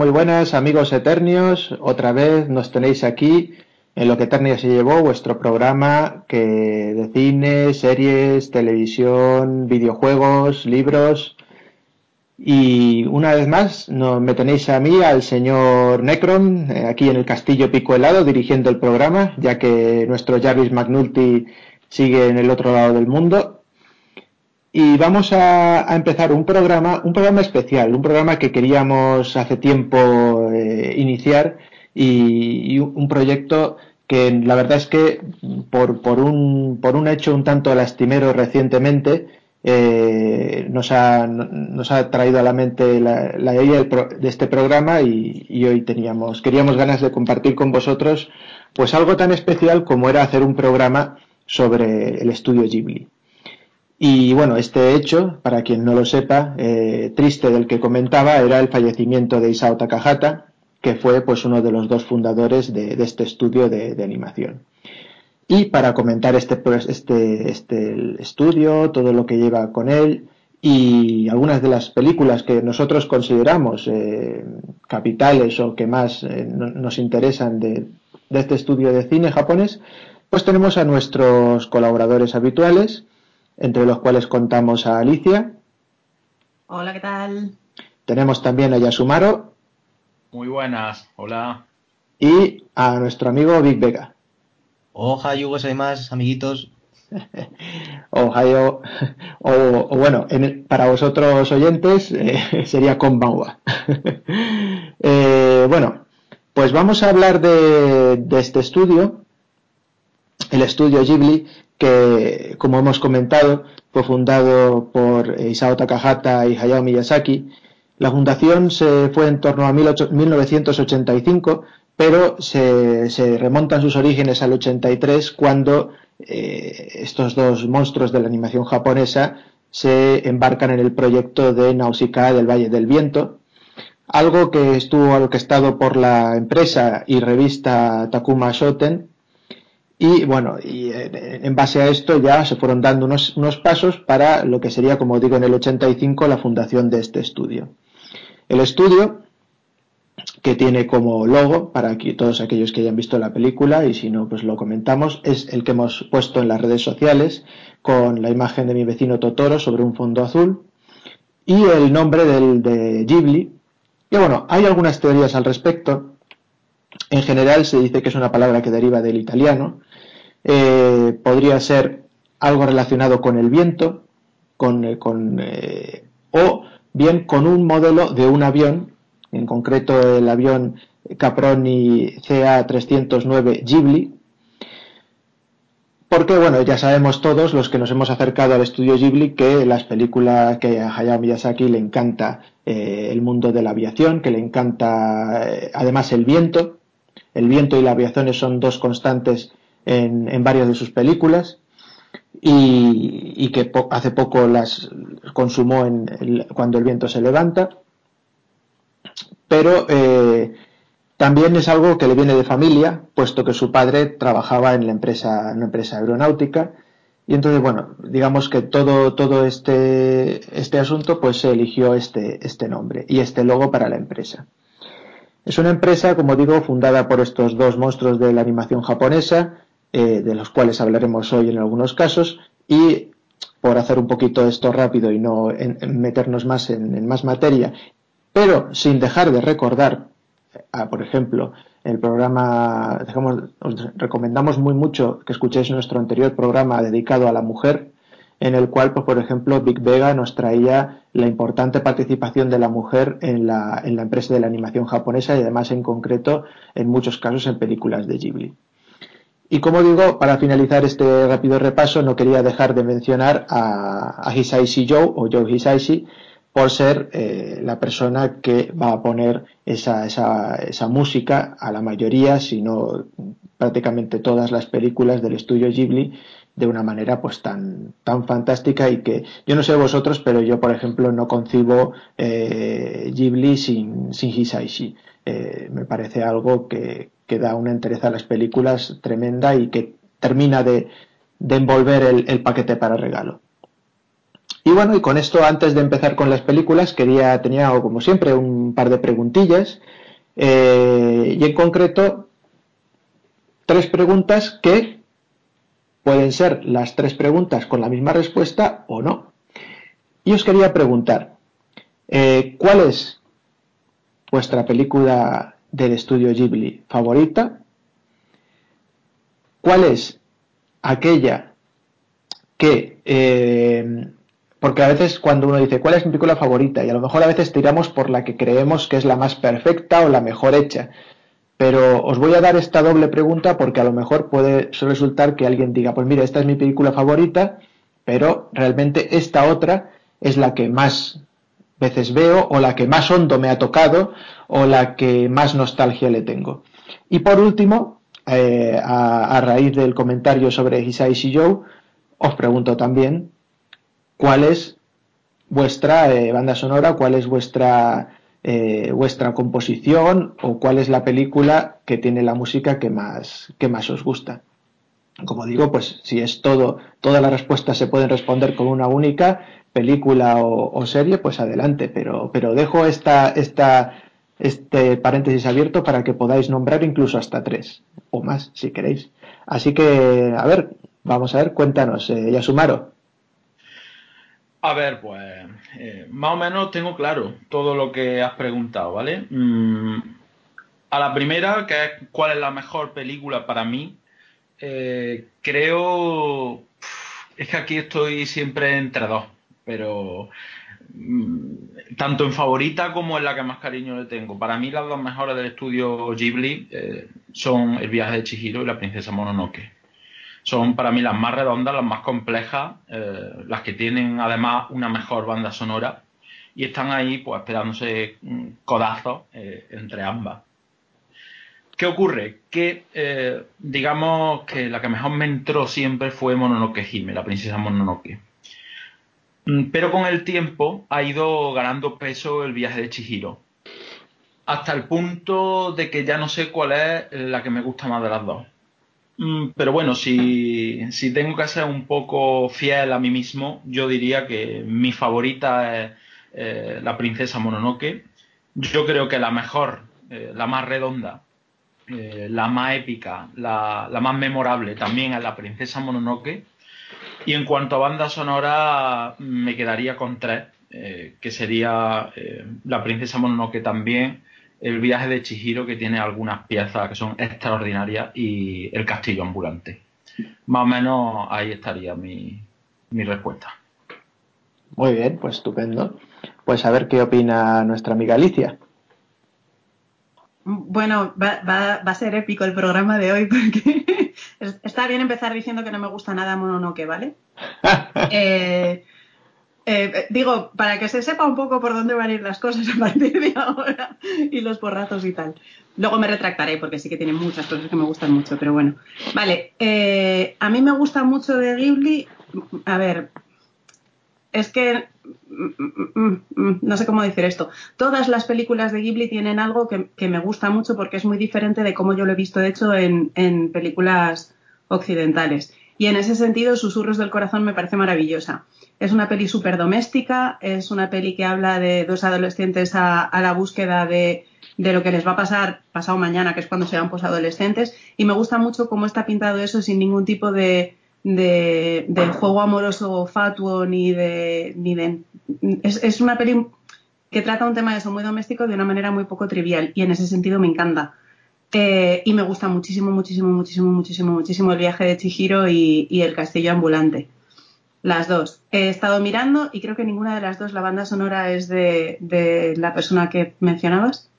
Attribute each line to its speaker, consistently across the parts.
Speaker 1: muy buenas amigos eternios. Otra vez nos tenéis aquí en lo que Eternia se llevó, vuestro programa que de cine, series, televisión, videojuegos, libros. Y una vez más nos, me tenéis a mí, al señor Necron, eh, aquí en el Castillo Pico Helado, dirigiendo el programa, ya que nuestro Jarvis McNulty sigue en el otro lado del mundo y vamos a, empezar un programa, un programa especial, un programa que queríamos hace tiempo eh, iniciar y, un proyecto que la verdad es que por, por, un, por un hecho un tanto lastimero recientemente eh, nos, ha, nos ha traído a la mente la, idea de este programa y, y hoy teníamos, queríamos ganas de compartir con vosotros pues algo tan especial como era hacer un programa sobre el estudio Ghibli. Y bueno, este hecho, para quien no lo sepa, eh, triste del que comentaba, era el fallecimiento de Isao Takahata, que fue pues uno de los dos fundadores de, este estudio de, animación. Y para comentar este, pues, este, este estudio, todo lo que lleva con él y algunas de las películas que nosotros consideramos eh, capitales o que más eh, nos interesan de, de este estudio de cine japonés, pues tenemos a nuestros colaboradores habituales, entre los cuales contamos a Alicia.
Speaker 2: Hola, ¿qué tal?
Speaker 1: Tenemos también a Yasumaro.
Speaker 3: Muy buenas, hola.
Speaker 1: Y a nuestro amigo Big Vega.
Speaker 4: Ohayo, soy más, amiguitos.
Speaker 1: Ohio, o, o bueno, para vosotros oyentes eh, sería Konbanwa. eh, bueno, pues vamos a hablar de, de este estudio, el estudio Ghibli, que, como hemos comentado, fue fundado por Isao Takahata y Hayao Miyazaki. La fundación se fue en torno a 1985, pero se, se remontan sus orígenes al 83 cuando eh, estos dos monstruos de la animación japonesa se embarcan en el proyecto de Nausicaa del Valle del Viento, algo que estuvo orquestado por la empresa y revista Takuma Shoten y bueno, y en base a esto ya se fueron dando unos, unos, pasos para lo que sería, como digo, en el 85 la fundación de este estudio. El estudio, que tiene como logo, para aquí, todos aquellos que hayan visto la película, y si no, pues lo comentamos, es el que hemos puesto en las redes sociales, con la imagen de mi vecino Totoro sobre un fondo azul, y el nombre del, de Ghibli. Y bueno, hay algunas teorías al respecto. En general se dice que es una palabra que deriva del italiano, eh, podría ser algo relacionado con el viento, con, eh, eh, o bien con un modelo de un avión, en concreto el avión Caproni CA309 Ghibli, porque bueno, ya sabemos todos los que nos hemos acercado al estudio Ghibli que las películas que a Hayao Miyazaki le encanta el mundo de la aviación, que le encanta además el viento. El viento y la aviación son dos constantes en, en varias de sus películas y, que hace poco las consumó en cuando el viento se levanta. Pero eh, también es algo que le viene de familia, puesto que su padre trabajaba en la empresa, en una empresa aeronáutica. Y entonces, bueno, digamos que todo, todo este, este asunto, pues se eligió este, este nombre y este logo para la empresa. Es una empresa, como digo, fundada por estos dos monstruos de la animación japonesa, eh, de los cuales hablaremos hoy en algunos casos, y por hacer un poquito esto rápido y no en, meternos más en, más materia, pero sin dejar de recordar, a, por ejemplo, el programa, dejamos, os recomendamos muy mucho que escuchéis nuestro anterior programa dedicado a la mujer, en el cual, pues, por ejemplo, Big Vega nos traía la importante participación de la mujer en la, en la empresa de la animación japonesa y además en concreto en muchos casos en películas de Ghibli. Y como digo, para finalizar este rápido repaso, no quería dejar de mencionar a, a Hisaishi Joe o Joe Hisaishi por ser eh, la persona que va a poner esa, esa, esa música a la mayoría, si no prácticamente todas las películas del estudio Ghibli de una manera pues tan tan fantástica y que yo no sé vosotros pero yo por ejemplo no concibo eh, Ghibli sin, sin Hisaishi. Eh, me parece algo que, que da una entereza a las películas tremenda y que termina de, envolver el, el, paquete para regalo. Y bueno, y con esto, antes de empezar con las películas, quería, tenía como siempre un par de preguntillas. Eh, y en concreto, tres preguntas que pueden ser las tres preguntas con la misma respuesta o no. Y os quería preguntar, eh, ¿cuál es vuestra película del estudio Ghibli favorita? ¿Cuál es aquella que eh, porque a veces cuando uno dice cuál es mi película favorita y a lo mejor a veces tiramos por la que creemos que es la más perfecta o la mejor hecha. Pero os voy a dar esta doble pregunta porque a lo mejor puede resultar que alguien diga, pues mira, esta es mi película favorita, pero realmente esta otra es la que más veces veo o la que más hondo me ha tocado o la que más nostalgia le tengo. Y por último, eh, a, raíz del comentario sobre Hisaishi Joe, os pregunto también cuál es vuestra eh, banda sonora, cuál es vuestra eh, vuestra composición o cuál es la película que tiene la música que más que más os gusta. Como digo, pues si es todo, todas las respuestas se pueden responder con una única película o, serie, pues adelante. Pero, pero dejo esta, esta, este paréntesis abierto para que podáis nombrar incluso hasta tres o más, si queréis. Así que, a ver, vamos a ver, cuéntanos, eh, Yasumaro.
Speaker 3: A ver, pues eh, más o menos tengo claro todo lo que has preguntado, ¿vale? Mm, a la primera, que es cuál es la mejor película para mí, eh, creo... Es que aquí estoy siempre entre dos, pero mm, tanto en favorita como en la que más cariño le tengo. Para mí las dos mejores del estudio Ghibli eh, son El viaje de Chihiro y La princesa Mononoke son para mí las más redondas, las más complejas, eh, las que tienen además una mejor banda sonora y están ahí pues esperándose codazos eh, entre ambas. ¿Qué ocurre? Que digamos que la que mejor me entró siempre fue Mononoke Hime, la princesa Mononoke. Mm, pero con el tiempo ha ido ganando peso el viaje de Chihiro. Hasta el punto de que ya no sé cuál es la que me gusta más de las dos. Mm, pero bueno, si, tengo que ser un poco fiel a mí mismo, yo diría que mi favorita es eh, la princesa Mononoke. Yo creo que la mejor, eh, la más redonda, eh, la más épica, la, más memorable también es la princesa Mononoke. Y en cuanto a banda sonora, me quedaría con tres, que sería la princesa Mononoke también, el viaje de Chihiro que tiene algunas piezas que son extraordinarias y el castillo ambulante. Más o menos ahí estaría mi, respuesta.
Speaker 1: Muy bien, pues estupendo. Pues a ver qué opina nuestra amiga Alicia.
Speaker 2: Bueno, va, va, a ser épico el programa de hoy porque está bien empezar diciendo que no me gusta nada Mononoke, ¿vale? eh, eh, digo, para que se sepa un poco por dónde van a ir las cosas a partir de ahora y los porrazos y tal. Luego me retractaré porque sí que tiene muchas cosas que me gustan mucho, pero bueno. Vale, eh, a mí me gusta mucho de Ghibli. A ver, es que no sé cómo decir esto. Todas las películas de Ghibli tienen algo que, me gusta mucho porque es muy diferente de cómo yo lo he visto hecho en, películas occidentales. Y en ese sentido, Susurros del Corazón me parece maravillosa. Es una peli súper doméstica, es una peli que habla de dos adolescentes a, la búsqueda de, lo que les va a pasar pasado mañana, que es cuando sean posadolescentes. Y me gusta mucho cómo está pintado eso sin ningún tipo de, de, juego amoroso fatuo ni de. Ni de es, es, una peli que trata un tema de eso muy doméstico de una manera muy poco trivial y en ese sentido me encanta. Eh, y me gusta muchísimo, muchísimo, muchísimo, muchísimo, muchísimo el viaje de Chihiro y, el castillo ambulante. Las dos. He estado mirando y creo que ninguna de las dos, la banda sonora es de, la persona que mencionabas.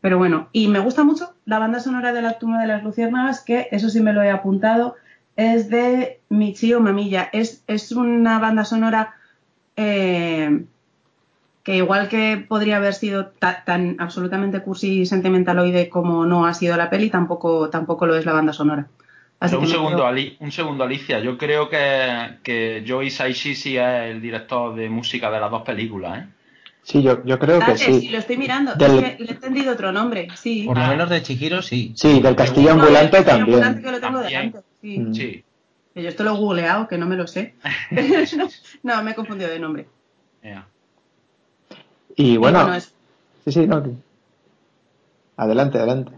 Speaker 2: Pero bueno, y me gusta mucho la banda sonora de la tumba de las luciérnagas, que eso sí me lo he apuntado, es de Michio Mamilla. Es, es una banda sonora eh, que igual que podría haber sido tan absolutamente cursi y sentimentaloide como no ha sido la peli, tampoco, tampoco lo es la banda sonora.
Speaker 3: un, segundo, un segundo, Alicia. Yo creo que, que Joey Saishi sí es el director de música de las dos películas, ¿eh?
Speaker 1: Sí, yo, yo creo que sí.
Speaker 2: sí. lo estoy mirando. le he entendido otro nombre, sí.
Speaker 4: Por lo menos de Chihiro, sí.
Speaker 1: Sí, del Castillo Ambulante también.
Speaker 2: que lo tengo delante, sí.
Speaker 3: Mm. sí.
Speaker 2: yo esto lo he googleado, que no me lo sé. no, me he confundido de nombre.
Speaker 1: Y bueno, sí, sí, no. Adelante, adelante.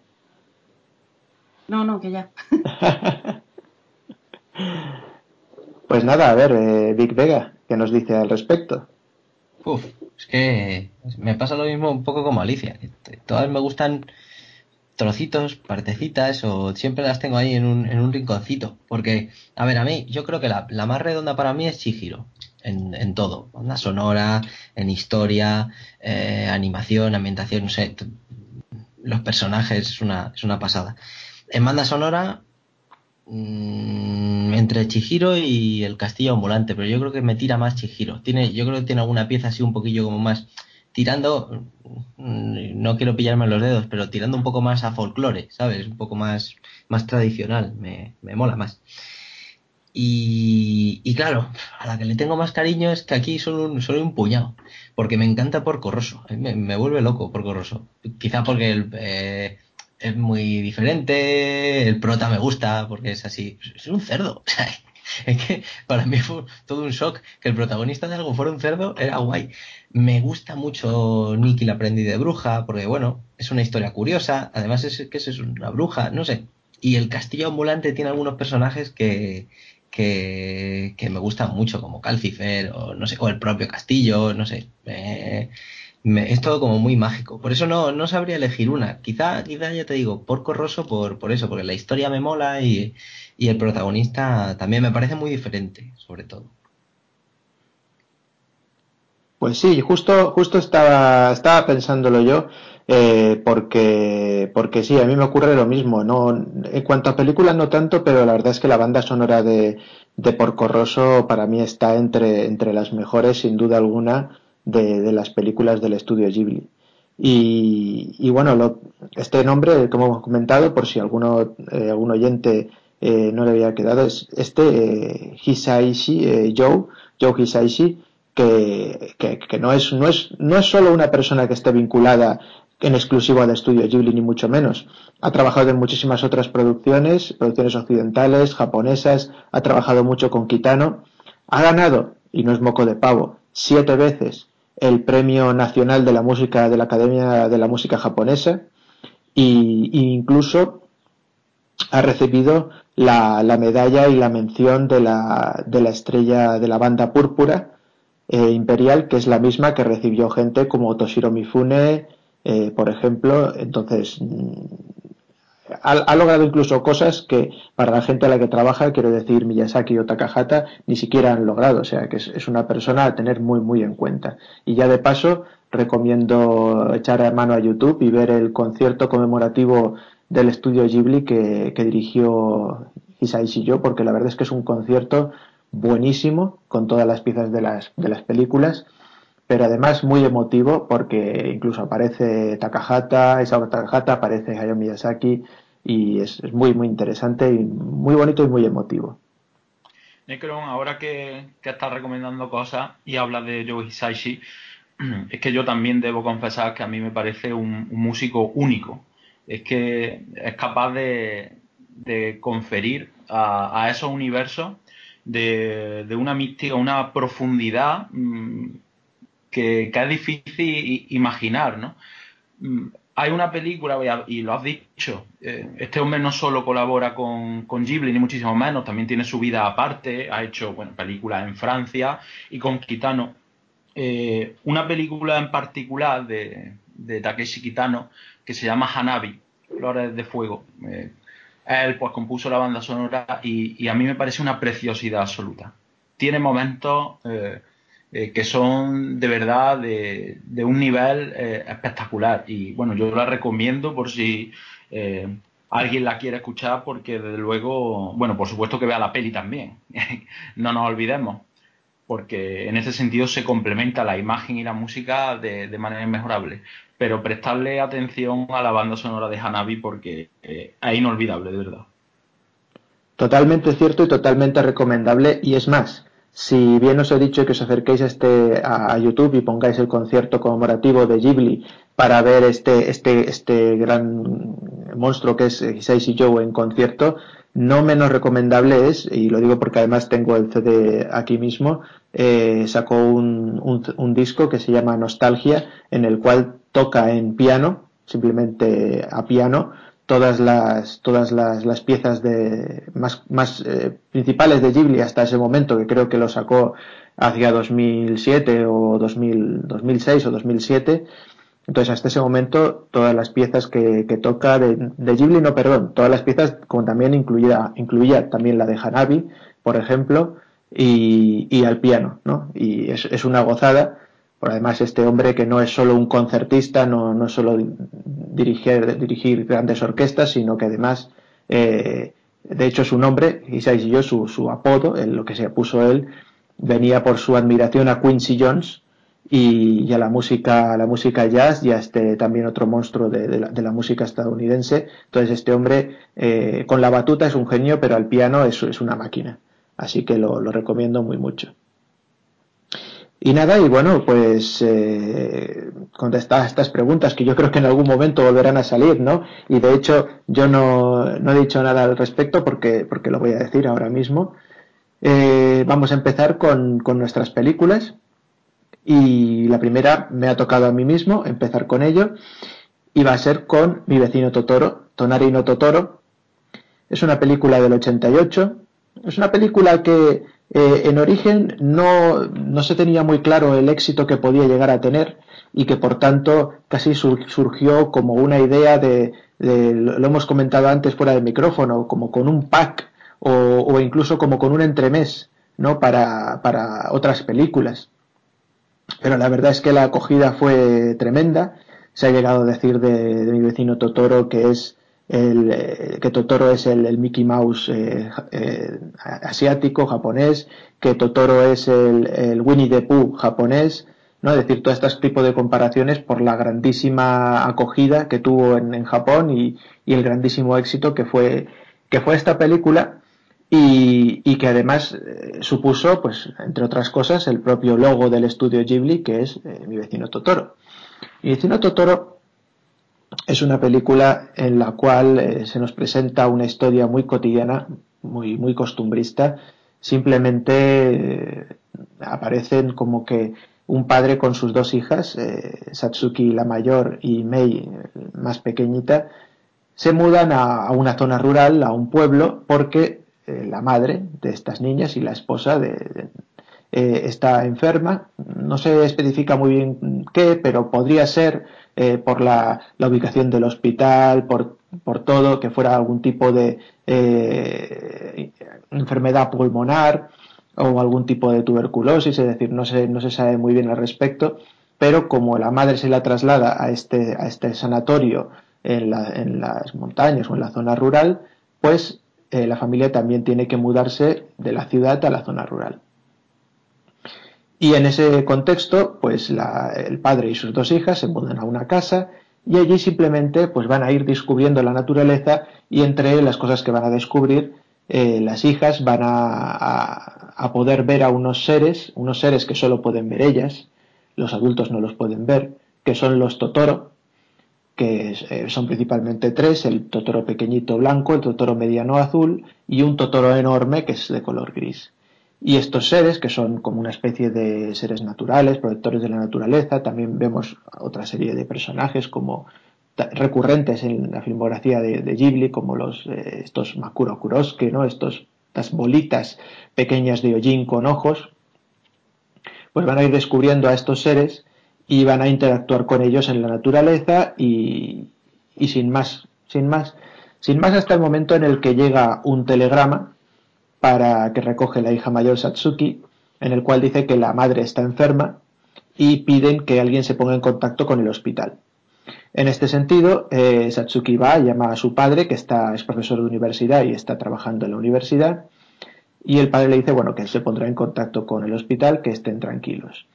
Speaker 2: No, no, que ya.
Speaker 1: pues nada, a ver, eh, Vic Vega, ¿qué nos dice al respecto?
Speaker 4: Uf, es que me pasa lo mismo un poco como Alicia. todas me gustan trocitos, partecitas, o siempre las tengo ahí en un, en un rinconcito. Porque, a ver, a mí, yo creo que la, más redonda para mí es Chihiro. En, en todo, banda sonora, en historia, eh, animación, ambientación, no sé, los personajes, es una, es una pasada. En banda sonora, mmm, entre Chihiro y el castillo ambulante, pero yo creo que me tira más Chihiro. Tiene, yo creo que tiene alguna pieza así un poquillo como más tirando, no quiero pillarme los dedos, pero tirando un poco más a folclore, ¿sabes? Un poco más, más tradicional, me, me mola más. Y, y, claro, a la que le tengo más cariño es que aquí solo un, solo un puñado, porque me encanta Porco Rosso, me, me vuelve loco Porco Rosso. Quizá porque el, eh, es muy diferente, el prota me gusta porque es así, es un cerdo. es que para mí fue todo un shock que el protagonista de algo fuera un cerdo, era guay. Me gusta mucho Nicky la aprendiz de bruja, porque bueno, es una historia curiosa, además es que es una bruja, no sé. Y el castillo ambulante tiene algunos personajes que, que, que me gustan mucho, como Calcifer, o no sé, o el propio castillo, no sé. Es todo como muy mágico. Por eso no, no sabría elegir una. Quizá, quizá ya te digo, Porco Rosso por, por eso, porque la historia me mola y, y el protagonista también me parece muy diferente, sobre todo.
Speaker 1: Pues sí, justo, justo estaba, estaba pensándolo yo, eh, porque, porque sí, a mí me ocurre lo mismo. No, en cuanto a películas no tanto, pero la verdad es que la banda sonora de, de Porco Rosso para mí está entre, entre las mejores, sin duda alguna, de, las películas del estudio Ghibli. Y, bueno, lo, este nombre, como hemos comentado, por si alguno, eh, algún oyente eh, no le había quedado, es este eh, Hisaishi Joe, Joe Hisaishi, que, que, no, es, no, es, no es solo una persona que esté vinculada en exclusivo al estudio Ghibli, ni mucho menos. Ha trabajado en muchísimas otras producciones, producciones occidentales, japonesas, ha trabajado mucho con Kitano. Ha ganado, y no es moco de pavo, siete veces el Premio Nacional de la Música de la Academia de la Música Japonesa e incluso ha recibido la, la, medalla y la mención de la, de la estrella de la banda púrpura eh, imperial, que es la misma que recibió gente como Toshiro Mifune, eh, por ejemplo. Entonces, mm, ha, logrado incluso cosas que para la gente a la que trabaja, quiero decir Miyazaki o Takahata, ni siquiera han logrado. O sea, que es, una persona a tener muy, muy en cuenta. Y ya de paso, recomiendo echar mano a YouTube y ver el concierto conmemorativo del estudio Ghibli que, que dirigió Hisaishi yo, porque la verdad es que es un concierto buenísimo con todas las piezas de las, de las películas, pero además muy emotivo porque incluso aparece Takahata, Isao Takahata, aparece Hayao Miyazaki y es, es, muy muy interesante y muy bonito y muy emotivo.
Speaker 3: Necron, ahora que, que estás recomendando cosas y hablas de Joe Hisaishi, es que yo también debo confesar que a mí me parece un, músico único es que es capaz de, de conferir a, a, esos universos de, de, una mística, una profundidad mmm, que, que, es difícil imaginar, ¿no? Hay una película, y lo has dicho, eh, este hombre no solo colabora con, con, Ghibli, ni muchísimo menos, también tiene su vida aparte, ha hecho bueno, películas en Francia y con Kitano. Eh, una película en particular de, de Takeshi Kitano que se llama Hanabi, Flores de Fuego. Eh, él pues compuso la banda sonora y, a mí me parece una preciosidad absoluta. Tiene momentos eh, que son de verdad de, un nivel eh, espectacular y bueno, yo la recomiendo por si eh, alguien la quiere escuchar porque desde luego, bueno, por supuesto que vea la peli también, no nos olvidemos porque en ese sentido se complementa la imagen y la música de, de manera inmejorable. Pero prestarle atención a la banda sonora de Hanabi porque es inolvidable, de verdad.
Speaker 1: Totalmente cierto y totalmente recomendable. Y es más, si bien os he dicho que os acerquéis a, este, a, YouTube y pongáis el concierto conmemorativo de Ghibli para ver este, este, este gran monstruo que es Hisaishi Joe en concierto, No menos recomendable es, y lo digo porque además tengo el CD aquí mismo, eh, sacó un, un, disco que se llama Nostalgia, en el cual toca en piano, simplemente a piano, todas las todas las, las piezas de más, más eh, principales de Ghibli hasta ese momento, que creo que lo sacó hacia 2007 o 2000, 2006 o 2007 entonces, hasta ese momento, todas las piezas que, toca de, de, Ghibli, no, perdón, todas las piezas, como también incluía, incluía también la de Hanabi, por ejemplo, y, y al piano, ¿no? Y es, es, una gozada, por además este hombre que no es solo un concertista, no, no es solo dirigir, dirigir grandes orquestas, sino que además, eh, de hecho su nombre, Isai yo, su, apodo, lo que se puso él, venía por su admiración a Quincy Jones, y, a la música, la música jazz y a este también otro monstruo de, la, música estadounidense. Entonces este hombre eh, con la batuta es un genio, pero al piano es, es una máquina. Así que lo, recomiendo muy mucho. Y nada, y bueno, pues eh, contestar estas preguntas que yo creo que en algún momento volverán a salir, ¿no? Y de hecho yo no, no he dicho nada al respecto porque, porque lo voy a decir ahora mismo. Eh, vamos a empezar con, con nuestras películas. Y la primera me ha tocado a mí mismo empezar con ello y va a ser con mi vecino Totoro, Tonari no Totoro. Es una película del 88. Es una película que eh, en origen no, no, se tenía muy claro el éxito que podía llegar a tener y que por tanto casi surgió como una idea de, lo hemos comentado antes fuera del micrófono, como con un pack o, o incluso como con un entremés ¿no? para, para otras películas pero la verdad es que la acogida fue tremenda. Se ha llegado a decir de, mi vecino Totoro que es el, eh, que Totoro es el, Mickey Mouse eh, eh, asiático, japonés, que Totoro es el, Winnie the Pooh japonés, ¿no? Es decir, todo este tipo de comparaciones por la grandísima acogida que tuvo en, Japón y, el grandísimo éxito que fue, que fue esta película y, que además supuso, pues, entre otras cosas, el propio logo del estudio Ghibli, que es Mi vecino Totoro. Mi vecino Totoro es una película en la cual eh, se nos presenta una historia muy cotidiana, muy, muy costumbrista. Simplemente aparecen como que un padre con sus dos hijas, Satsuki la mayor y Mei más pequeñita, se mudan a, una zona rural, a un pueblo, porque eh, la madre de estas niñas y la esposa de, eh, está enferma. No se especifica muy bien qué, pero podría ser eh, por la, ubicación del hospital, por, por, todo, que fuera algún tipo de enfermedad pulmonar o algún tipo de tuberculosis, es decir, no se, no se sabe muy bien al respecto, pero como la madre se la traslada a este, a este sanatorio en, la, en las montañas o en la zona rural, pues eh, la familia también tiene que mudarse de la ciudad a la zona rural. Y en ese contexto, pues el padre y sus dos hijas se mudan a una casa y allí simplemente pues van a ir descubriendo la naturaleza y entre las cosas que van a descubrir eh, las hijas van a, a, poder ver a unos seres, unos seres que solo pueden ver ellas, los adultos no los pueden ver, que son los Totoro, que eh, son principalmente tres, el totoro pequeñito blanco, el totoro mediano azul y un totoro enorme que es de color gris. Y estos seres, que son como una especie de seres naturales, protectores de la naturaleza, también vemos otra serie de personajes como recurrentes en la filmografía de, Ghibli, como los eh, estos Makuro Kurosuke, ¿no? Estos, estas bolitas pequeñas de hollín con ojos, pues van a ir descubriendo a estos seres y van a interactuar con ellos en la naturaleza y, y sin más, sin más, sin más hasta el momento en el que llega un telegrama para que recoge la hija mayor Satsuki, en el cual dice que la madre está enferma y piden que alguien se ponga en contacto con el hospital. En este sentido, eh, Satsuki va, llama a su padre, que está, es profesor de universidad y está trabajando en la universidad, y el padre le dice, bueno, que se pondrá en contacto con el hospital, que estén tranquilos.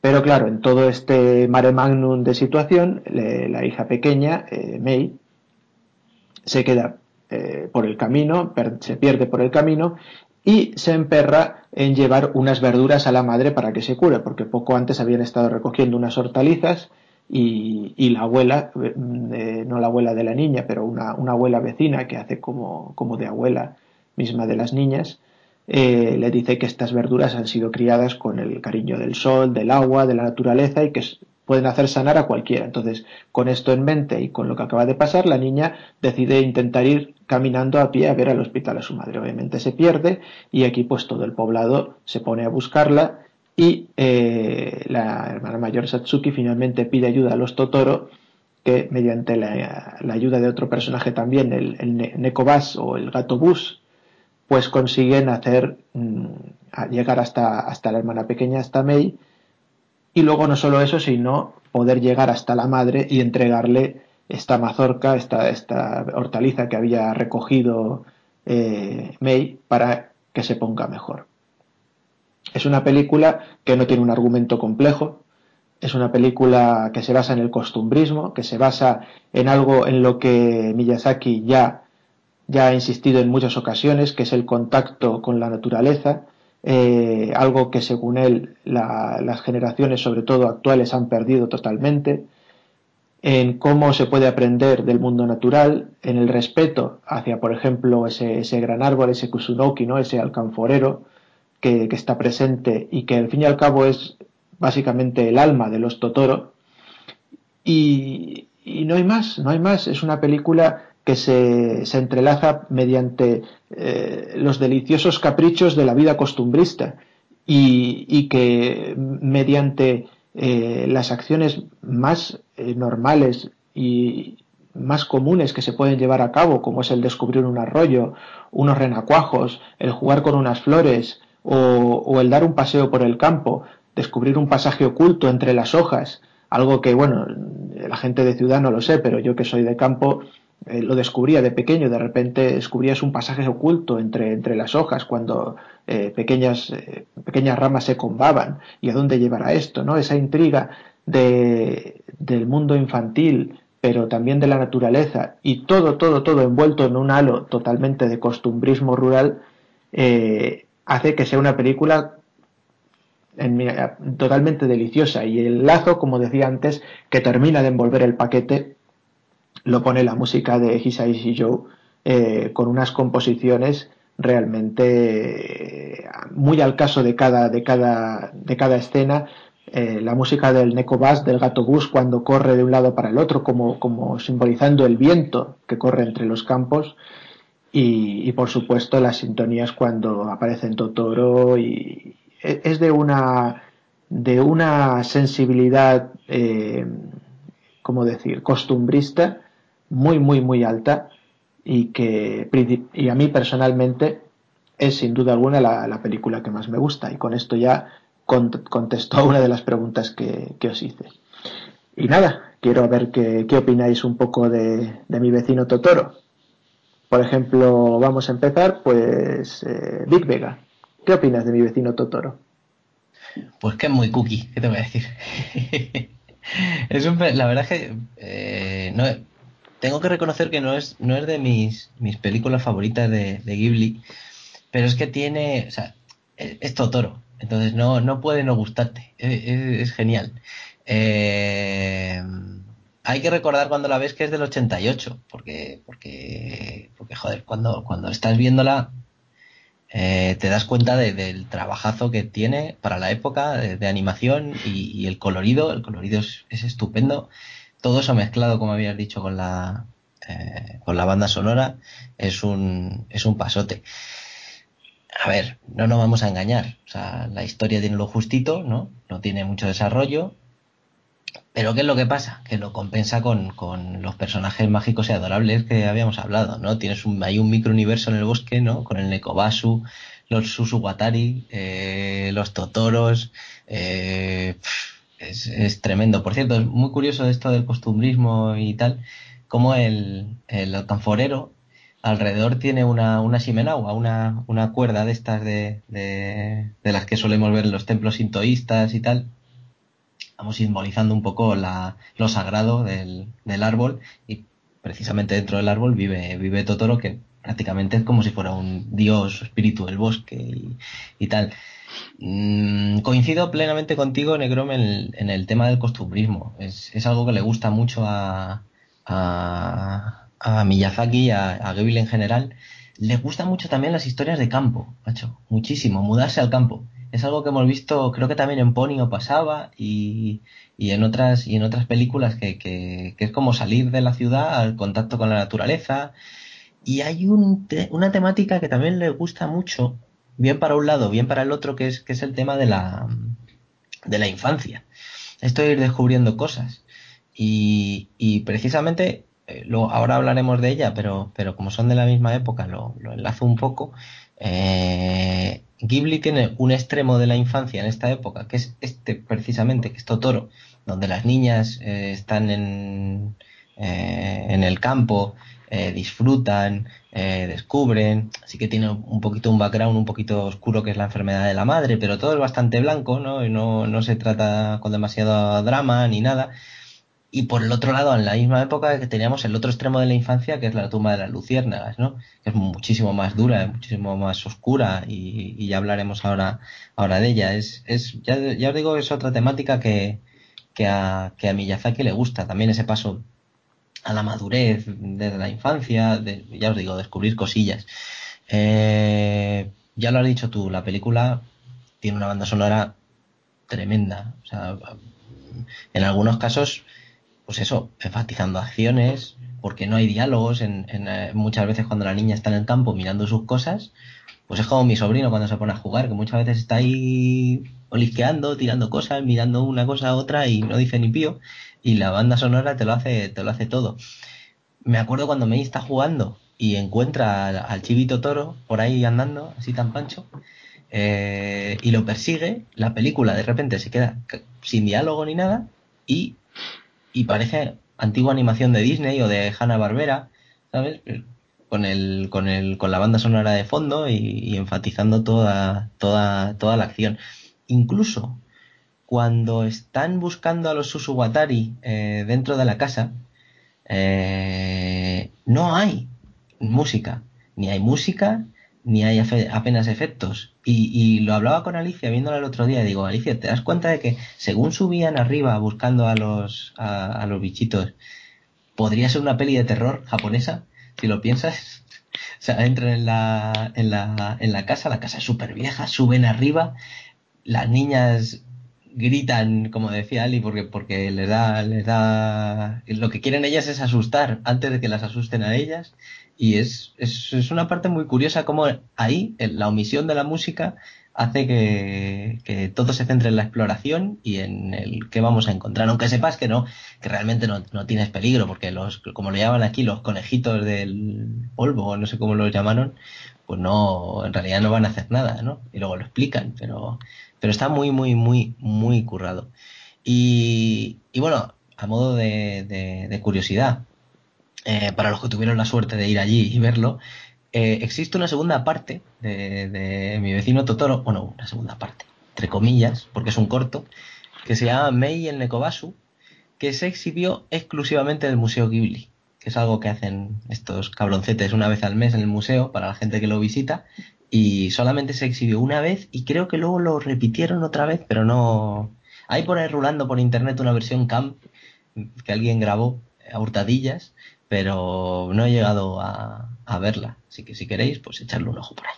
Speaker 1: Pero claro, en todo este mare magnum de situación, la hija pequeña, eh, May, se queda eh, por el camino, se pierde por el camino y se emperra en llevar unas verduras a la madre para que se cure, porque poco antes habían estado recogiendo unas hortalizas y, la abuela, eh, no la abuela de la niña, pero una, abuela vecina que hace como, como de abuela misma de las niñas, eh, le dice que estas verduras han sido criadas con el cariño del sol, del agua, de la naturaleza y que pueden hacer sanar a cualquiera. Entonces, con esto en mente y con lo que acaba de pasar, la niña decide intentar ir caminando a pie a ver al hospital a su madre. Obviamente se pierde y aquí pues todo el poblado se pone a buscarla y eh, la hermana mayor Satsuki finalmente pide ayuda a los Totoro que mediante la, ayuda de otro personaje también, el, el Nekobas o el gato bus, pues consiguen hacer mm, llegar hasta, hasta la hermana pequeña, hasta Mei, y luego no solo eso, sino poder llegar hasta la madre y entregarle esta mazorca, esta, esta hortaliza que había recogido eh, May para que se ponga mejor. Es una película que no tiene un argumento complejo, es una película que se basa en el costumbrismo, que se basa en algo en lo que Miyazaki ya, ya ha insistido en muchas ocasiones, que es el contacto con la naturaleza, eh, algo que según él las generaciones, sobre todo actuales, han perdido totalmente, en cómo se puede aprender del mundo natural, en el respeto hacia, por ejemplo, ese, gran árbol, ese kusunoki, ¿no? ese alcanforero que, está presente y que al fin y al cabo es básicamente el alma de los Totoro. Y, y no hay más, no hay más. Es una película que se, se entrelaza mediante eh, los deliciosos caprichos de la vida costumbrista y, y que mediante eh, las acciones más eh, normales y más comunes que se pueden llevar a cabo, como es el descubrir un arroyo, unos renacuajos, el jugar con unas flores o, o el dar un paseo por el campo, descubrir un pasaje oculto entre las hojas, algo que, bueno, la gente de ciudad no lo sé, pero yo que soy de campo, eh, lo descubría de pequeño, de repente descubrías un pasaje oculto entre, entre las hojas cuando eh, pequeñas, eh, pequeñas ramas se combaban y a dónde llevará esto, ¿no? Esa intriga de, del mundo infantil, pero también de la naturaleza y todo, todo, todo envuelto en un halo totalmente de costumbrismo rural, hace que sea una película totalmente deliciosa y el lazo, como decía antes, que termina de envolver el paquete lo pone la música de Hisaishi Joe eh, con unas composiciones realmente eh, muy al caso de cada, de cada, de cada escena. Eh, la música del Neko Bass, del gato bus, cuando corre de un lado para el otro, como, como simbolizando el viento que corre entre los campos. Y, y por supuesto las sintonías cuando aparecen Totoro y e, es de una de una sensibilidad eh, como decir costumbrista muy, muy, muy alta y que y a mí personalmente es sin duda alguna la, película que más me gusta y con esto ya contestó a una de las preguntas que, os hice. Y nada, quiero ver qué, qué opináis un poco de, mi vecino Totoro. Por ejemplo, vamos a empezar, pues, eh, Big Vega. ¿Qué opinas de mi vecino Totoro?
Speaker 4: Pues que es muy cookie, ¿qué te voy a decir? es un, la verdad es que eh, no, tengo que reconocer que no es, no es de mis, mis películas favoritas de, Ghibli, pero es que tiene, o sea, es, Totoro, entonces no, no puede no gustarte, es, genial. Eh, hay que recordar cuando la ves que es del 88, porque, porque, porque joder, cuando, cuando estás viéndola eh, te das cuenta del trabajazo que tiene para la época de, animación y, el colorido, el colorido es, es estupendo todo eso mezclado, como habías dicho, con la, eh, con la banda sonora, es un, es un pasote. A ver, no nos vamos a engañar. O sea, la historia tiene lo justito, ¿no? No tiene mucho desarrollo. Pero ¿qué es lo que pasa? Que lo compensa con, con los personajes mágicos y adorables que habíamos hablado, ¿no? Tienes un, hay un microuniverso en el bosque, ¿no? Con el Nekobasu, los Susuwatari, eh, los Totoros, eh, es, tremendo. Por cierto, es muy curioso esto del costumbrismo y tal, como el, el alcanforero alrededor tiene una, una shimenagua, una, una cuerda de estas de, de, las que solemos ver en los templos sintoístas y tal. Vamos simbolizando un poco la, lo sagrado del, del árbol y precisamente dentro del árbol vive, vive Totoro que prácticamente es como si fuera un dios espíritu del bosque y, y tal. Mm, coincido plenamente contigo, Negrom, en el, tema del costumbrismo. Es, algo que le gusta mucho a, Miyazaki y a, a en general. le gustan mucho también las historias de campo, macho, muchísimo, mudarse al campo. Es algo que hemos visto, creo que también en Ponyo pasaba y, y en otras y en otras películas que, que, es como salir de la ciudad al contacto con la naturaleza. Y hay un, una temática que también le gusta mucho, bien para un lado, bien para el otro, que es, que es el tema de la, de la infancia. Esto de ir descubriendo cosas. Y, y precisamente eh, ahora hablaremos de ella, pero, pero como son de la misma época, lo, lo enlazo un poco. Eh, Ghibli tiene un extremo de la infancia en esta época, que es este precisamente, que es Totoro, donde las niñas eh, están en, en el campo, eh, disfrutan, eh, descubren, así que tiene un poquito un background un poquito oscuro que es la enfermedad de la madre, pero todo es bastante blanco, ¿no? Y no, no se trata con demasiado drama ni nada. Y por el otro lado, en la misma época que teníamos el otro extremo de la infancia, que es la tumba de las luciérnagas, ¿no? Que es muchísimo más dura, muchísimo más oscura, y, y ya hablaremos ahora, ahora de ella. Es, es, ya, ya os digo, es otra temática que, que a, que a Miyazaki le gusta. También ese paso a la madurez desde la infancia, de, ya os digo, descubrir cosillas. Eh, ya lo has dicho tú, la película tiene una banda sonora tremenda. O sea, en algunos casos pues eso, enfatizando acciones, porque no hay diálogos, en, en, eh, muchas veces cuando la niña está en el campo mirando sus cosas, pues es como mi sobrino cuando se pone a jugar, que muchas veces está ahí olisqueando, tirando cosas, mirando una cosa a otra y no dice ni pío, y la banda sonora te lo hace, te lo hace todo. Me acuerdo cuando Mei está jugando y encuentra al, al chivito toro por ahí andando, así tan pancho, eh, y lo persigue, la película de repente se queda sin diálogo ni nada, y y parece antigua animación de Disney o de Hanna Barbera, ¿sabes? Con el, con el, con la banda sonora de fondo y, y enfatizando toda, toda, toda la acción. Incluso cuando están buscando a los Susuwatari eh, dentro de la casa, eh, no hay música. Ni hay música, ni hay apenas efectos. Y, y, lo hablaba con Alicia viéndola el otro día. Digo, Alicia, ¿te das cuenta de que según subían arriba buscando a los, a los bichitos, podría ser una peli de terror japonesa? Si lo piensas. O sea, entran en la, en la, en la casa, la casa es súper vieja, suben arriba, las niñas gritan, como decía Ali, porque, porque les da, les da, lo que quieren ellas es asustar antes de que las asusten a ellas y es, es, es una parte muy curiosa como ahí la omisión de la música hace que, que, todo se centre en la exploración y en el que vamos a encontrar, aunque sepas que no, que realmente no, no tienes peligro, porque los, como lo llaman aquí, los conejitos del polvo, no sé cómo los llamaron, pues no, en realidad no van a hacer nada, ¿no? Y luego lo explican, pero, pero está muy, muy, muy, muy currado. Y, bueno, a modo de, curiosidad, eh, para los que tuvieron la suerte de ir allí y verlo, eh, existe una segunda parte de, de, mi vecino Totoro, bueno, una segunda parte, entre comillas, porque es un corto, que se llama Mei el Nekobasu, que se exhibió exclusivamente en el Museo Ghibli, que es algo que hacen estos cabroncetes una vez al mes en el museo para la gente que lo visita, y solamente se exhibió una vez y creo que luego lo repitieron otra vez, pero no... Hay por ahí rulando por internet una versión camp que alguien grabó a hurtadillas pero no he llegado a, verla. Así que si queréis, pues echarle un ojo por ahí.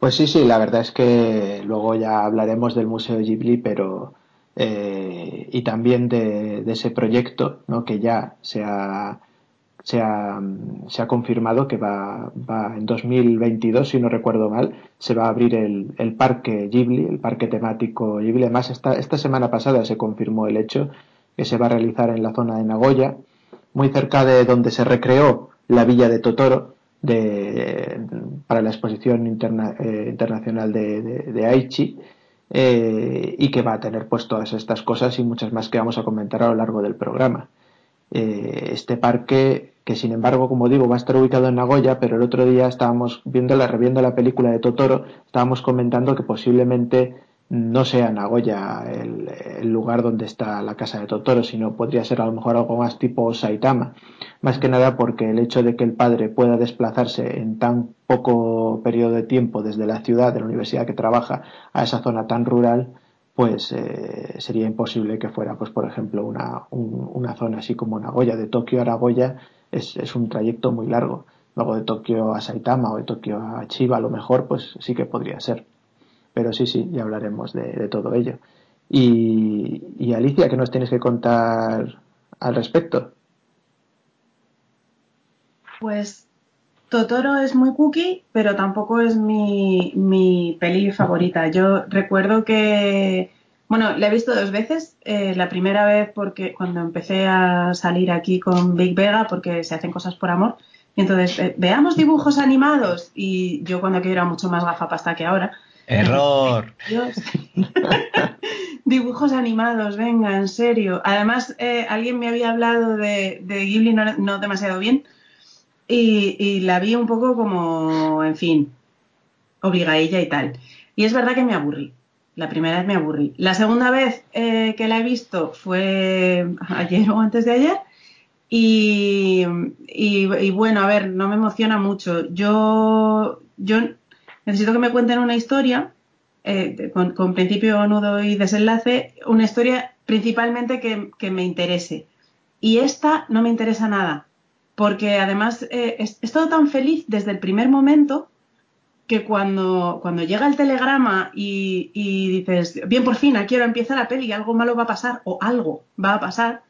Speaker 1: Pues sí, sí, la verdad es que luego ya hablaremos del Museo Ghibli, pero eh, y también de, de, ese proyecto, ¿no? que ya se ha, se ha, se ha confirmado que va, va, en 2022, si no recuerdo mal, se va a abrir el, el parque Ghibli, el parque temático Ghibli. Además, esta, esta semana pasada se confirmó el hecho que se va a realizar en la zona de Nagoya, muy cerca de donde se recreó la villa de Totoro de, para la exposición interna, eh, internacional de, de, Aichi eh, y que va a tener pues todas estas cosas y muchas más que vamos a comentar a lo largo del programa. Eh, este parque que sin embargo como digo va a estar ubicado en Nagoya pero el otro día estábamos viendo la reviendo la película de Totoro estábamos comentando que posiblemente no sea Nagoya el, el, lugar donde está la casa de Totoro, sino podría ser a lo mejor algo más tipo Saitama. Más que nada porque el hecho de que el padre pueda desplazarse en tan poco periodo de tiempo desde la ciudad, de la universidad que trabaja, a esa zona tan rural, pues eh, sería imposible que fuera, pues por ejemplo, una, un, una zona así como Nagoya, de Tokio a Nagoya, es, es un trayecto muy largo. Luego de Tokio a Saitama o de Tokio a Chiba a lo mejor, pues sí que podría ser. Pero sí, sí, ya hablaremos de, todo ello. Y, y Alicia, ¿qué nos tienes que contar al respecto?
Speaker 2: Pues Totoro es muy cookie, pero tampoco es mi, mi peli favorita. Yo recuerdo que, bueno, la he visto dos veces. Eh, la primera vez porque cuando empecé a salir aquí con Big Vega, porque se hacen cosas por amor. Y entonces, eh, veamos dibujos animados. Y yo cuando aquello era mucho más gafapasta que ahora.
Speaker 4: Error.
Speaker 2: Dios. dibujos animados, venga, en serio. Además, eh, alguien me había hablado de, de Ghibli no, no demasiado bien y, y, la vi un poco como, en fin, obligadilla y tal. Y es verdad que me aburrí. La primera vez me aburrí. La segunda vez eh, que la he visto fue ayer o antes de ayer. Y, y, bueno, a ver, no me emociona mucho. Yo, yo necesito que me cuenten una historia eh, con, con, principio, nudo y desenlace, una historia principalmente que, que me interese. Y esta no me interesa nada porque además eh, he, estado tan feliz desde el primer momento que cuando, cuando llega el telegrama y, dices, bien, por fin, aquí ahora empieza la peli, algo malo va a pasar o algo va a pasar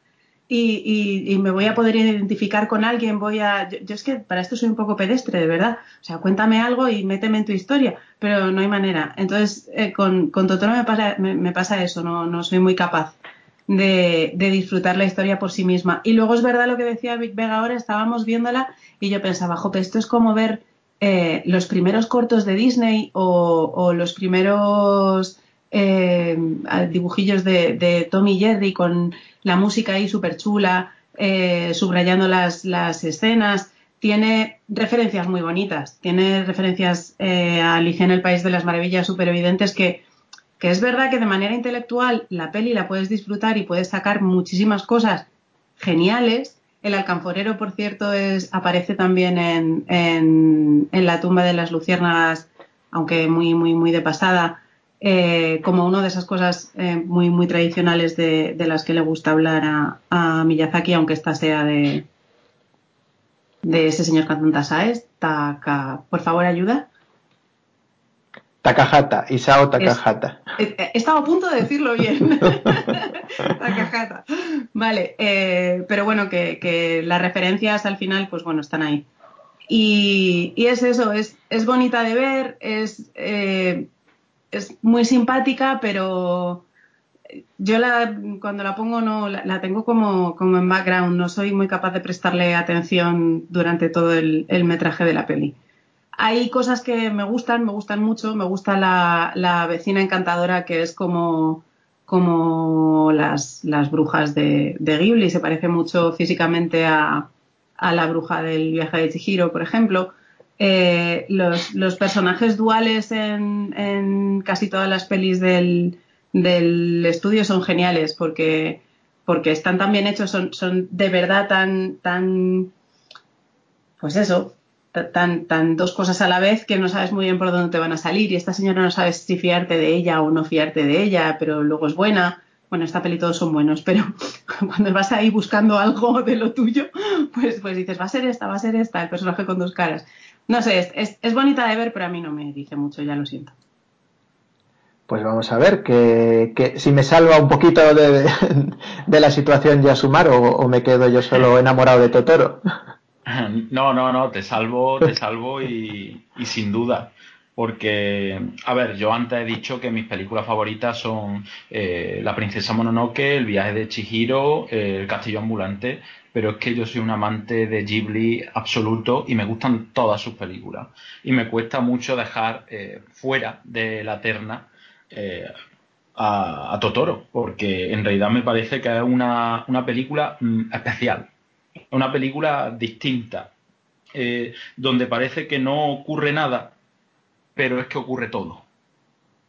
Speaker 2: y, me voy a poder identificar con alguien, voy a... Yo, yo, es que para esto soy un poco pedestre, de verdad. O sea, cuéntame algo y méteme en tu historia, pero no hay manera. Entonces, eh, con, con Totoro me pasa, me, me pasa eso, no, no soy muy capaz de, disfrutar la historia por sí misma. Y luego es verdad lo que decía Big Vega ahora, estábamos viéndola y yo pensaba, jope, esto es como ver eh, los primeros cortos de Disney o, o los primeros eh, dibujillos de, de Tommy Jerry con la música ahí súper chula, eh, subrayando las, las escenas. Tiene referencias muy bonitas, tiene referencias eh, a Alicia en el País de las Maravillas súper evidentes que, que es verdad que de manera intelectual la peli la puedes disfrutar y puedes sacar muchísimas cosas geniales. El alcanforero, por cierto, es, aparece también en, en, la tumba de las luciérnagas, aunque muy, muy, muy de pasada, eh, como una de esas cosas eh, muy, muy tradicionales de, de, las que le gusta hablar a, Miyazaki, aunque esta sea de, de ese señor cantante Saez. Taka, por favor, ayuda.
Speaker 1: Takahata, Isao Takahata.
Speaker 2: Es, he, he estado a punto de decirlo bien. Takahata. Vale, eh, pero bueno, que, que, las referencias al final, pues bueno, están ahí. Y, y es eso, es, es, bonita de ver, es, eh, es muy simpática, pero yo la, cuando la pongo no la, la, tengo como, como en background, no soy muy capaz de prestarle atención durante todo el, el metraje de la peli hay cosas que me gustan, me gustan mucho. Me gusta la, vecina encantadora que es como, como las, brujas de, Ghibli. Se parece mucho físicamente a, la bruja del viaje de Chihiro, por ejemplo. Eh, los, personajes duales en, en, casi todas las pelis del, del estudio son geniales porque, porque están tan bien hechos, son, son de verdad tan, tan, pues eso, tan, tan dos cosas a la vez que no sabes muy bien por dónde te van a salir y esta señora no sabes si fiarte de ella o no fiarte de ella, pero luego es buena. Bueno, esta peli todos son buenos, pero cuando vas ahí buscando algo de lo tuyo, pues, pues dices, va a ser esta, va a ser esta, el personaje con dos caras. No sé, es, es, bonita de ver, pero a mí no me dice mucho, ya lo siento.
Speaker 1: Pues vamos a ver que, que si me salva un poquito de, de, de la situación ya sumar o, o me quedo yo solo enamorado de Totoro.
Speaker 3: No, no, no, te salvo, te salvo y, sin duda. Porque, a ver, yo antes he dicho que mis películas favoritas son eh, La Princesa Mononoke, El viaje de Chihiro, eh, El Castillo Ambulante, pero es que yo soy un amante de Ghibli absoluto y me gustan todas sus películas. Y me cuesta mucho dejar eh, fuera de la terna a, a, Totoro, porque en realidad me parece que es una, una película mm, especial una película distinta, eh, donde parece que no ocurre nada, pero es que ocurre todo.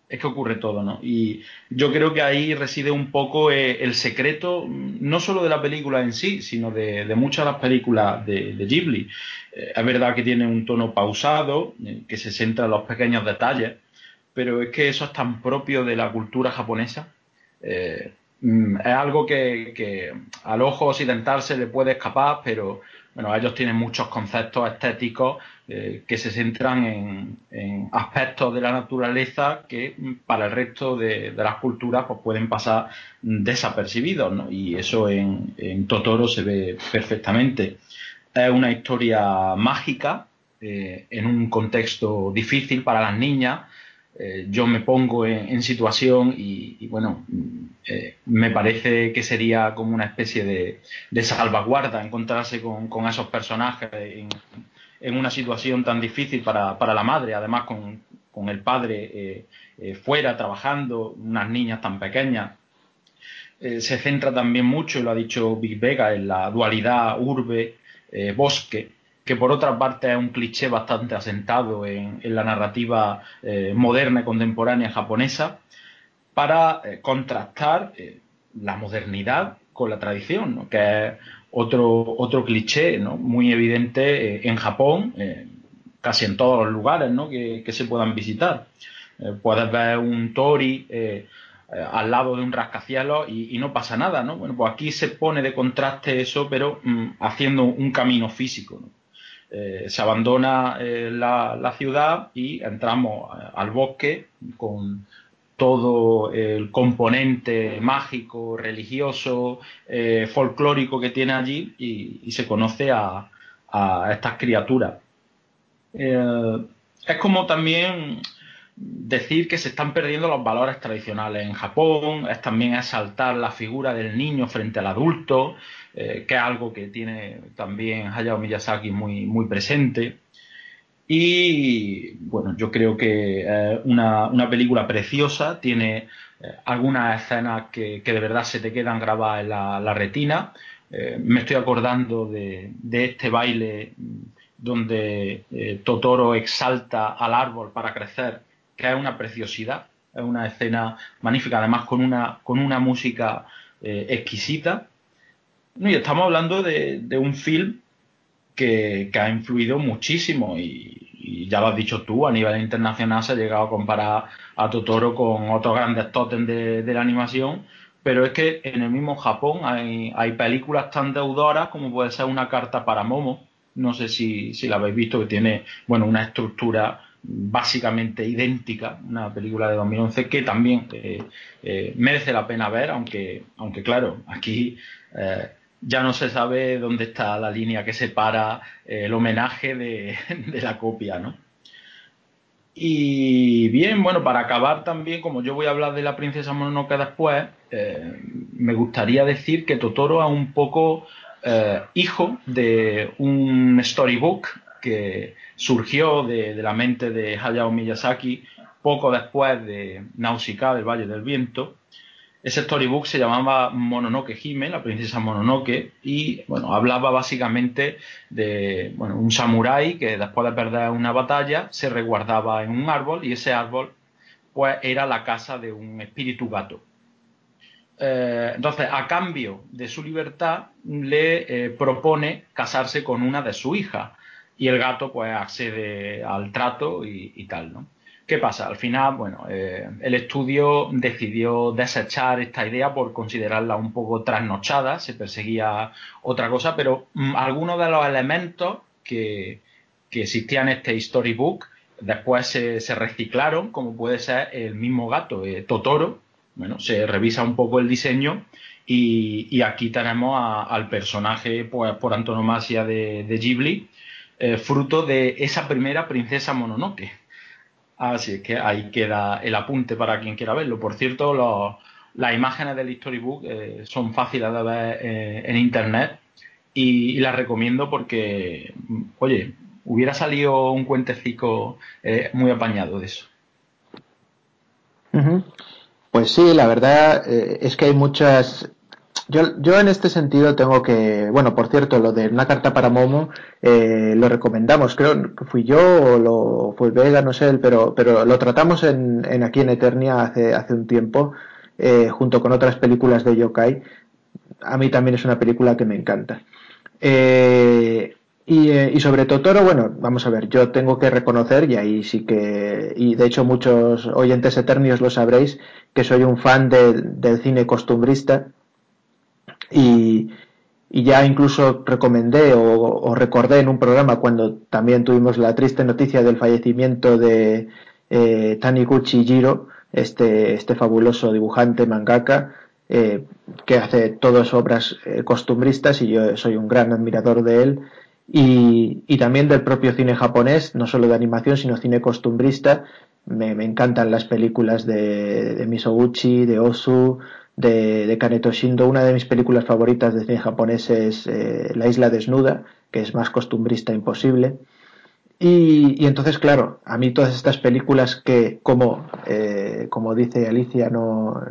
Speaker 3: Es que ocurre todo, ¿no? Y yo creo que ahí reside un poco eh, el secreto, no solo de la película en sí, sino de, muchas de las películas de, de Ghibli. Eh, es verdad que tiene un tono pausado, que se centra en los pequeños detalles, pero es que eso es tan propio de la cultura japonesa. Mm, es algo que, al ojo occidental se le puede escapar, pero bueno, ellos tienen muchos conceptos estéticos eh, que se centran en, aspectos de la naturaleza que para el resto de, las culturas pues, pueden pasar desapercibidos, ¿no? Y eso en, Totoro se ve perfectamente. Es una historia mágica eh, en un contexto difícil para las niñas. Eh, yo me pongo en, situación y, bueno, mm, me parece que sería como una especie de, salvaguarda encontrarse con, con esos personajes en, una situación tan difícil para, para la madre, además con, con el padre eh, eh, fuera trabajando, unas niñas tan pequeñas. Eh, se centra también mucho, lo ha dicho Big Vega, en la dualidad urbe-bosque, que por otra parte es un cliché bastante asentado en, la narrativa moderna y contemporánea japonesa, para contrastar la modernidad con la tradición, que es otro, otro cliché ¿no? muy evidente eh, en Japón, eh, casi en todos los lugares ¿no? que, se puedan visitar. Eh, puedes ver un tori al lado de un rascacielos y, no pasa nada. ¿no? Bueno, pues aquí se pone de contraste eso, pero mm, haciendo un camino físico. Se abandona la, la, ciudad y entramos al bosque con, todo el componente mágico, religioso, eh, folclórico que tiene allí y, se conoce a, estas criaturas. Eh, es como también decir que se están perdiendo los valores tradicionales en Japón, es también exaltar la figura del niño frente al adulto, eh, que es algo que tiene también Hayao Miyazaki muy, muy presente. Y bueno, yo creo que es una, película preciosa, tiene eh, algunas escenas que, de verdad se te quedan grabadas en la, retina. Eh, me estoy acordando de, este baile donde eh, Totoro exalta al árbol para crecer, que es una preciosidad, es una escena magnífica, además con una, con una música exquisita. Y estamos hablando de, un film que, que, ha influido muchísimo y, ya lo has dicho tú, a nivel internacional se ha llegado a comparar a Totoro con otros grandes tótems de, la animación, pero es que en el mismo Japón hay, hay, películas tan deudoras como puede ser una carta para Momo, no sé si, si la habéis visto, que tiene bueno una estructura básicamente idéntica, una película de 2011 que también eh, eh, merece la pena ver, aunque, aunque claro, aquí eh, ya no se sabe dónde está la línea que separa el homenaje de, la copia, ¿no? Y bien, bueno, para acabar también, como yo voy a hablar de la princesa Mononoke después, me gustaría decir que Totoro es un poco hijo de un storybook que surgió de, la mente de Hayao Miyazaki poco después de Nausicaa del Valle del Viento, ese storybook se llamaba Mononoke Hime, la princesa Mononoke, y bueno, hablaba básicamente de bueno, un samurái que después de perder una batalla se resguardaba en un árbol y ese árbol pues era la casa de un espíritu gato. Eh, entonces, a cambio de su libertad, le eh, propone casarse con una de su hija y el gato pues accede al trato y, tal, ¿no? ¿Qué pasa? Al final, bueno, eh, el estudio decidió desechar esta idea por considerarla un poco trasnochada, se perseguía otra cosa, pero mm, algunos de los elementos que, existían en este storybook después se, reciclaron, como puede ser el mismo gato, eh, Totoro. Bueno, se revisa un poco el diseño y, aquí tenemos al personaje pues, por antonomasia de, Ghibli, eh, fruto de esa primera princesa Mononoke. Así es que ahí queda el apunte para quien quiera verlo. Por cierto, las imágenes del Storybook eh, son fáciles de ver eh, en internet y, las recomiendo porque, oye, hubiera salido un cuentecico eh, muy apañado de eso.
Speaker 1: Pues sí, la verdad es que hay muchas yo, yo en este sentido tengo que, bueno, por cierto, lo de una carta para Momo eh, lo recomendamos, creo que fui yo o lo fue Vega, no sé, pero, pero lo tratamos en, aquí en Eternia hace, hace un tiempo, eh, junto con otras películas de Yokai. A mí también es una película que me encanta. Eh, y, y, sobre Totoro, bueno, vamos a ver, yo tengo que reconocer, y ahí sí que, y de hecho muchos oyentes eternios lo sabréis, que soy un fan del cine costumbrista y, y ya incluso recomendé o, recordé en un programa cuando también tuvimos la triste noticia del fallecimiento de eh, Taniguchi Jiro, este, este fabuloso dibujante mangaka, eh, que hace todas obras eh, costumbristas y yo soy un gran admirador de él. Y, también del propio cine japonés, no solo de animación, sino cine costumbrista. Me, encantan las películas de, de Misoguchi, de Osu, de, Kaneto Shindo. Una de mis películas favoritas de cine japonés es eh, La isla desnuda, que es más costumbrista imposible. Y, entonces, claro, a mí todas estas películas que, como, eh, como dice Alicia, no,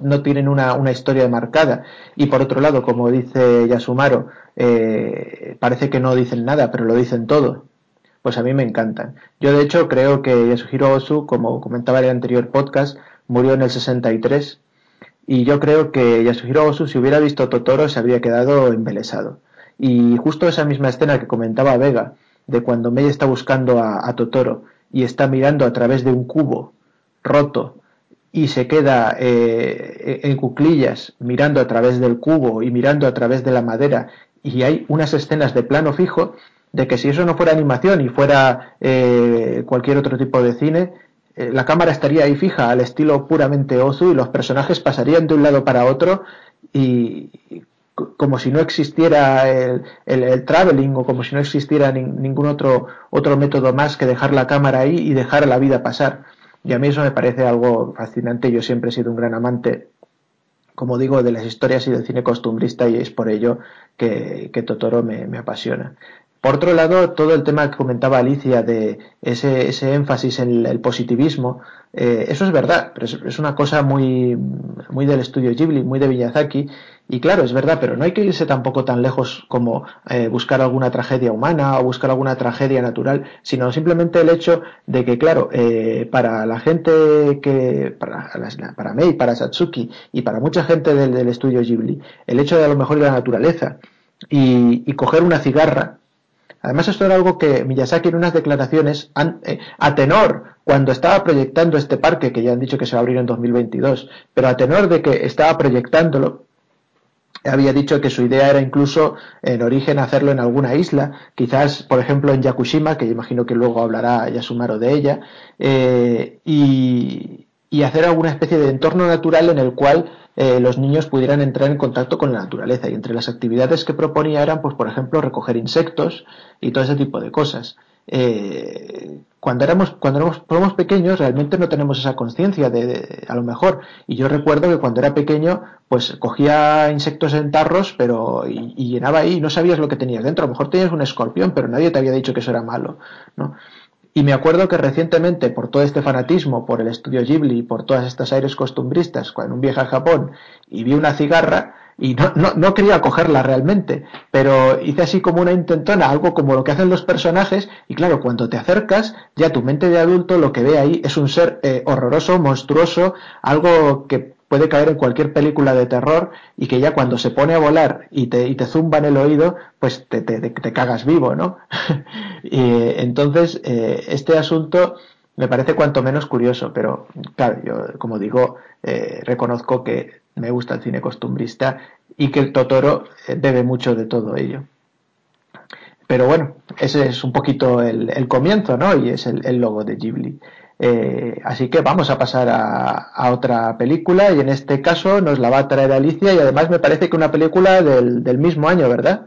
Speaker 1: no, tienen una, una, historia marcada, y por otro lado, como dice Yasumaro, eh, parece que no dicen nada, pero lo dicen todo, pues a mí me encantan. Yo, de hecho, creo que Yasuhiro Osu, como comentaba en el anterior podcast, murió en el 63, y yo creo que Yasuhiro Osu, si hubiera visto Totoro, se habría quedado embelesado. Y justo esa misma escena que comentaba Vega, de cuando Mei está buscando a, Totoro y está mirando a través de un cubo roto y se queda eh, en cuclillas mirando a través del cubo y mirando a través de la madera y hay unas escenas de plano fijo de que si eso no fuera animación y fuera eh, cualquier otro tipo de cine, eh, la cámara estaría ahí fija al estilo puramente Ozu y los personajes pasarían de un lado para otro y como si no existiera el, el, traveling o como si no existiera ningún otro, otro método más que dejar la cámara ahí y dejar la vida pasar. Y a mí eso me parece algo fascinante. Yo siempre he sido un gran amante, como digo, de las historias y del cine costumbrista y es por ello que, Totoro me apasiona. Por otro lado, todo el tema que comentaba Alicia de ese, énfasis en el positivismo, eh, eso es verdad, pero es, una cosa muy, muy del estudio Ghibli, muy de Miyazaki, y claro, es verdad, pero no hay que irse tampoco tan lejos como eh, buscar alguna tragedia humana o buscar alguna tragedia natural, sino simplemente el hecho de que, claro, eh, para la gente que, para, para Mei, para Satsuki y para mucha gente del, del estudio Ghibli, el hecho de a lo mejor ir a la naturaleza y, y coger una cigarra Además, esto era algo que Miyazaki en unas declaraciones eh, a tenor cuando estaba proyectando este parque, que ya han dicho que se va a abrir en 2022, pero a tenor de que estaba proyectándolo, había dicho que su idea era incluso en origen hacerlo en alguna isla, quizás por ejemplo en Yakushima, que imagino que luego hablará Yasumaro de ella, eh, y, y hacer alguna especie de entorno natural en el cual eh, los niños pudieran entrar en contacto con la naturaleza. Y entre las actividades que proponía eran, pues, por ejemplo, recoger insectos y todo ese tipo de cosas. Eh, cuando éramos cuando éramos, pequeños realmente no tenemos esa conciencia de, a lo mejor y yo recuerdo que cuando era pequeño pues cogía insectos en tarros pero y, y, llenaba ahí y no sabías lo que tenías dentro a lo mejor tenías un escorpión pero nadie te había dicho que eso era malo no y me acuerdo que recientemente, por todo este fanatismo, por el estudio Ghibli, por todas estas aires costumbristas, cuando un viaje a Japón y vi una cigarra, y no, no, no, quería cogerla realmente, pero hice así como una intentona, algo como lo que hacen los personajes, y claro, cuando te acercas, ya tu mente de adulto lo que ve ahí es un ser eh, horroroso, monstruoso, algo que puede caer en cualquier película de terror y que ya cuando se pone a volar y te, y te zumba en el oído, pues te, te, te cagas vivo, ¿no? y, entonces, eh, este asunto me parece cuanto menos curioso, pero claro, yo como digo, eh, reconozco que me gusta el cine costumbrista y que el Totoro eh, debe mucho de todo ello. Pero bueno, ese es un poquito el, el comienzo, ¿no? Y es el, el logo de Ghibli. Eh, así que vamos a pasar a, otra película y en este caso nos la va a traer Alicia y además me parece que una película del, mismo año, ¿verdad?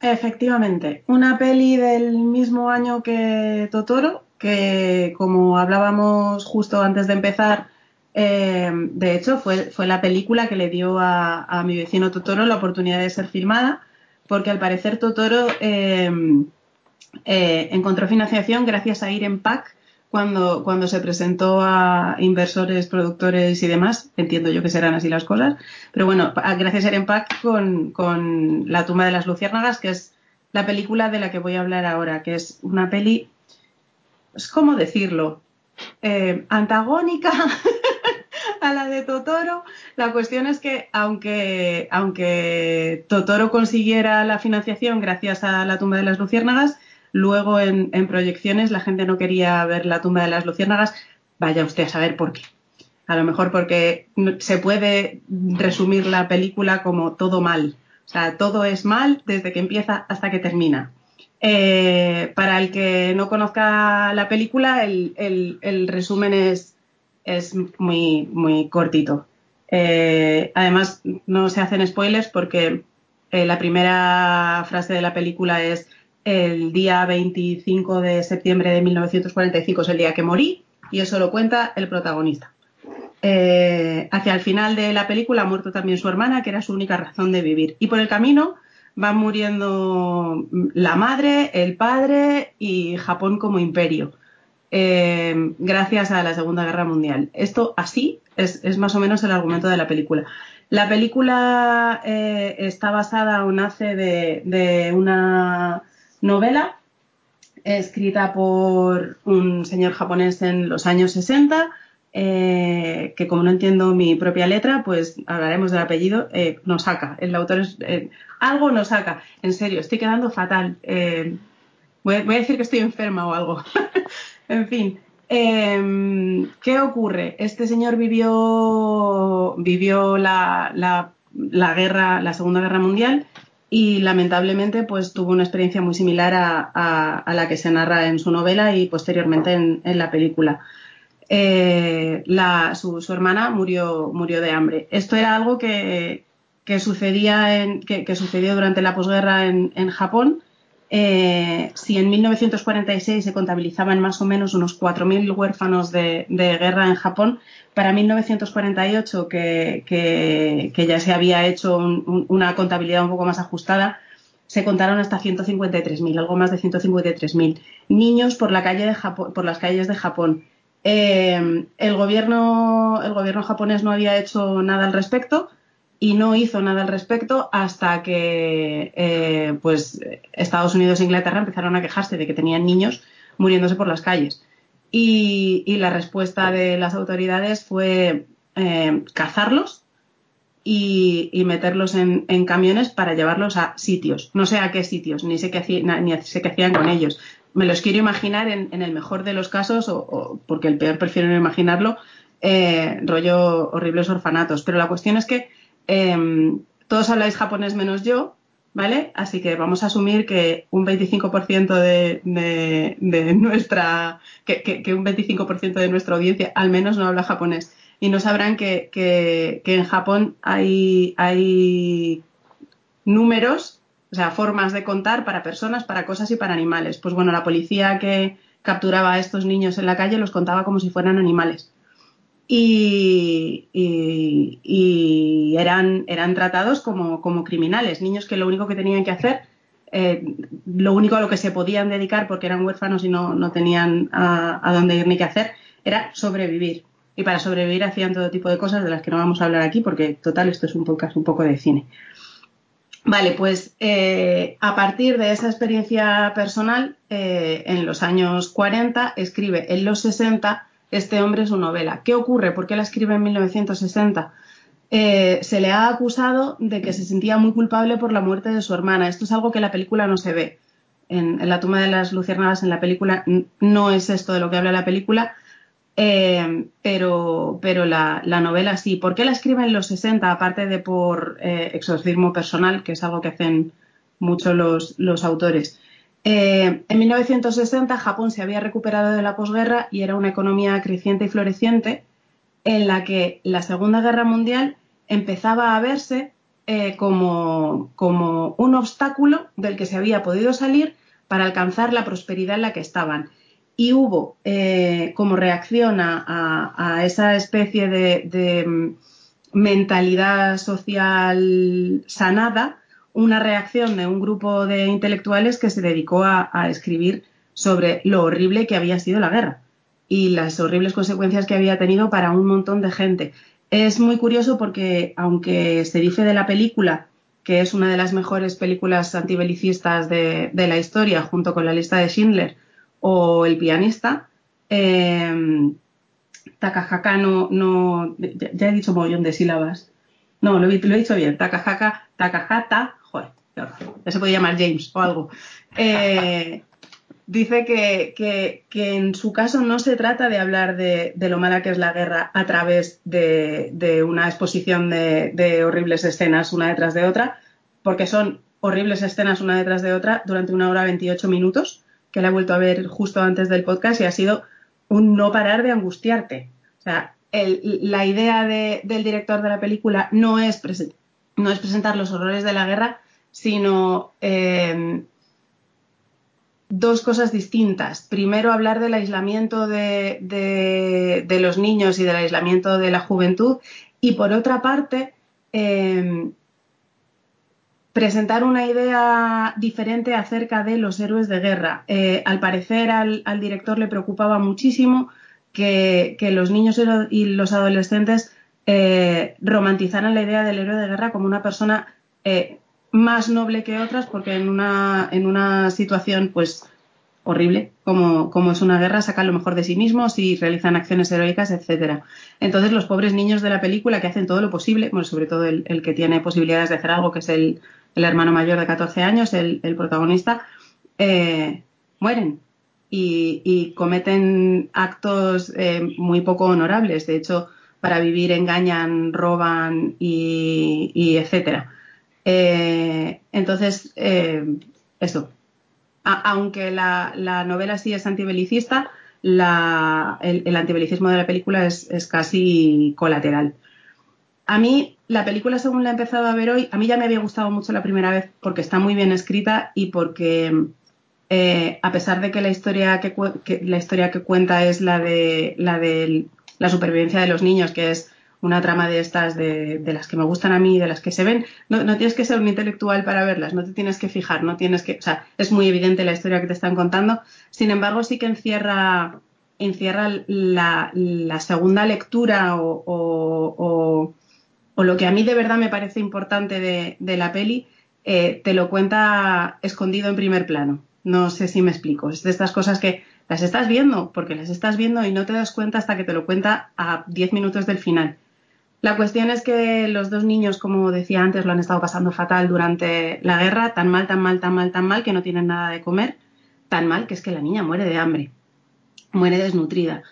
Speaker 2: Efectivamente, una peli del mismo año que Totoro, que como hablábamos justo antes de empezar, eh, de hecho fue, fue, la película que le dio a, mi vecino Totoro la oportunidad de ser filmada, porque al parecer Totoro eh, eh, encontró financiación gracias a Irenpac cuando, cuando se presentó a inversores, productores y demás. Entiendo yo que serán así las cosas. Pero bueno, gracias a Irenpac con, con La tumba de las luciérnagas, que es la película de la que voy a hablar ahora, que es una peli, es como decirlo, eh, antagónica a la de Totoro. La cuestión es que aunque, aunque Totoro consiguiera la financiación gracias a la tumba de las luciérnagas, Luego en, proyecciones la gente no quería ver la tumba de las luciérnagas. Vaya usted a saber por qué. A lo mejor porque se puede resumir la película como todo mal. O sea, todo es mal desde que empieza hasta que termina. Eh, para el que no conozca la película, el, resumen es, muy, muy cortito. Eh, además, no se hacen spoilers porque eh, la primera frase de la película es el día 25 de septiembre de 1945 es el día que morí y eso lo cuenta el protagonista. Eh, hacia el final de la película ha muerto también su hermana, que era su única razón de vivir. Y por el camino van muriendo la madre, el padre y Japón como imperio, eh, gracias a la Segunda Guerra Mundial. Esto así es, más o menos el argumento de la película. La película eh, está basada o nace de una novela escrita por un señor japonés en los años 60, eh, que como no entiendo mi propia letra, pues hablaremos del apellido, eh, Nosaka. El autor es... Eh, algo Nosaka. En serio, estoy quedando fatal. Eh, voy, a decir que estoy enferma o algo. en fin. Em, ¿Qué ocurre? Este señor vivió, vivió la, la guerra, la Segunda Guerra Mundial y lamentablemente pues tuvo una experiencia muy similar a, la que se narra en su novela y posteriormente en, la película. Eh, su, hermana murió, murió de hambre. Esto era algo que, sucedía en, que, sucedió durante la posguerra en, en Japón eh, si en 1946 se contabilizaban más o menos unos 4.000 huérfanos de, guerra en Japón, para 1948, que, ya se había hecho una contabilidad un poco más ajustada, se contaron hasta 153.000, algo más de 153.000 niños por, la calle de por las calles de Japón. Eh, el gobierno japonés no había hecho nada al respecto y no hizo nada al respecto hasta que eh, pues Estados Unidos e Inglaterra empezaron a quejarse de que tenían niños muriéndose por las calles. Y, la respuesta de las autoridades fue eh, cazarlos y, meterlos en, camiones para llevarlos a sitios. No sé a qué sitios, ni sé qué, ni sé qué hacían con ellos. Me los quiero imaginar en, el mejor de los casos, o, porque el peor prefiero no imaginarlo, eh, rollo horribles orfanatos. Pero la cuestión es que Em, todos habláis japonés menos yo, ¿vale? Así que vamos a asumir que un 25% de, nuestra, que, un 25% de nuestra audiencia al menos no habla japonés. Y no sabrán que, en Japón hay, hay números, o sea, formas de contar para personas, para cosas y para animales. Pues bueno, la policía que capturaba a estos niños en la calle los contaba como si fueran animales y, eran, eran tratados como, como, criminales, niños que lo único que tenían que hacer, eh, lo único a lo que se podían dedicar porque eran huérfanos y no, no tenían a, dónde ir ni qué hacer, era sobrevivir. Y para sobrevivir hacían todo tipo de cosas de las que no vamos a hablar aquí porque, total, esto es un podcast un poco de cine. Vale, pues eh, a partir de esa experiencia personal, eh, en los años 40, escribe en los 60 este hombre su novela. ¿Qué ocurre? ¿Por qué la escribe en 1960? Eh, se le ha acusado de que se sentía muy culpable por la muerte de su hermana. Esto es algo que en la película no se ve. En, la tumba de las luciérnagas en la película no es esto de lo que habla la película, eh, pero, pero la, novela sí. ¿Por qué la escribe en los 60? Aparte de por eh, exorcismo personal, que es algo que hacen muchos los, los autores. Eh, en 1960 Japón se había recuperado de la posguerra y era una economía creciente y floreciente en la que la Segunda Guerra Mundial empezaba a verse eh, como, un obstáculo del que se había podido salir para alcanzar la prosperidad en la que estaban. Y hubo, eh, como reacción a, esa especie de mm, mentalidad social sanada, una reacción de un grupo de intelectuales que se dedicó a, escribir sobre lo horrible que había sido la guerra y las horribles consecuencias que había tenido para un montón de gente. Es muy curioso porque, aunque se dice de la película que es una de las mejores películas antibelicistas de, la historia, junto con la lista de Schindler o El pianista, eh, Takahaka no, ya, he dicho mogollón de sílabas. No, lo, he dicho bien. Takahaka, Takahata, ya se puede llamar James o algo. Eh, dice que, en su caso no se trata de hablar de, lo mala que es la guerra a través de, una exposición de, horribles escenas una detrás de otra, porque son horribles escenas una detrás de otra durante una hora 28 minutos, que la he vuelto a ver justo antes del podcast y ha sido un no parar de angustiarte. O sea, la idea del director de la película no es presentar los horrores de la guerra, sino eh, dos cosas distintas. Primero, hablar del aislamiento de, los niños y del aislamiento de la juventud. Y por otra parte, em, presentar una idea diferente acerca de los héroes de guerra. Eh, al parecer, al, director le preocupaba muchísimo que, los niños y los adolescentes eh, romantizaran la idea del héroe de guerra como una persona eh, más noble que otras porque en una, en una situación pues horrible como, como, es una guerra sacan lo mejor de sí mismos y realizan acciones heroicas, etcétera. Entonces los pobres niños de la película que hacen todo lo posible, bueno, sobre todo el, que tiene posibilidades de hacer algo, que es el, el hermano mayor de 14 años, el, el protagonista, eh, mueren y, cometen actos eh, muy poco honorables. De hecho, para vivir engañan, roban y, y etcétera. Eh, entonces, eh, eso. aunque la, novela sí es antibelicista, el, antibelicismo de la película es, casi colateral. A mí, la película, según la he empezado a ver hoy, a mí ya me había gustado mucho la primera vez porque está muy bien escrita y porque, eh, a pesar de que la historia que, la historia que cuenta es la de, la de la supervivencia de los niños, que es una trama de estas de, las que me gustan a mí, de las que se ven, no, tienes que ser un intelectual para verlas, no te tienes que fijar, no tienes que, o sea, es muy evidente la historia que te están contando. Sin embargo, sí que encierra, encierra la, segunda lectura o, lo que a mí de verdad me parece importante de, la peli, eh, te lo cuenta escondido en primer plano. No sé si me explico. Es de estas cosas que las estás viendo, porque las estás viendo y no te das cuenta hasta que te lo cuenta a 10 minutos del final. La cuestión es que los dos niños, como decía antes, lo han estado pasando fatal durante la guerra, tan mal, tan mal, tan mal, tan mal, que no tienen nada de comer, tan mal que es que la niña muere de hambre, muere desnutrida.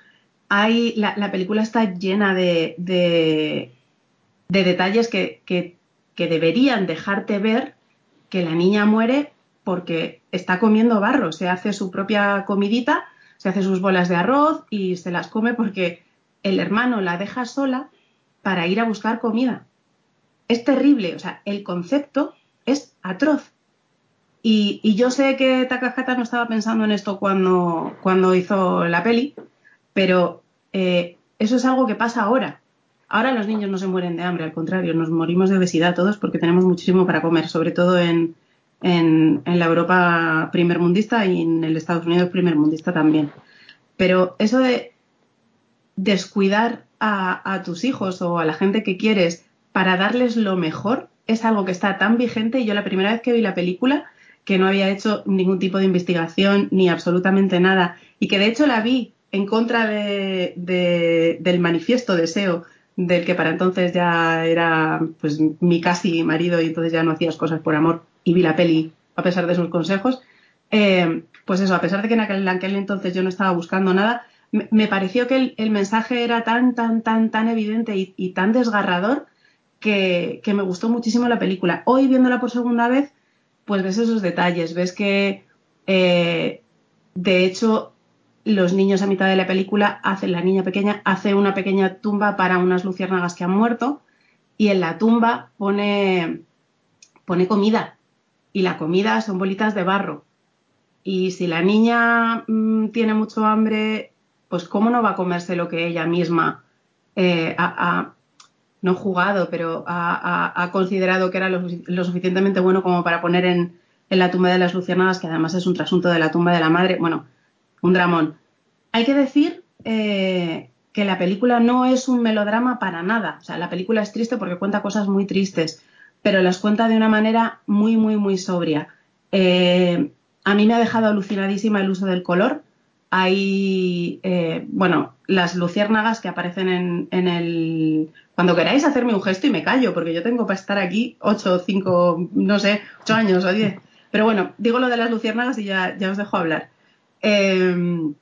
Speaker 2: Hay, la, película está llena de, de, detalles que deberían dejarte ver que la niña muere porque está comiendo barro, se hace su propia comidita, se hace sus bolas de arroz y se las come porque el hermano la deja sola para ir a buscar comida. Es terrible, o sea, el concepto es atroz. Y, yo sé que Takahata no estaba pensando en esto cuando, cuando hizo la peli, pero eh, eso es algo que pasa ahora. Ahora los niños no se mueren de hambre, al contrario, nos morimos de obesidad todos porque tenemos muchísimo para comer, sobre todo en, en, en la Europa primermundista y en el Estados Unidos primermundista también. Pero eso de descuidar a, tus hijos o a la gente que quieres para darles lo mejor es algo que está tan vigente. Y yo la primera vez que vi la película, que no había hecho ningún tipo de investigación ni absolutamente nada, y que de hecho la vi en contra de, del manifiesto deseo del que para entonces ya era pues mi casi marido y entonces ya no hacías cosas por amor y vi la peli a pesar de sus consejos, eh, pues eso, a pesar de que en aquel, en aquel entonces yo no estaba buscando nada, me pareció que el, mensaje era tan, tan, tan, tan evidente y, tan desgarrador que, me gustó muchísimo la película. Hoy viéndola por segunda vez, pues ves esos detalles, ves que eh, de hecho los niños a mitad de la película hacen, la niña pequeña hace una pequeña tumba para unas luciérnagas que han muerto y en la tumba pone, pone comida y la comida son bolitas de barro. Y si la niña mm, tiene mucho hambre pues cómo no va a comerse lo que ella misma eh, ha, no jugado, pero ha, considerado que era lo, suficientemente bueno como para poner en, la tumba de las luciérnagas, que además es un trasunto de la tumba de la madre. Bueno, un dramón. Hay que decir eh, que la película no es un melodrama para nada. O sea, la película es triste porque cuenta cosas muy tristes, pero las cuenta de una manera muy, muy, muy sobria. Eh, a mí me ha dejado alucinadísima el uso del color hay, eh, bueno, las luciérnagas que aparecen en, el... Cuando queráis hacerme un gesto y me callo, porque yo tengo para estar aquí 8, 5, no sé, 8 años o 10. Pero bueno, digo lo de las luciérnagas y ya, ya os dejo hablar. Em,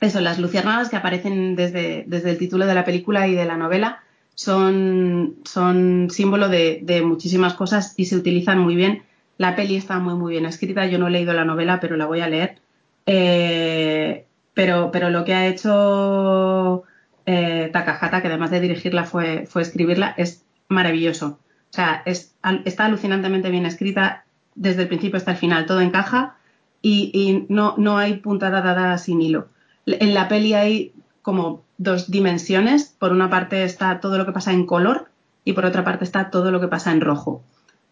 Speaker 2: eso, las luciérnagas que aparecen desde, desde el título de la película y de la novela son, son símbolo de, muchísimas cosas y se utilizan muy bien. La peli está muy, muy bien escrita. Yo no he leído la novela, pero la voy a leer. Eh, pero, pero lo que ha hecho eh, Takahata, que además de dirigirla fue, fue escribirla, es maravilloso. O sea, es, está alucinantemente bien escrita desde el principio hasta el final. Todo encaja y, no, no hay puntada dada sin hilo. En la peli hay como dos dimensiones. Por una parte está todo lo que pasa en color y por otra parte está todo lo que pasa en rojo.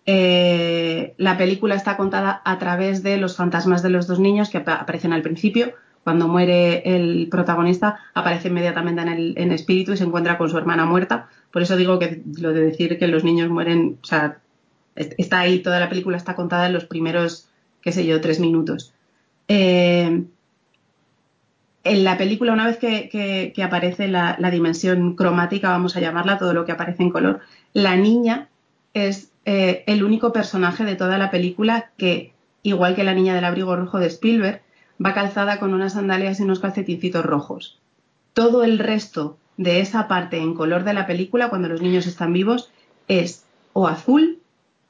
Speaker 2: Eh, la película está contada a través de los fantasmas de los dos niños que aparecen al principio. Cuando muere el protagonista, aparece inmediatamente en el espíritu y se encuentra con su hermana muerta. Por eso digo que lo de decir que los niños mueren, o sea, está ahí, toda la película está contada en los primeros, qué sé yo, tres minutos. Eh, en la película, una vez que, aparece la, dimensión cromática, vamos a llamarla, todo lo que aparece en color, la niña es eh, el único personaje de toda la película que, igual que la niña del abrigo rojo de Spielberg, va calzada con unas sandalias y unos calcetincitos rojos. Todo el resto de esa parte en color de la película, cuando los niños están vivos, es o azul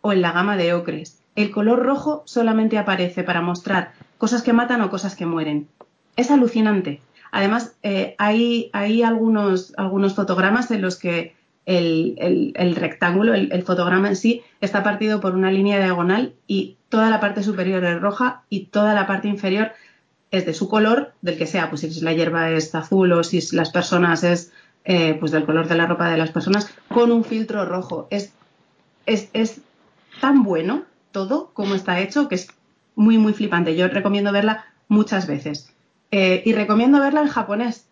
Speaker 2: o en la gama de ocres. El color rojo solamente aparece para mostrar cosas que matan o cosas que mueren es alucinante. Además, eh, hay, algunos, algunos fotogramas en los que el, rectángulo, el, fotograma en sí, está partido por una línea diagonal y toda la parte superior es roja y toda la parte inferior es de su color, del que sea, pues si la hierba es azul o si las personas es eh, pues del color de la ropa de las personas, con un filtro rojo. Es, es, es tan bueno todo como está hecho que es muy, muy flipante. Yo recomiendo verla muchas veces. Eh, y recomiendo verla en japonés.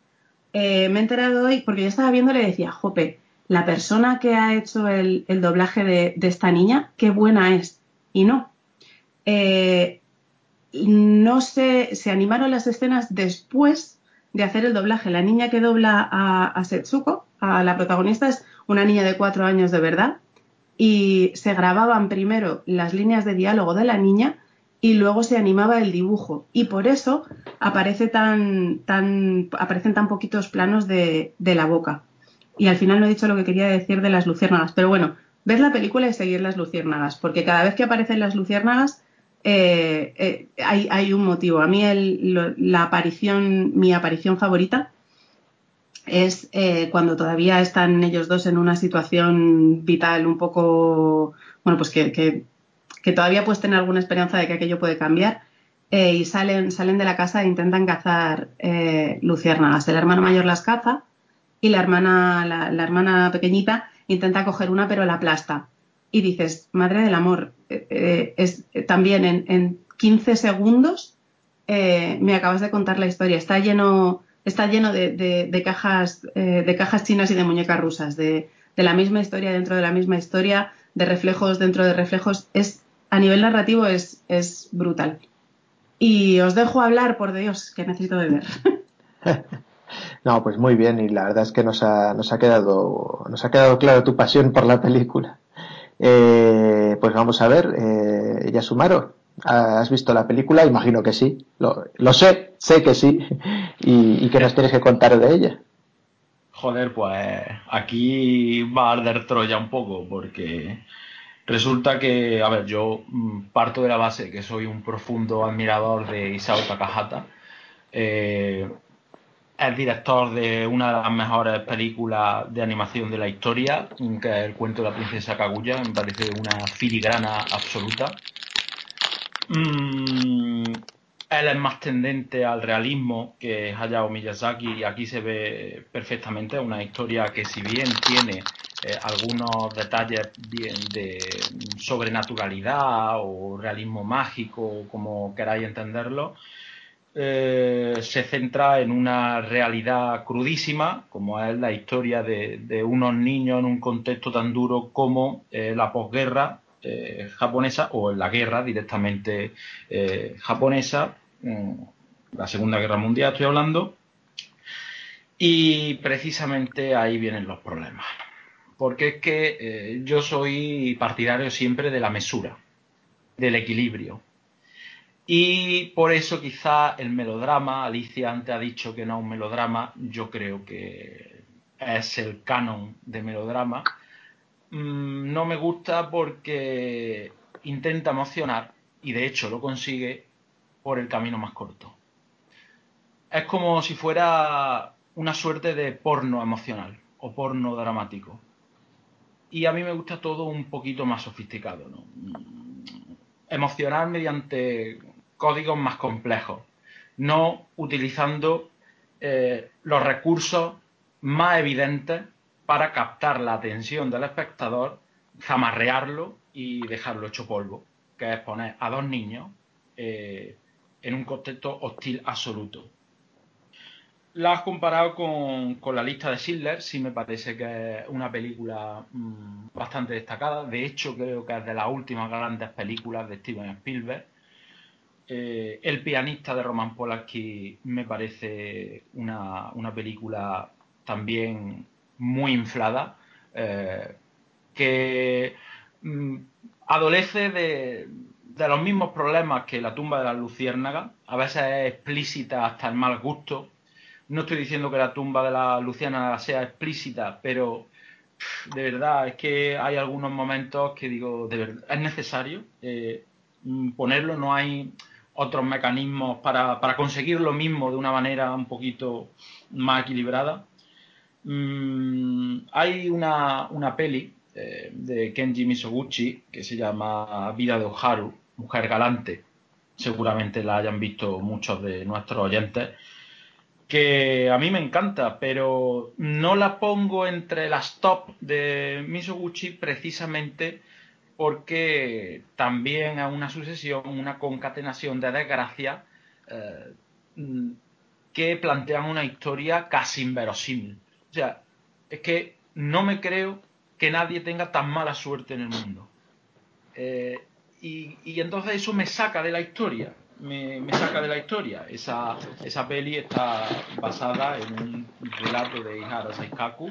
Speaker 2: Eh, me he enterado hoy, porque yo estaba viendo y le decía, Jope, la persona que ha hecho el, doblaje de, esta niña, qué buena es. Y no. Eh, no sé, se animaron las escenas después de hacer el doblaje. La niña que dobla a, a Setsuko, a la protagonista, es una niña de cuatro años de verdad. Y se grababan primero las líneas de diálogo de la niña y luego se animaba el dibujo y por eso aparece tan, tan, aparecen tan poquitos planos de, la boca. Y al final no he dicho lo que quería decir de las luciérnagas, pero bueno, ver la película y seguir las luciérnagas, porque cada vez que aparecen las luciérnagas eh, eh, hay, un motivo. A mí la aparición, mi aparición favorita es eh, cuando todavía están ellos dos en una situación vital un poco, bueno, pues que todavía puedes tener alguna esperanza de que aquello puede cambiar. Y salen, salen de la casa e intentan cazar luciérnagas. El hermano mayor las caza y la hermana, la, hermana pequeñita intenta coger una pero la aplasta. Y dices, madre del amor, eh, es también en, 15 segundos me acabas de contar la historia. Está lleno, está lleno de, cajas, de cajas chinas y de muñecas rusas, de, de la misma historia dentro de la misma historia, de reflejos dentro de reflejos. Es a nivel narrativo es, es brutal. Y os dejo hablar, por Dios, que necesito beber.
Speaker 1: no, pues muy bien, y la verdad es que nos ha, nos ha quedado, nos ha quedado claro tu pasión por la película. Eh, pues vamos a ver, eh, Yasumaro, ¿has visto la película? Imagino que sí. Lo, lo sé, sé que sí. ¿Y, qué nos tienes que contar de ella?
Speaker 3: Joder, pues aquí va a arder Troya un poco, porque Resulta que, a ver, yo mm, parto de la base que soy un profundo admirador de Isao Takahata. Eh, es director de una de las mejores películas de animación de la historia, que es El cuento de la princesa Kaguya. Me parece una filigrana absoluta. Mm, él es más tendente al realismo que Hayao Miyazaki y aquí se ve perfectamente una historia que si bien tiene eh, algunos detalles bien de sobrenaturalidad o realismo mágico, como queráis entenderlo, eh, se centra en una realidad crudísima, como es la historia de, unos niños en un contexto tan duro como eh, la posguerra japonesa o en la guerra directamente japonesa, mm, la Segunda Guerra Mundial estoy hablando, y precisamente ahí vienen los problemas porque es que eh, yo soy partidario siempre de la mesura, del equilibrio. Y por eso quizá el melodrama, Alicia antes ha dicho que no es un melodrama, yo creo que es el canon de melodrama. Mm, no me gusta porque intenta emocionar y de hecho lo consigue por el camino más corto. Es como si fuera una suerte de porno emocional o porno dramático. Y a mí me gusta todo un poquito más sofisticado, ¿no? Emocionar mediante códigos más complejos, no utilizando eh, los recursos más evidentes para captar la atención del espectador, zamarrearlo y dejarlo hecho polvo, que es poner a dos niños eh, en un contexto hostil absoluto. La has comparado con, la lista de Schindler, sí me parece que es una película mm, bastante destacada. De hecho, creo que es de las últimas grandes películas de Steven Spielberg. Eh, el pianista de Roman Polanski me parece una, película también muy inflada, eh, que mm, adolece de, de los mismos problemas que la tumba de la luciérnaga, a veces es explícita hasta el mal gusto. No estoy diciendo que la tumba de la luciérnaga sea explícita, pero de verdad es que hay algunos momentos que digo, de verdad, es necesario eh, ponerlo, no hay otros mecanismos para, conseguir lo mismo de una manera un poquito más equilibrada. Mm, hay una, una peli eh, de Kenji Misoguchi que se llama Vida de Oharu, Mujer Galante, seguramente la hayan visto muchos de nuestros oyentes, que a mí me encanta, pero no la pongo entre las top de Misoguchi precisamente porque también es una sucesión, una concatenación de desgracias eh, que plantean una historia casi inverosímil. O sea, es que no me creo que nadie tenga tan mala suerte en el mundo. Eh, y, entonces eso me saca de la historia, me, saca de la historia. Esa, esa peli está basada en un relato de Ihara Saikaku,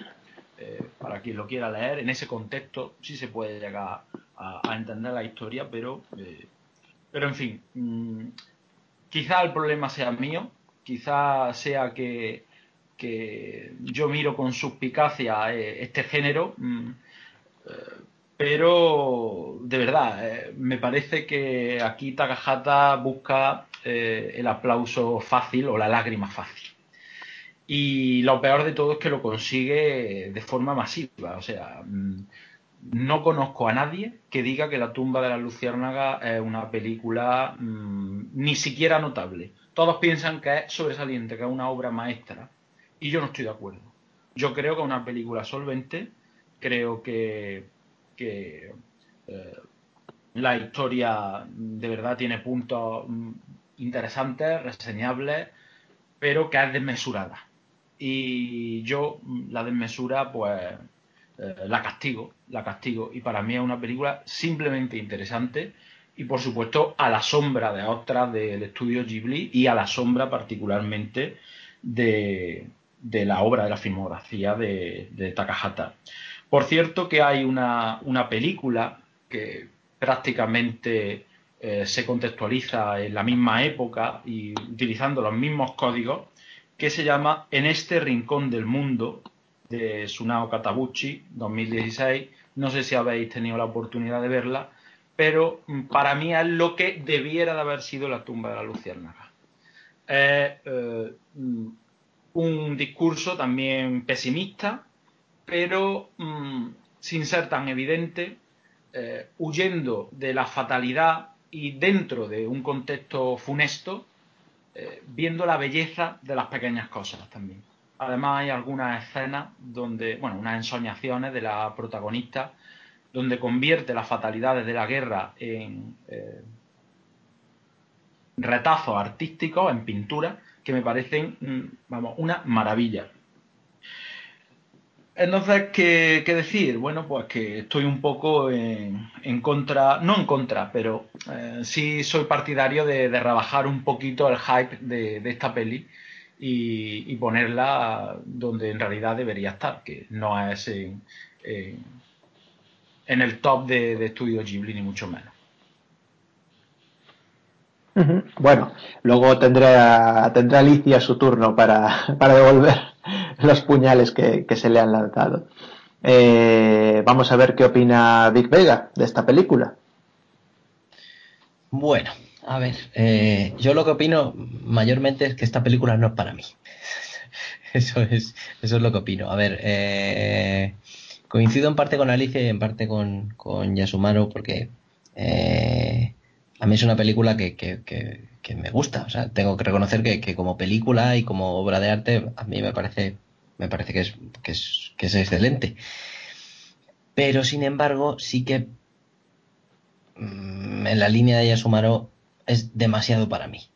Speaker 3: eh, para quien lo quiera leer. En ese contexto sí se puede llegar a, entender la historia, pero, eh, pero en fin, mm, quizá el problema sea mío, quizá sea que, que yo miro con suspicacia eh, este género. Mm, pero de verdad, eh, me parece que aquí Takahata busca eh, el aplauso fácil o la lágrima fácil. Y lo peor de todo es que lo consigue de forma masiva. O sea, mm, no conozco a nadie que diga que La tumba de la luciérnaga es una película mm, ni siquiera notable. Todos piensan que es sobresaliente, que es una obra maestra. Y yo no estoy de acuerdo. Yo creo que es una película solvente. Creo que eh, la historia de verdad tiene puntos mm, interesantes, reseñables, pero que es desmesurada. Y yo mm, la desmesura, pues eh, la castigo, la castigo. Y para mí es una película simplemente interesante y por supuesto a la sombra de otras del estudio Ghibli y a la sombra particularmente de, la obra de la filmografía de, Takahata. Por cierto que hay una, película que prácticamente eh, se contextualiza en la misma época y utilizando los mismos códigos, que se llama En este rincón del mundo, de Sunao Katabuchi, 2016. No sé si habéis tenido la oportunidad de verla, pero mm, para mí es lo que debiera de haber sido la tumba de la luciérnaga. Es eh, mm, un discurso también pesimista, pero mm, sin ser tan evidente, eh, huyendo de la fatalidad y dentro de un contexto funesto, eh, viendo la belleza de las pequeñas cosas también. Además hay algunas escenas donde, bueno, unas ensoñaciones de la protagonista, donde convierte las fatalidades de la guerra en eh, retazos artísticos, en pintura, que me parecen, mm, vamos, una maravilla. Entonces, ¿qué, decir? Bueno, pues que estoy un poco en, contra, no en contra, pero eh, sí soy partidario de, rebajar un poquito el hype de, esta peli y, ponerla donde en realidad debería estar, que no es en, el top de, de Estudio Ghibli, ni mucho menos.
Speaker 1: Bueno, luego tendrá, tendrá Alicia su turno para, para devolver los puñales que, se le han lanzado. Eh, vamos a ver qué opina Vic Vega de esta película.
Speaker 4: Bueno, a ver, eh, yo lo que opino mayormente es que esta película no es para mí. Eso es, eso es lo que opino. A ver, eh, coincido en parte con Alicia y en parte con, con Yasumaro porque eh, a mí es una película que, que, que, me gusta. O sea, tengo que reconocer que, que, como película y como obra de arte a mí me parece, me parece que, es, que, es, que es excelente. Pero sin embargo, sí que mm, en la línea de Yasumaro es demasiado para mí.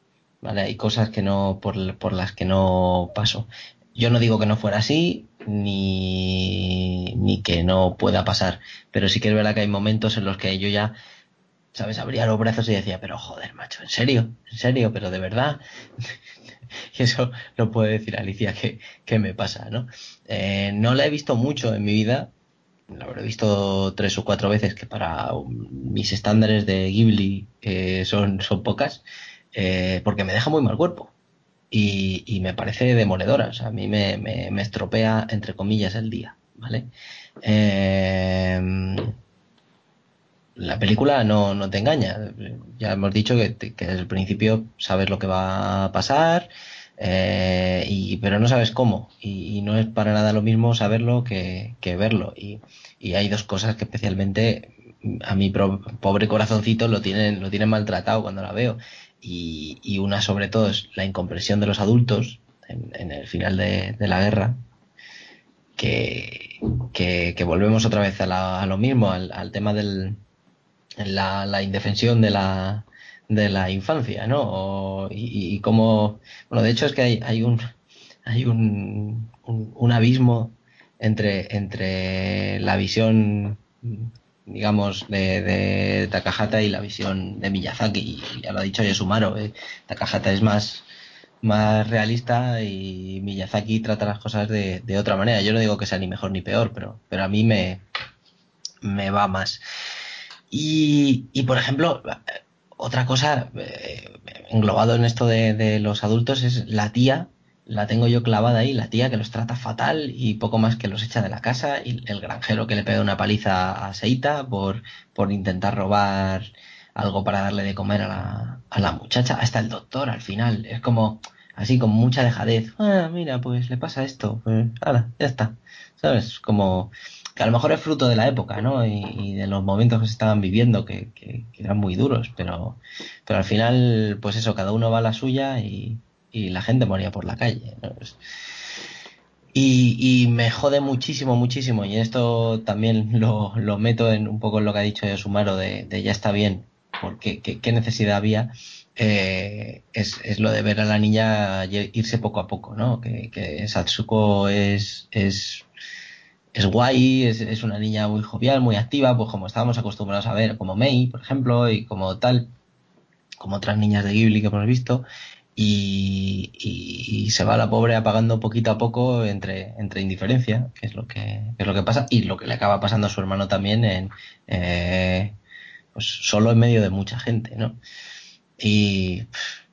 Speaker 4: ¿vale? Hay cosas que no, por, por las que no paso. Yo no digo que no fuera así, ni, ni que no pueda pasar, pero sí que es verdad que hay momentos en los que yo ya, ¿sabes? Abría los brazos y decía, pero joder, macho, ¿en serio? ¿En serio? ¿Pero de verdad? y eso lo puede decir Alicia que, que me pasa, ¿no? Eh, no la he visto mucho en mi vida, la habré visto tres o cuatro veces, que para mis estándares de Ghibli eh, son, son pocas, eh, porque me deja muy mal cuerpo y, me parece demoledora. O sea, a mí me, me, estropea, entre comillas, el día, ¿vale? Em, la película no, no, te engaña. Ya hemos dicho que, desde el principio sabes lo que va a pasar, eh, y, pero no sabes cómo. Y, no es para nada lo mismo saberlo que, que verlo. Y, y, hay dos cosas que especialmente a mi pobre corazoncito lo tienen, lo tienen maltratado cuando la veo y, una sobre todo es la incomprensión de los adultos en, el final de, la guerra, que, que, volvemos otra vez a, lo mismo, al, tema de la, indefensión de la, de la infancia, ¿no? y, y cómo, bueno, de hecho es que hay, hay un hay un, un abismo entre, entre la visión digamos, de, de, Takahata y la visión de Miyazaki. Y ya lo ha dicho Yasumaro, eh. Takahata es más, más realista y Miyazaki trata las cosas de, de, otra manera. Yo no digo que sea ni mejor ni peor, pero, pero a mí me, me va más. Y, y por ejemplo, otra cosa eh, englobado en esto de, de los adultos es la tía la tengo yo clavada ahí, la tía que los trata fatal y poco más que los echa de la casa, y el granjero que le pega una paliza a Seita por, por intentar robar algo para darle de comer a la, a la muchacha, hasta el doctor al final, es como así con mucha dejadez, ah, mira, pues le pasa esto, pues, ya está, ¿sabes? Como que a lo mejor es fruto de la época, ¿no? Y, de los momentos que se estaban viviendo, que, que, que, eran muy duros, pero, pero al final, pues eso, cada uno va a la suya y, y la gente moría por la calle. Y, me jode muchísimo, muchísimo, y esto también lo, meto en un poco en lo que ha dicho Yosumaro de, de ya está bien, porque qué, necesidad había, eh, es, es, lo de ver a la niña irse poco a poco, ¿no? Que, que Satsuko es, es, es guay, es, es, una niña muy jovial, muy activa, pues como estábamos acostumbrados a ver, como Mei, por ejemplo, y como tal, como otras niñas de Ghibli que hemos visto, y, se va la pobre apagando poquito a poco entre, entre indiferencia, que es lo que, es lo que pasa, y lo que le acaba pasando a su hermano también en eh, pues solo en medio de mucha gente, ¿no? Y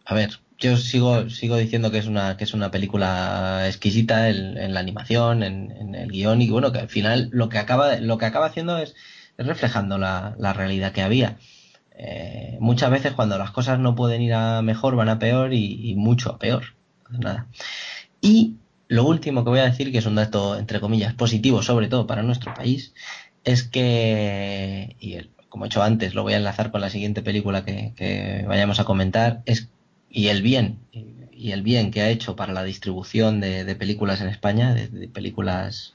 Speaker 4: a ver, yo sigo, sigo diciendo que es una, que es una película exquisita en, la animación, en, el guion, y bueno, que al final lo que acaba, lo que acaba haciendo es, reflejando la, la realidad que había. Eh, muchas veces cuando las cosas no pueden ir a mejor van a peor y, mucho a peor. Nada. Y lo último que voy a decir, que es un dato entre comillas positivo, sobre todo para nuestro país, es que, y como he hecho antes, lo voy a enlazar con la siguiente película que, vayamos a comentar, es y el bien y el bien que ha hecho para la distribución de, películas en España, de, películas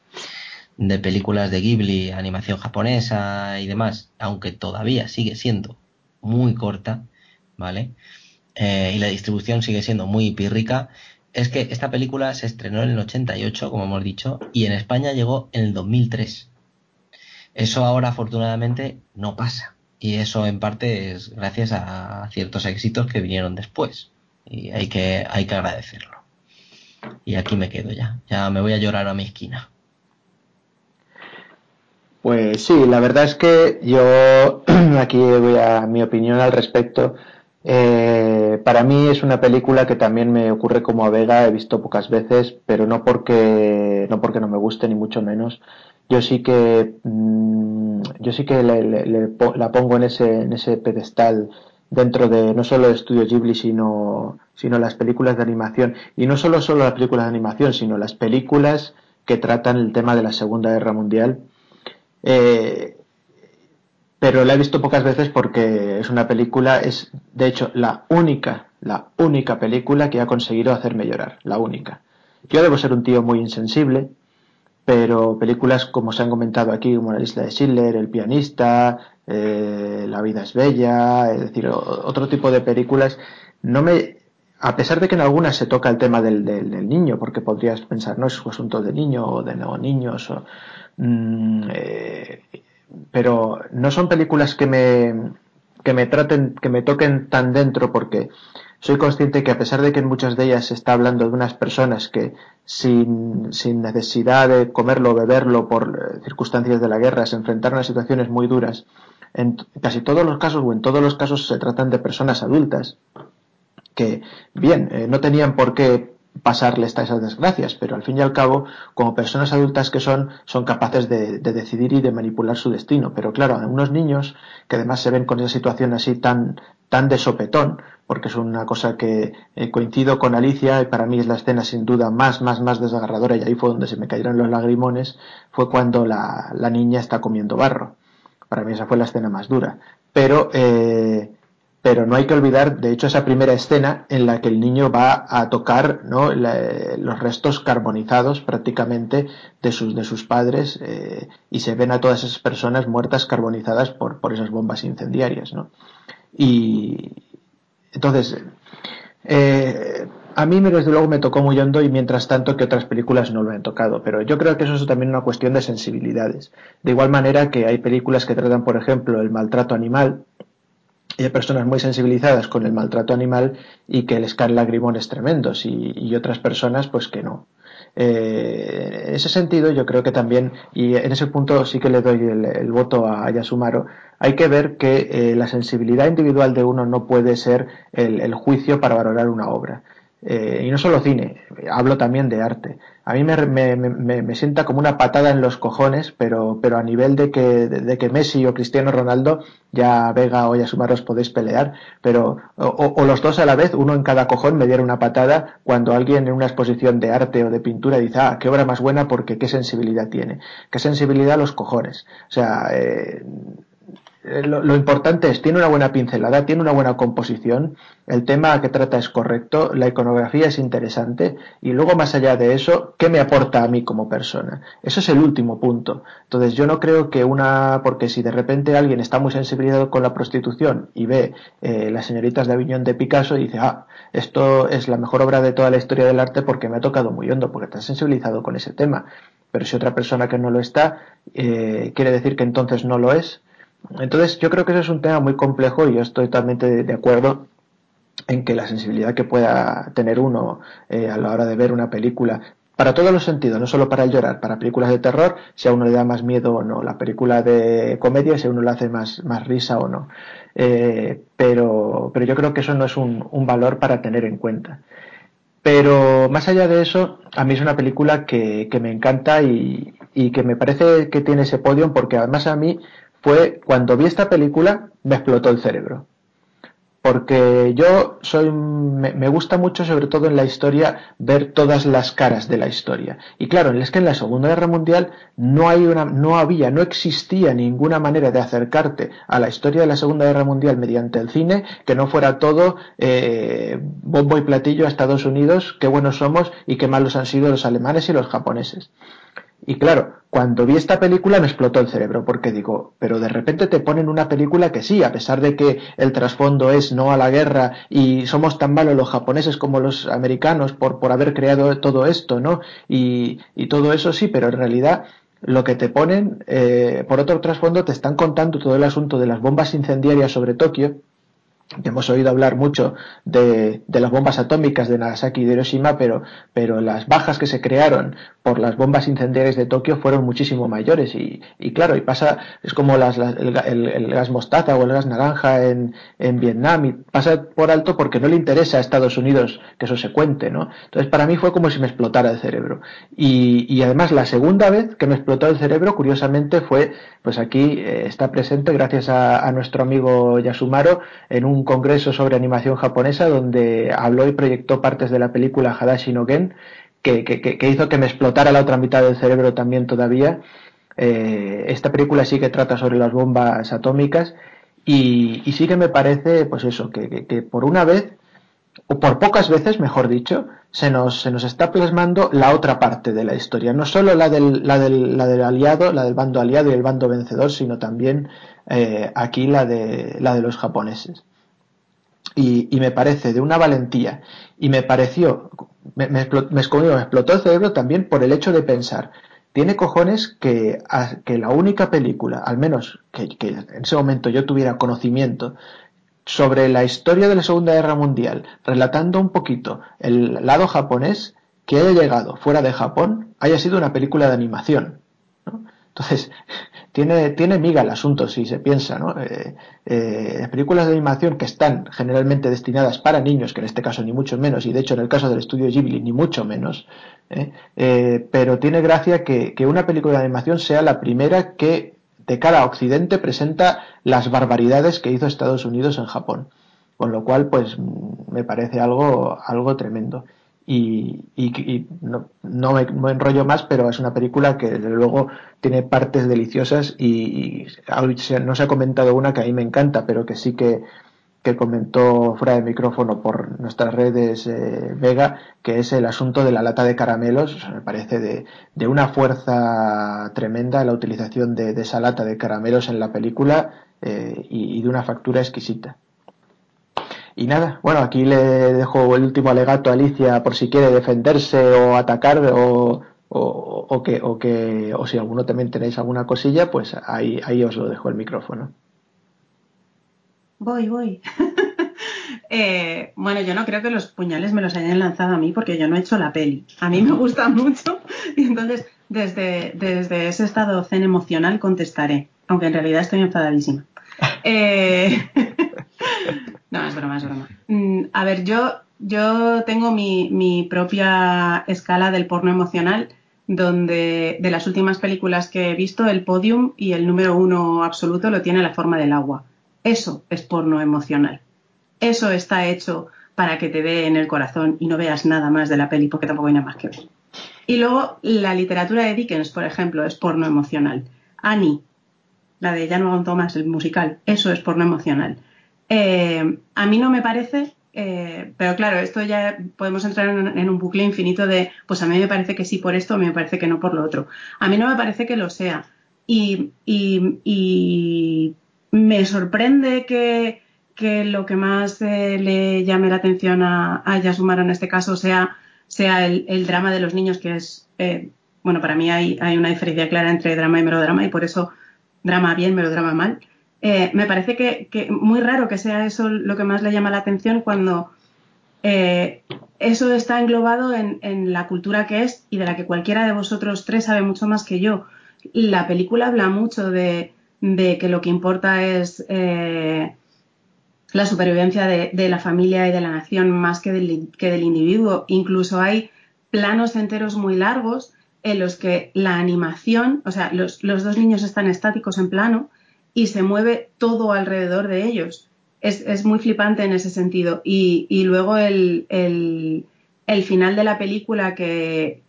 Speaker 4: de películas de Ghibli, animación japonesa y demás, aunque todavía sigue siendo muy corta, ¿vale? Eh, y la distribución sigue siendo muy pírrica, es que esta película se estrenó en el 88, como hemos dicho, y en España llegó en el 2003. Eso ahora afortunadamente no pasa. Y eso en parte es gracias a ciertos éxitos que vinieron después. Y hay que, hay que agradecerlo. Y aquí me quedo ya. Ya me voy a llorar a mi esquina.
Speaker 1: Pues sí, la verdad es que yo aquí voy a mi opinión al respecto. Eh, para mí es una película que también me ocurre como a Vega, he visto pocas veces, pero no porque no porque no me guste ni mucho menos. Yo sí que mm, yo sí que la pongo en ese en ese pedestal dentro de no solo el estudio Ghibli sino sino las películas de animación y no solo solo las películas de animación sino las películas que tratan el tema de la Segunda Guerra Mundial. Eh, pero la he visto pocas veces porque es una película, es de hecho la única, la única película que ha conseguido hacerme llorar, la única. Yo debo ser un tío muy insensible, pero películas como se han comentado aquí, como La isla de Schindler, El pianista, eh, La vida es bella, es decir, otro tipo de películas, no me, a pesar de que en algunas se toca el tema del, del, niño, porque podrías pensar, no es un asunto de niño o de no niños, o, mm, eh, pero no son películas que me, que me traten, que me toquen tan dentro porque soy consciente que a pesar de que en muchas de ellas se está hablando de unas personas que sin, sin necesidad de comerlo o beberlo por eh, circunstancias de la guerra se enfrentaron a situaciones muy duras, en casi todos los casos o en todos los casos se tratan de personas adultas que, bien, eh, no tenían por qué pasarles esas desgracias, pero al fin y al cabo, como personas adultas que son, son capaces de, decidir y de manipular su destino. Pero claro, unos niños que además se ven con esa situación así tan, tan de sopetón, porque es una cosa que eh, coincido con Alicia y para mí es la escena sin duda más, más, más desgarradora y ahí fue donde se me cayeron los lagrimones, fue cuando la, la niña está comiendo barro. Para mí esa fue la escena más dura. Pero, eh, pero no hay que olvidar, de hecho, esa primera escena en la que el niño va a tocar los restos carbonizados prácticamente de sus, de sus padres eh, y se ven a todas esas personas muertas carbonizadas por, por esas bombas incendiarias. ¿no? Y entonces, eh, a mí desde luego me tocó muy hondo y mientras tanto que otras películas no lo han tocado, pero yo creo que eso es también una cuestión de sensibilidades. De igual manera que hay películas que tratan, por ejemplo, el maltrato animal, hay personas muy sensibilizadas con el maltrato animal y que les caen lagrimones tremendos y, otras personas pues que no. Eh, en ese sentido yo creo que también, y en ese punto sí que le doy el, voto a Yasumaro, hay que ver que eh, la sensibilidad individual de uno no puede ser el juicio para valorar una obra. Eh, y no solo cine, hablo también de arte. A mí me, me, me, me, sienta como una patada en los cojones, pero, pero a nivel de que, de, que Messi o Cristiano Ronaldo, ya Vega o ya Sumaros podéis pelear, pero o, los dos a la vez, uno en cada cojón, me diera una patada cuando alguien en una exposición de arte o de pintura dice, ah, qué obra más buena porque qué sensibilidad tiene. Qué sensibilidad los cojones. O sea, eh, eh, lo, importante es, tiene una buena pincelada, tiene una buena composición, el tema que trata es correcto, la iconografía es interesante y luego más allá de eso, ¿qué me aporta a mí como persona? Eso es el último punto. Entonces yo no creo que una, porque si de repente alguien está muy sensibilizado con la prostitución y ve eh, las señoritas de Aviñón de Picasso y dice, ah, esto es la mejor obra de toda la historia del arte porque me ha tocado muy hondo, porque está sensibilizado con ese tema. Pero si otra persona que no lo está, eh, quiere decir que entonces no lo es, entonces, yo creo que ese es un tema muy complejo y yo estoy totalmente de acuerdo en que la sensibilidad que pueda tener uno eh, a la hora de ver una película, para todos los sentidos, no solo para el llorar, para películas de terror, si a uno le da más miedo o no, la película de comedia, si a uno le hace más, más risa o no. Eh, pero, pero yo creo que eso no es un, un valor para tener en cuenta. Pero más allá de eso, a mí es una película que, que me encanta y, y, que me parece que tiene ese podio porque además a mí fue cuando vi esta película me explotó el cerebro. Porque yo soy, me, gusta mucho, sobre todo en la historia, ver todas las caras de la historia. Y claro, es que en la Segunda Guerra Mundial no hay una, no había, no existía ninguna manera de acercarte a la historia de la Segunda Guerra Mundial mediante el cine que no fuera todo eh, bombo y platillo a Estados Unidos, qué buenos somos y qué malos han sido los alemanes y los japoneses. Y claro, cuando vi esta película me explotó el cerebro, porque digo, pero de repente te ponen una película que sí, a pesar de que el trasfondo es no a la guerra y somos tan malos los japoneses como los americanos por, por haber creado todo esto, ¿no? Y, y todo eso sí, pero en realidad lo que te ponen, eh, por otro trasfondo, te están contando todo el asunto de las bombas incendiarias sobre Tokio, hemos oído hablar mucho de, las bombas atómicas de Nagasaki y de Hiroshima, pero, pero las bajas que se crearon por las bombas incendiarias de Tokio fueron muchísimo mayores. Y, claro, y pasa, es como las, el, gas mostaza o el gas naranja en, en, Vietnam, y pasa por alto porque no le interesa a Estados Unidos que eso se cuente, ¿no? Entonces, para mí fue como si me explotara el cerebro. Y, además, la segunda vez que me explotó el cerebro, curiosamente, fue, pues aquí eh, está presente, gracias a nuestro amigo Yasumaro, en un congreso sobre animación japonesa donde habló y proyectó partes de la película Hadashi no Gen, que, que, hizo que me explotara la otra mitad del cerebro también todavía. Eh, esta película sí que trata sobre las bombas atómicas y, sí que me parece, pues eso, que, por una vez, o por pocas veces, mejor dicho, se nos, se nos está plasmando la otra parte de la historia. No solo la del, la del, la del aliado, la del bando aliado y el bando vencedor, sino también eh, aquí la de, la de los japoneses y, me parece de una valentía y me pareció, me, me, explotó, el cerebro también por el hecho de pensar, tiene cojones que, que la única película, al menos que, en ese momento yo tuviera conocimiento sobre la historia de la Segunda Guerra Mundial, relatando un poquito el lado japonés, que haya llegado fuera de Japón, haya sido una película de animación. Entonces, tiene, tiene miga el asunto si se piensa, ¿no? Eh, eh, películas de animación que están generalmente destinadas para niños, que en este caso ni mucho menos, y de hecho en el caso del estudio Ghibli ni mucho menos, ¿eh? pero tiene gracia que, una película de animación sea la primera que de cara a Occidente presenta las barbaridades que hizo Estados Unidos en Japón. Con lo cual, pues me parece algo, algo tremendo y, y, no, no, me, enrollo más, pero es una película que desde luego tiene partes deliciosas y, no se ha comentado una que a mí me encanta, pero que sí que, que comentó fuera de micrófono por nuestras redes eh, Vega, que es el asunto de la lata de caramelos. me parece de, de, una fuerza tremenda la utilización de, de, esa lata de caramelos en la película eh, y de una factura exquisita. Y nada, bueno, aquí le dejo el último alegato a Alicia por si quiere defenderse o atacar o, o, que, o que, o si alguno también tenéis alguna cosilla, pues ahí, ahí os lo dejo el micrófono.
Speaker 2: Voy, voy. Eh, bueno, yo no creo que los puñales me los hayan lanzado a mí porque yo no he hecho la peli. A mí me gusta mucho y entonces desde, desde ese estado zen emocional contestaré, aunque en realidad estoy enfadadísima. Eh, no, es broma, es broma. Mm, a ver, yo, yo tengo mi, propia escala del porno emocional, donde de las últimas películas que he visto, el podium y el número uno absoluto lo tiene la forma del agua. Eso es porno emocional. Eso está hecho para que te dé en el corazón y no veas nada más de la peli, porque tampoco hay nada más que ver. Y luego la literatura de Dickens, por ejemplo, es porno emocional. Annie, la de Jan Thomas, Thomas, el musical, eso es porno emocional. Eh, a mí no me parece, eh, pero claro, esto ya podemos entrar en, un bucle infinito de, pues a mí me parece que sí por esto, a mí me parece que no por lo otro. A mí no me parece que lo sea. Y, me sorprende que, lo que más eh, le llame la atención a, a Yasumara en este caso sea, sea el, drama de los niños, que es, bueno, para mí hay, hay una diferencia clara entre drama y melodrama y por eso drama bien, melodrama mal. Eh, me parece que, muy raro que sea eso lo que más le llama la atención cuando eh, eso está englobado en, la cultura que es y de la que cualquiera de vosotros tres sabe mucho más que yo. La película habla mucho de, que lo que importa es eh, la supervivencia de, la familia y de la nación más que que del individuo. Incluso hay planos enteros muy largos en los que la animación, o sea, los, dos niños están estáticos en plano y se mueve todo alrededor de ellos. Es, muy flipante en ese sentido. Y, luego el, final de la película que,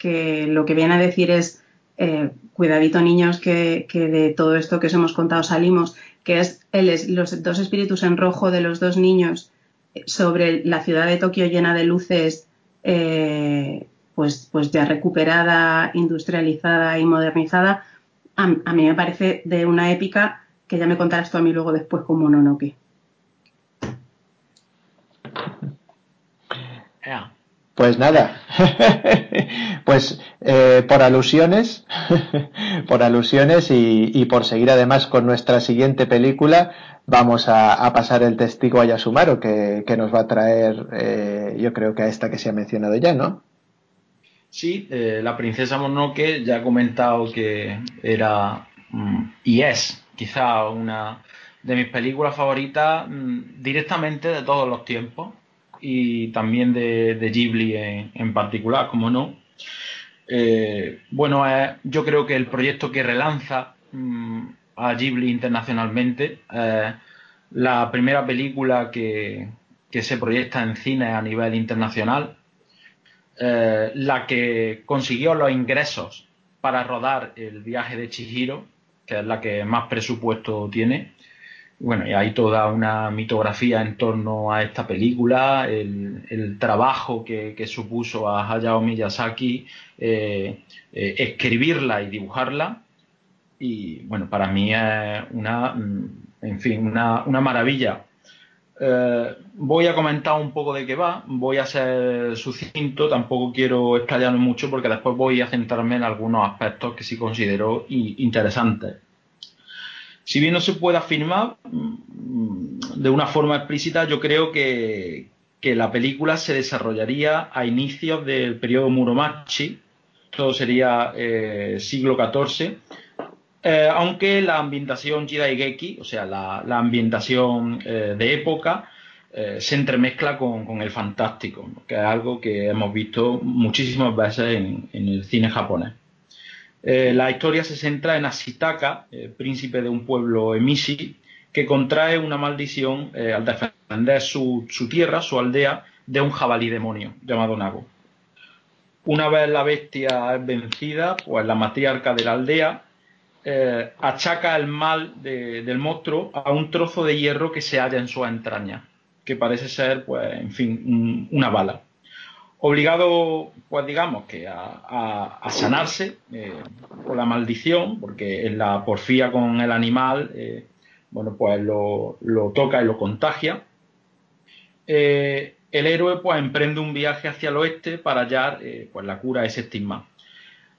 Speaker 2: lo que viene a decir es, eh, cuidadito niños, que, de todo esto que os hemos contado salimos, que es los dos espíritus en rojo de los dos niños sobre la ciudad de Tokio llena de luces. Eh, pues, pues ya recuperada, industrializada y modernizada, a, mí me parece de una épica que ya me contarás tú a mí luego después como Mononoke.
Speaker 1: Pues nada, pues eh, por alusiones, por alusiones y, por seguir además con nuestra siguiente película, vamos a, pasar el testigo a Yasumaro, que, nos va a traer, eh, yo creo que a esta que se ha mencionado ya, ¿no?
Speaker 3: Sí, eh, la princesa Mononoke ya ha comentado que era mm, y es quizá una de mis películas favoritas mm, directamente de todos los tiempos y también de, Ghibli en, particular, como no. Eh, bueno, yo creo que el proyecto que relanza mm, a Ghibli internacionalmente, la primera película que, se proyecta en cine a nivel internacional, eh, la que consiguió los ingresos para rodar el viaje de Chihiro, que es la que más presupuesto tiene, bueno, y hay toda una mitografía en torno a esta película, el, trabajo que, supuso a Hayao Miyazaki eh, eh, escribirla y dibujarla. Y bueno, para mí es una, mm, en fin, una, maravilla. Eh, voy a comentar un poco de qué va, voy a ser sucinto, tampoco quiero explayarme mucho porque después voy a centrarme en algunos aspectos que sí considero interesantes. Si bien no se puede afirmar mm, de una forma explícita, yo creo que, la película se desarrollaría a inicios del periodo Muromachi, todo sería eh, siglo XIV, eh, aunque la ambientación Jidaigeki, o sea, la, ambientación eh, de época, se entremezcla con, el fantástico, que es algo que hemos visto muchísimas veces en el cine japonés. Eh, la historia se centra en Asitaka, eh, príncipe de un pueblo emisi, que contrae una maldición eh, al defender su, tierra, su aldea, de un jabalí demonio llamado Nago. Una vez la bestia es vencida, pues la matriarca de la aldea achaca el mal del monstruo a un trozo de hierro que se halla en su entraña, que parece ser, pues, en fin, una bala obligado, pues digamos que a, sanarse eh, por la maldición, porque en la porfía con el animal, eh, bueno, pues lo, toca y lo contagia. Eh, el héroe pues emprende un viaje hacia el oeste para hallar pues la cura de ese estigma.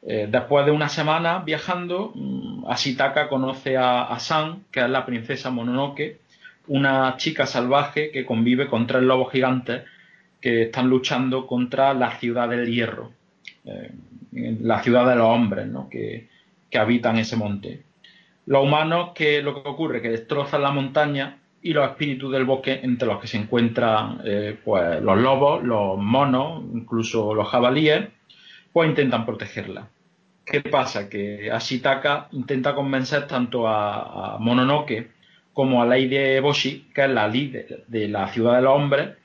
Speaker 3: Después de una semana viajando, mm, Asitaka conoce a, a, San, que es la princesa Mononoke, una chica salvaje que convive con tres lobos gigantes que están luchando contra la ciudad del hierro, eh, la ciudad de los hombres ¿no? que, habitan ese monte. Los humanos, que lo que ocurre? Que destrozan la montaña y los espíritus del bosque entre los que se encuentran eh, pues, los lobos, los monos, incluso los jabalíes, pues intentan protegerla. ¿Qué pasa? Que Ashitaka intenta convencer tanto a, Mononoke como a Lady Boshi, que es la líder de la ciudad de los hombres,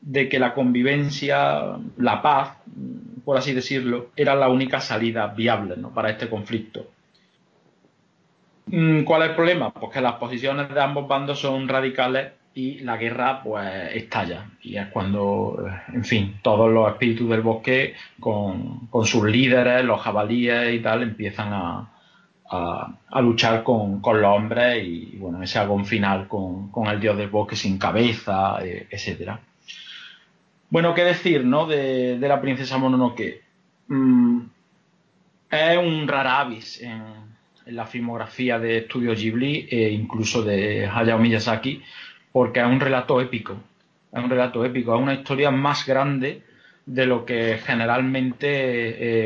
Speaker 3: de que la convivencia, la paz, por así decirlo, era la única salida viable para este conflicto. Mm, ¿Cuál es el problema? Pues que las posiciones de ambos bandos son radicales y la guerra pues estalla. Y es cuando, en fin, todos los espíritus del bosque con, sus líderes, los jabalíes y tal, empiezan a, luchar con, los hombres y, bueno, ese agón final con, el dios del bosque sin cabeza, eh, etcétera. Bueno, qué decir, ¿no? De, la princesa Mononoke. Mm, es un rara avis en, la filmografía de Estudio Ghibli e incluso de Hayao Miyazaki, porque es un relato épico. Es un relato épico, es una historia más grande de lo que generalmente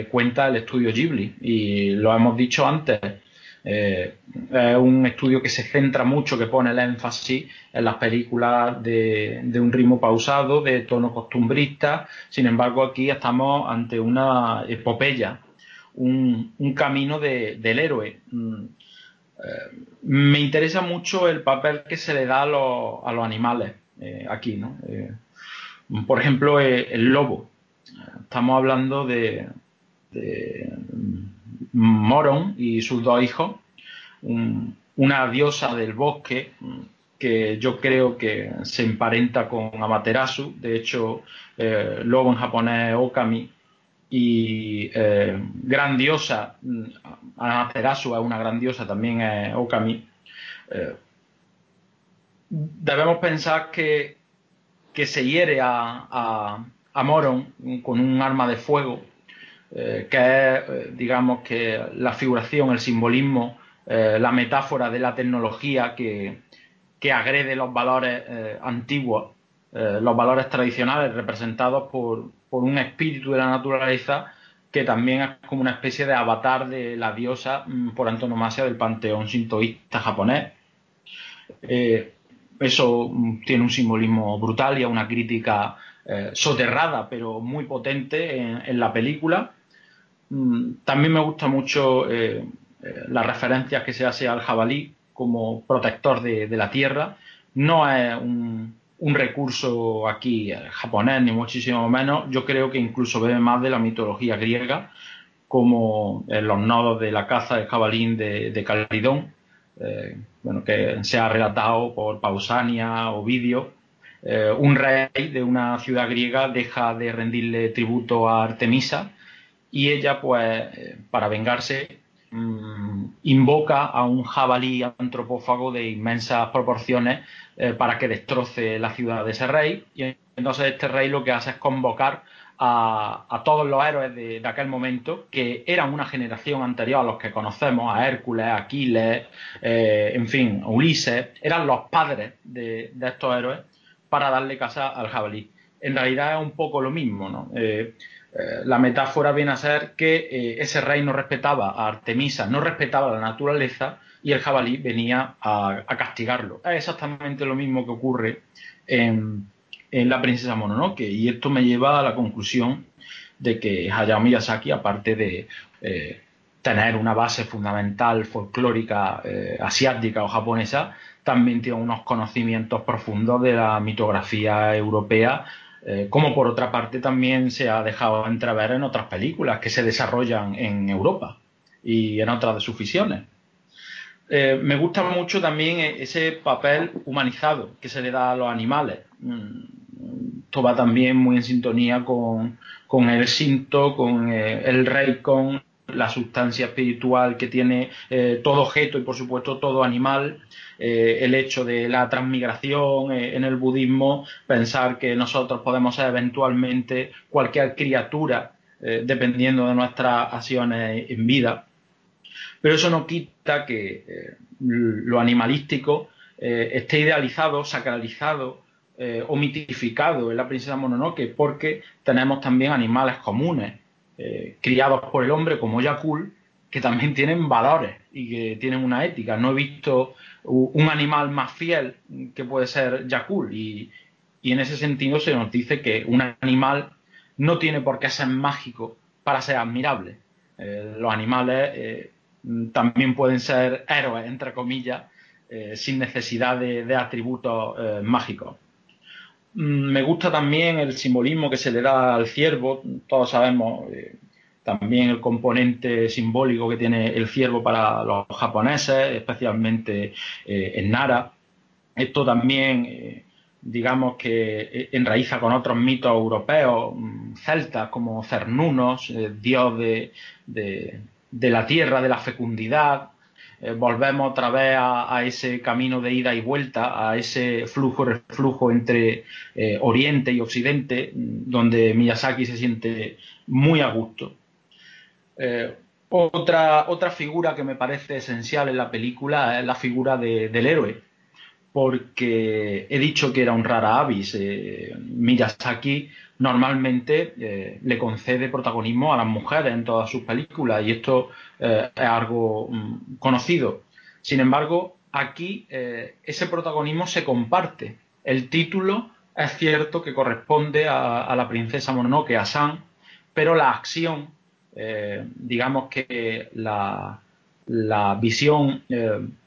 Speaker 3: eh, cuenta el Estudio Ghibli. Y lo hemos dicho antes, eh, es un estudio que se centra mucho, que pone el énfasis en las películas de, un ritmo pausado, de tono costumbrista. Sin embargo, aquí estamos ante una epopeya, un, camino del héroe. Mm, eh, me interesa mucho el papel que se le da a, los, animales eh, aquí, ¿no? por ejemplo, el lobo. Estamos hablando de Moron y sus dos hijos, una diosa del bosque que yo creo que se emparenta con Amaterasu, de hecho, eh, lobo en japonés Okami, y eh, gran diosa, mm, Amaterasu es una gran diosa, también es Okami. Eh, debemos pensar que, que se hiere a, a Moron con un arma de fuego, que es, digamos, que la figuración, el simbolismo, la metáfora de la tecnología que, que agrede los valores antiguos, los valores tradicionales representados por, por un espíritu de la naturaleza que también es como una especie de avatar de la diosa mm, por antonomasia del panteón sintoísta japonés. Eh, eso mm, tiene un simbolismo brutal y una crítica eh, soterrada, pero muy potente en, la película. Mm, también me gusta mucho eh, las referencias que se hace al jabalí como protector de la tierra. No es un, un recurso aquí eh, japonés, ni muchísimo menos. Yo creo que incluso bebe más de la mitología griega, como en los nodos de la caza de jabalín de, Calidón, eh, bueno, que se ha relatado por Pausania, Ovidio. Eh, un rey de una ciudad griega deja de rendirle tributo a Artemisa y ella, pues, para vengarse, invoca a un jabalí antropófago de inmensas proporciones eh, para que destroce la ciudad de ese rey. Y entonces este rey lo que hace es convocar a, todos los héroes de, aquel momento, que eran una generación anterior a los que conocemos, a Hércules, a Aquiles, eh, en fin, Ulises, eran los padres de, estos héroes para darle casa al jabalí. En realidad es un poco lo mismo, ¿no? Eh, la metáfora viene a ser que ese rey no respetaba a Artemisa, no respetaba la naturaleza y el jabalí venía a, castigarlo. Es exactamente lo mismo que ocurre en, La princesa Mononoke y esto me lleva a la conclusión de que Hayao Miyazaki, aparte de eh, tener una base fundamental folclórica eh, asiática o japonesa, también tiene unos conocimientos profundos de la mitografía europea, eh, como por otra parte también se ha dejado entrever en otras películas que se desarrollan en Europa y en otras de sus ficciones. Eh, me gusta mucho también e-, ese papel humanizado que se le da a los animales. Mm, esto va también muy en sintonía con, el Sinto, con eh, el rey, con la sustancia espiritual que tiene eh, todo objeto y por supuesto todo animal, el hecho de la transmigración en el budismo, pensar que nosotros podemos ser eventualmente cualquier criatura dependiendo de nuestras acciones en vida. Pero eso no quita que eh, lo animalístico eh, esté idealizado, sacralizado eh, o mitificado en la princesa Mononoke, porque tenemos también animales comunes, criados por el hombre como Yakul, que también tienen valores y que tienen una ética. No he visto un animal más fiel que puede ser Yakul y, y en ese sentido se nos dice que un animal no tiene por qué ser mágico para ser admirable. los animales Mm, también pueden ser héroes, entre comillas, eh, sin necesidad de, atributos eh, mágicos. Mm, me gusta también el simbolismo que se le da al ciervo. Todos sabemos eh, también el componente simbólico que tiene el ciervo para los japoneses, especialmente en Nara. Esto también, digamos que enraiza con otros mitos europeos, mm, celtas como Cernunos, dios de la tierra, de la fecundidad, eh, volvemos otra vez a, ese camino de ida y vuelta, a ese flujo-reflujo entre eh, Oriente y Occidente, donde Miyazaki se siente muy a gusto. Eh, otra, otra figura que me parece esencial en la película es la figura del héroe, porque he dicho que era un rara avis. Miyazaki normalmente eh, le concede protagonismo a las mujeres en todas sus películas y esto eh, es algo mm, conocido. Sin embargo, aquí eh, ese protagonismo se comparte. El título es cierto que corresponde a, la princesa Mononoke, a San, pero la acción, digamos que la, la visión del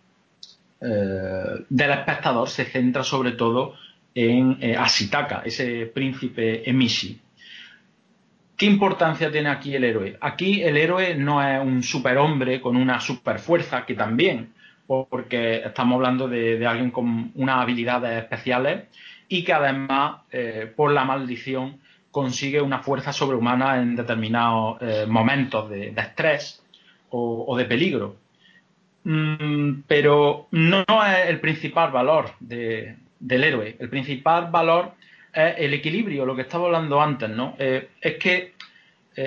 Speaker 3: espectador se centra sobre todo en eh, Asitaka, ese príncipe Emishi. ¿Qué importancia tiene aquí el héroe? Aquí el héroe no es un superhombre con una superfuerza, que también, porque estamos hablando de, alguien con unas habilidades especiales y que además, eh, por la maldición, consigue una fuerza sobrehumana en determinados eh, momentos de, estrés o, de peligro. Mm, pero no es el principal valor de, del héroe. El principal valor es el equilibrio, lo que estaba hablando antes, ¿no? es que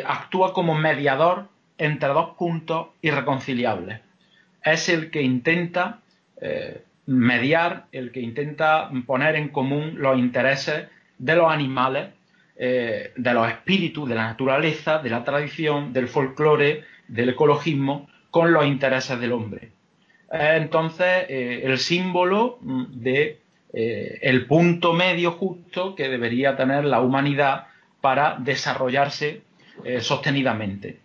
Speaker 3: actúa como mediador entre dos puntos irreconciliables. Es el que intenta mediar, el que intenta poner en común los intereses de los animales, de los espíritus, de la naturaleza, de la tradición, del folclore, del ecologismo, con los intereses del hombre. entonces el símbolo mm, de eh, el punto medio justo que debería tener la humanidad para desarrollarse eh, sostenidamente.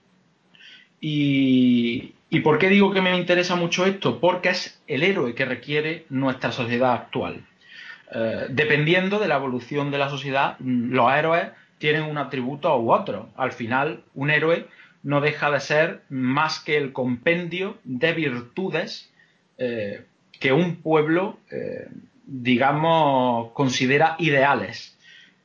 Speaker 3: Y, por qué digo que me interesa mucho esto? Porque es el héroe que requiere nuestra sociedad actual. Eh, dependiendo de la evolución de la sociedad, mm, los héroes tienen un atributo u otro. Al final, un héroe no deja de ser más que el compendio de virtudes que un pueblo digamos, considera ideales.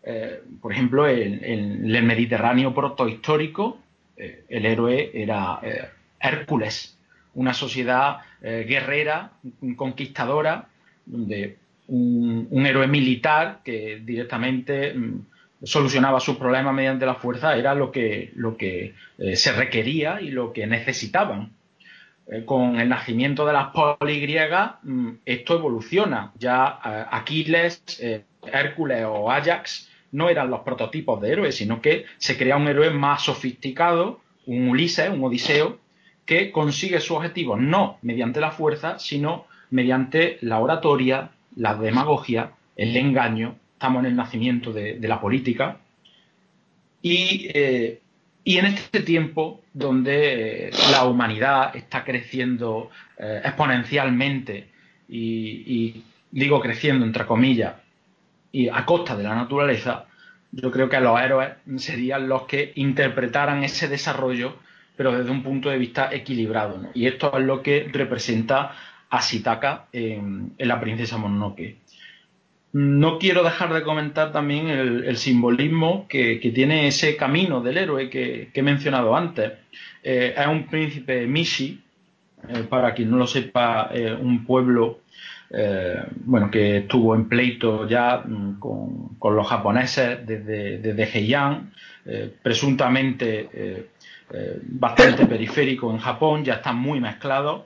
Speaker 3: Eh, por ejemplo, en, el Mediterráneo protohistórico, eh, el héroe era eh, Hércules, una sociedad guerrera, conquistadora, donde un, héroe militar que directamente mm, solucionaba sus problemas mediante la fuerza era lo que, lo que se requería y lo que necesitaban. Eh, con el nacimiento de las poligriegas, mm, esto evoluciona. Ya eh, Aquiles, eh, Hércules o Ajax no eran los prototipos de héroes, sino que se crea un héroe más sofisticado, un Ulises, un Odiseo, que consigue su objetivo no mediante la fuerza, sino mediante la oratoria, la demagogia, el engaño. Estamos en el nacimiento de, la política. Y y en este tiempo donde eh, la humanidad está creciendo eh, exponencialmente y, digo creciendo entre comillas y a costa de la naturaleza, yo creo que los héroes serían los que interpretaran ese desarrollo, pero desde un punto de vista equilibrado. Y esto es lo que representa a Sitaka en, en La princesa Mononoke. No quiero dejar de comentar también el, simbolismo que, tiene ese camino del héroe que, he mencionado antes. Eh, es un príncipe Mishi, eh, para quien no lo sepa, un pueblo bueno, que estuvo en pleito ya mm, con, los japoneses desde, desde Heian, presuntamente bastante periférico en Japón, ya están muy mezclados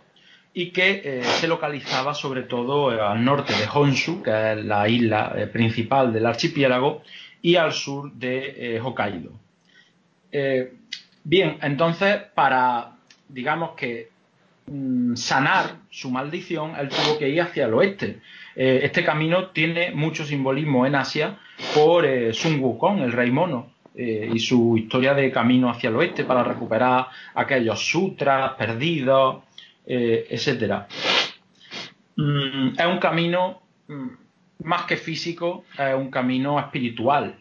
Speaker 3: y que eh, se localizaba sobre todo eh, al norte de Honshu, que es la isla eh, principal del archipiélago, y al sur de Hokkaido. bien, entonces, para, digamos que, mm, sanar su maldición, él tuvo que ir hacia el oeste. este camino tiene mucho simbolismo en Asia por Sun Wukong, el rey mono, y su historia de camino hacia el oeste para recuperar aquellos sutras perdidos, eh, etcétera. Mm, es un camino mm, más que físico, es un camino espiritual.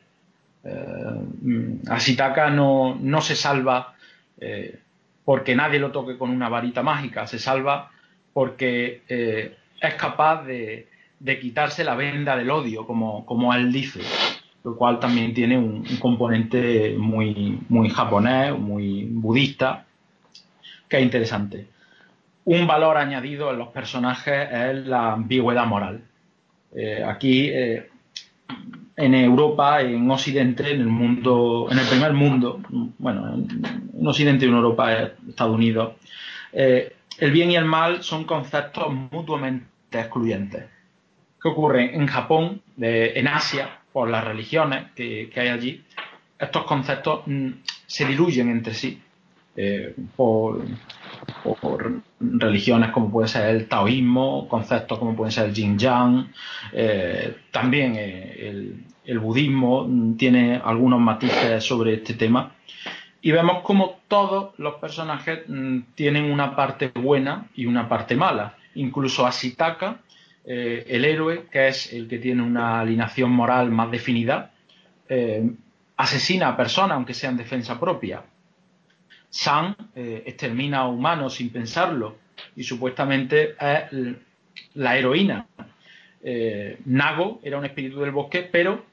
Speaker 3: Eh, mm, Asitaka no, no, se salva eh, porque nadie lo toque con una varita mágica, se salva porque es capaz de, quitarse la venda del odio, como, como él dice, lo cual también tiene un, un componente muy, muy japonés, muy budista, que es interesante un valor añadido en los personajes es la ambigüedad moral. Eh, aquí, eh, en Europa, en Occidente, en el mundo, en el primer mundo, bueno, en, Occidente y en Europa, Estados Unidos, eh, el bien y el mal son conceptos mutuamente excluyentes. ¿Qué ocurre? En Japón, en Asia, por las religiones que, hay allí, estos conceptos mm, se diluyen entre sí. Por religiones como puede ser el taoísmo, conceptos como pueden ser el yin yang, eh, también eh, el, budismo tiene algunos matices sobre este tema. Y vemos como todos los personajes mm, tienen una parte buena y una parte mala. Incluso Asitaka, eh, el héroe, que es el que tiene una alineación moral más definida, asesina a personas aunque sea en defensa propia. Eh, extermina a humanos sin pensarlo y supuestamente es la heroína. Eh, Nago era un espíritu del bosque, pero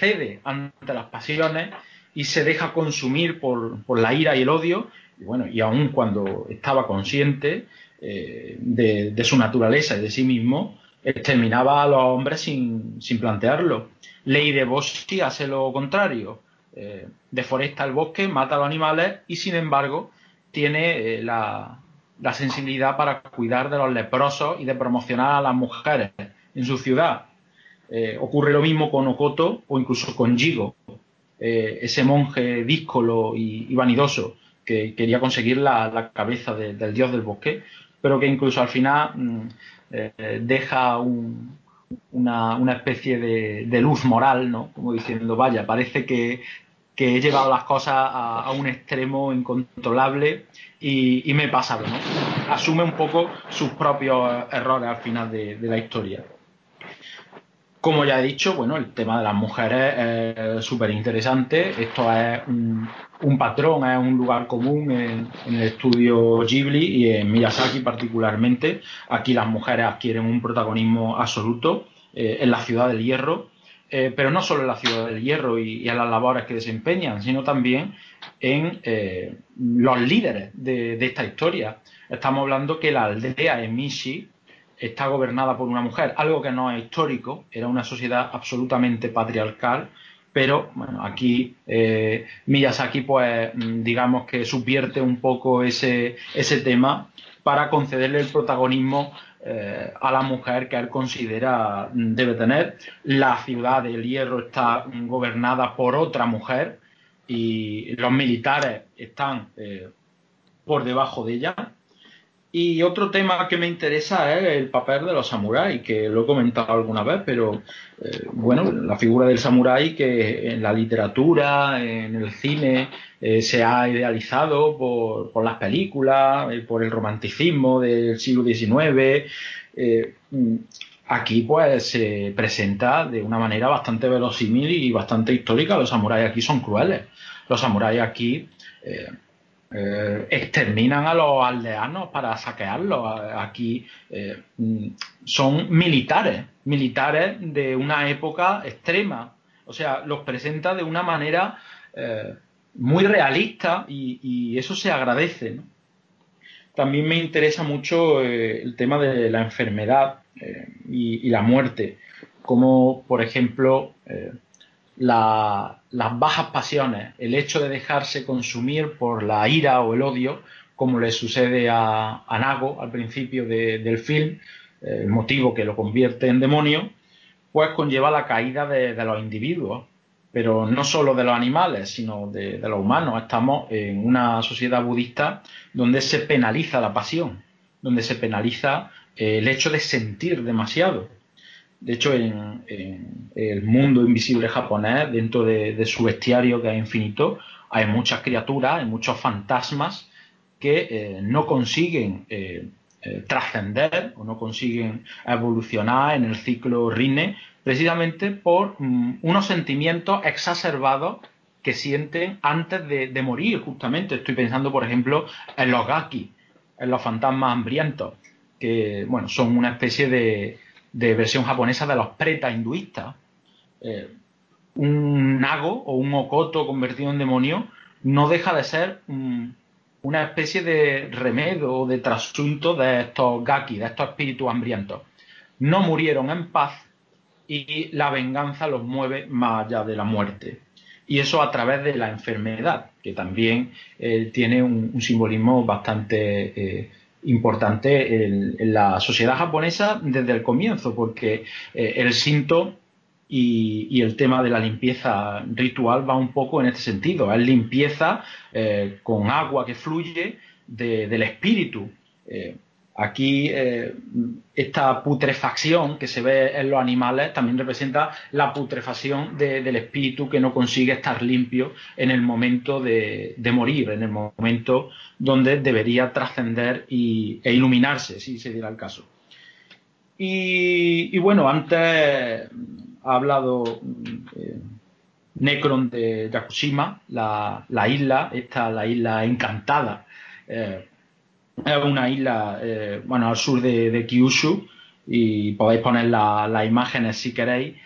Speaker 3: cede ante las pasiones y se deja consumir por, la ira y el odio. Y bueno, y aun cuando estaba consciente eh, de, su naturaleza y de sí mismo, exterminaba a los hombres sin, sin plantearlo. Ley de Boschi hace lo contrario. Eh, deforesta el bosque, mata a los animales y sin embargo tiene eh, la, sensibilidad para cuidar de los leprosos y de promocionar a las mujeres en su ciudad. Eh, ocurre lo mismo con Okoto o incluso con Jigo, ese monje díscolo y, vanidoso que quería conseguir la, cabeza del dios del bosque, pero que incluso al final mm, deja una, especie de, luz moral, ¿no? Como diciendo, vaya, parece que, que he llevado las cosas a, un extremo incontrolable y, me he pasado, ¿no? Asume un poco sus propios errores al final de, la historia. Como ya he dicho, bueno, el tema de las mujeres es súper interesante. Esto es un, patrón, es un lugar común en, el estudio Ghibli y en Miyazaki particularmente. Aquí las mujeres adquieren un protagonismo absoluto eh, en la ciudad del hierro eh, pero no solo en la ciudad del hierro y, en las labores que desempeñan, sino también en eh, los líderes de, esta historia. Estamos hablando que la aldea Emishi está gobernada por una mujer, algo que no es histórico, era una sociedad absolutamente patriarcal, pero bueno, aquí eh, Miyazaki pues digamos que subvierte un poco ese, ese tema para concederle el protagonismo eh, a la mujer que él considera debe tener. La ciudad del Hierro está gobernada por otra mujer y los militares están eh, por debajo de ella. Y otro tema que me interesa es el papel de los samuráis, que lo he comentado alguna vez, pero eh, bueno, la figura del samurái que en la literatura, en el cine, eh, se ha idealizado por, las películas, eh, por el romanticismo del siglo XIX. aquí pues se presenta de una manera bastante verosímil y bastante histórica. Los samuráis aquí son crueles. Los samuráis aquí exterminan a los aldeanos para saquearlos. Aquí eh, mm, son militares, militares de una época extrema. O sea, los presenta de una manera eh, muy realista y, eso se agradece. También me interesa mucho el tema de la enfermedad y, la muerte, como por ejemplo las bajas pasiones, el hecho de dejarse consumir por la ira o el odio, como le sucede a, Nago al principio del film, eh, el motivo que lo convierte en demonio, pues conlleva la caída de, los individuos, pero no solo de los animales, sino de, los humanos. Estamos en una sociedad budista donde se penaliza la pasión, donde se penaliza el hecho de sentir demasiado. De hecho, en, el mundo invisible japonés, dentro de, su bestiario que es infinito, hay muchas criaturas, hay muchos fantasmas que eh, no consiguen eh, eh, trascender o no consiguen evolucionar en el ciclo Rine precisamente por mm, unos sentimientos exacerbados que sienten antes de, de, morir, justamente. Estoy pensando, por ejemplo, en los gaki, en los fantasmas hambrientos, que bueno, son una especie de, de versión japonesa de los preta hinduistas. Eh, un nago o un okoto convertido en demonio no deja de ser una especie de remedio o de trasunto de estos gaki, de estos espíritus hambrientos. No murieron en paz y la venganza los mueve más allá de la muerte. Y eso a través de la enfermedad, que también eh, tiene un, simbolismo bastante eh, importante en, la sociedad japonesa desde el comienzo, porque eh, el Shinto y, el tema de la limpieza ritual va un poco en este sentido. Es limpieza eh, con agua que fluye del espíritu. Eh, Aquí eh, esta putrefacción que se ve en los animales también representa la putrefacción del espíritu que no consigue estar limpio en el momento de, morir, en el momento donde debería trascender e iluminarse, si se diera el caso. Y, bueno, antes ha hablado eh, Necron de Yakushima, la, isla, esta la isla encantada. Eh, es una isla, eh, bueno, al sur de, Kyushu, y podéis poner las imágenes si queréis,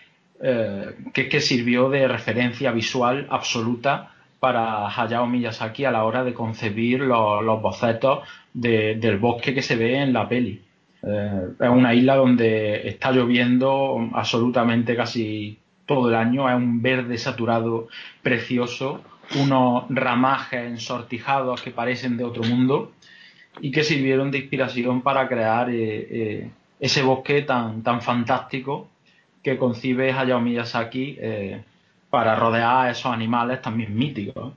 Speaker 3: eh, que, que sirvió de referencia visual absoluta para Hayao Miyazaki a la hora de concebir los, bocetos del bosque que se ve en la peli. Eh, es una isla donde está lloviendo absolutamente casi todo el año, es un verde saturado precioso, unos ramajes ensortijados que parecen de otro mundo y que sirvieron de inspiración para crear eh, eh, ese bosque tan, tan fantástico que concibe Hayao Miyazaki eh, para rodear a esos animales también míticos.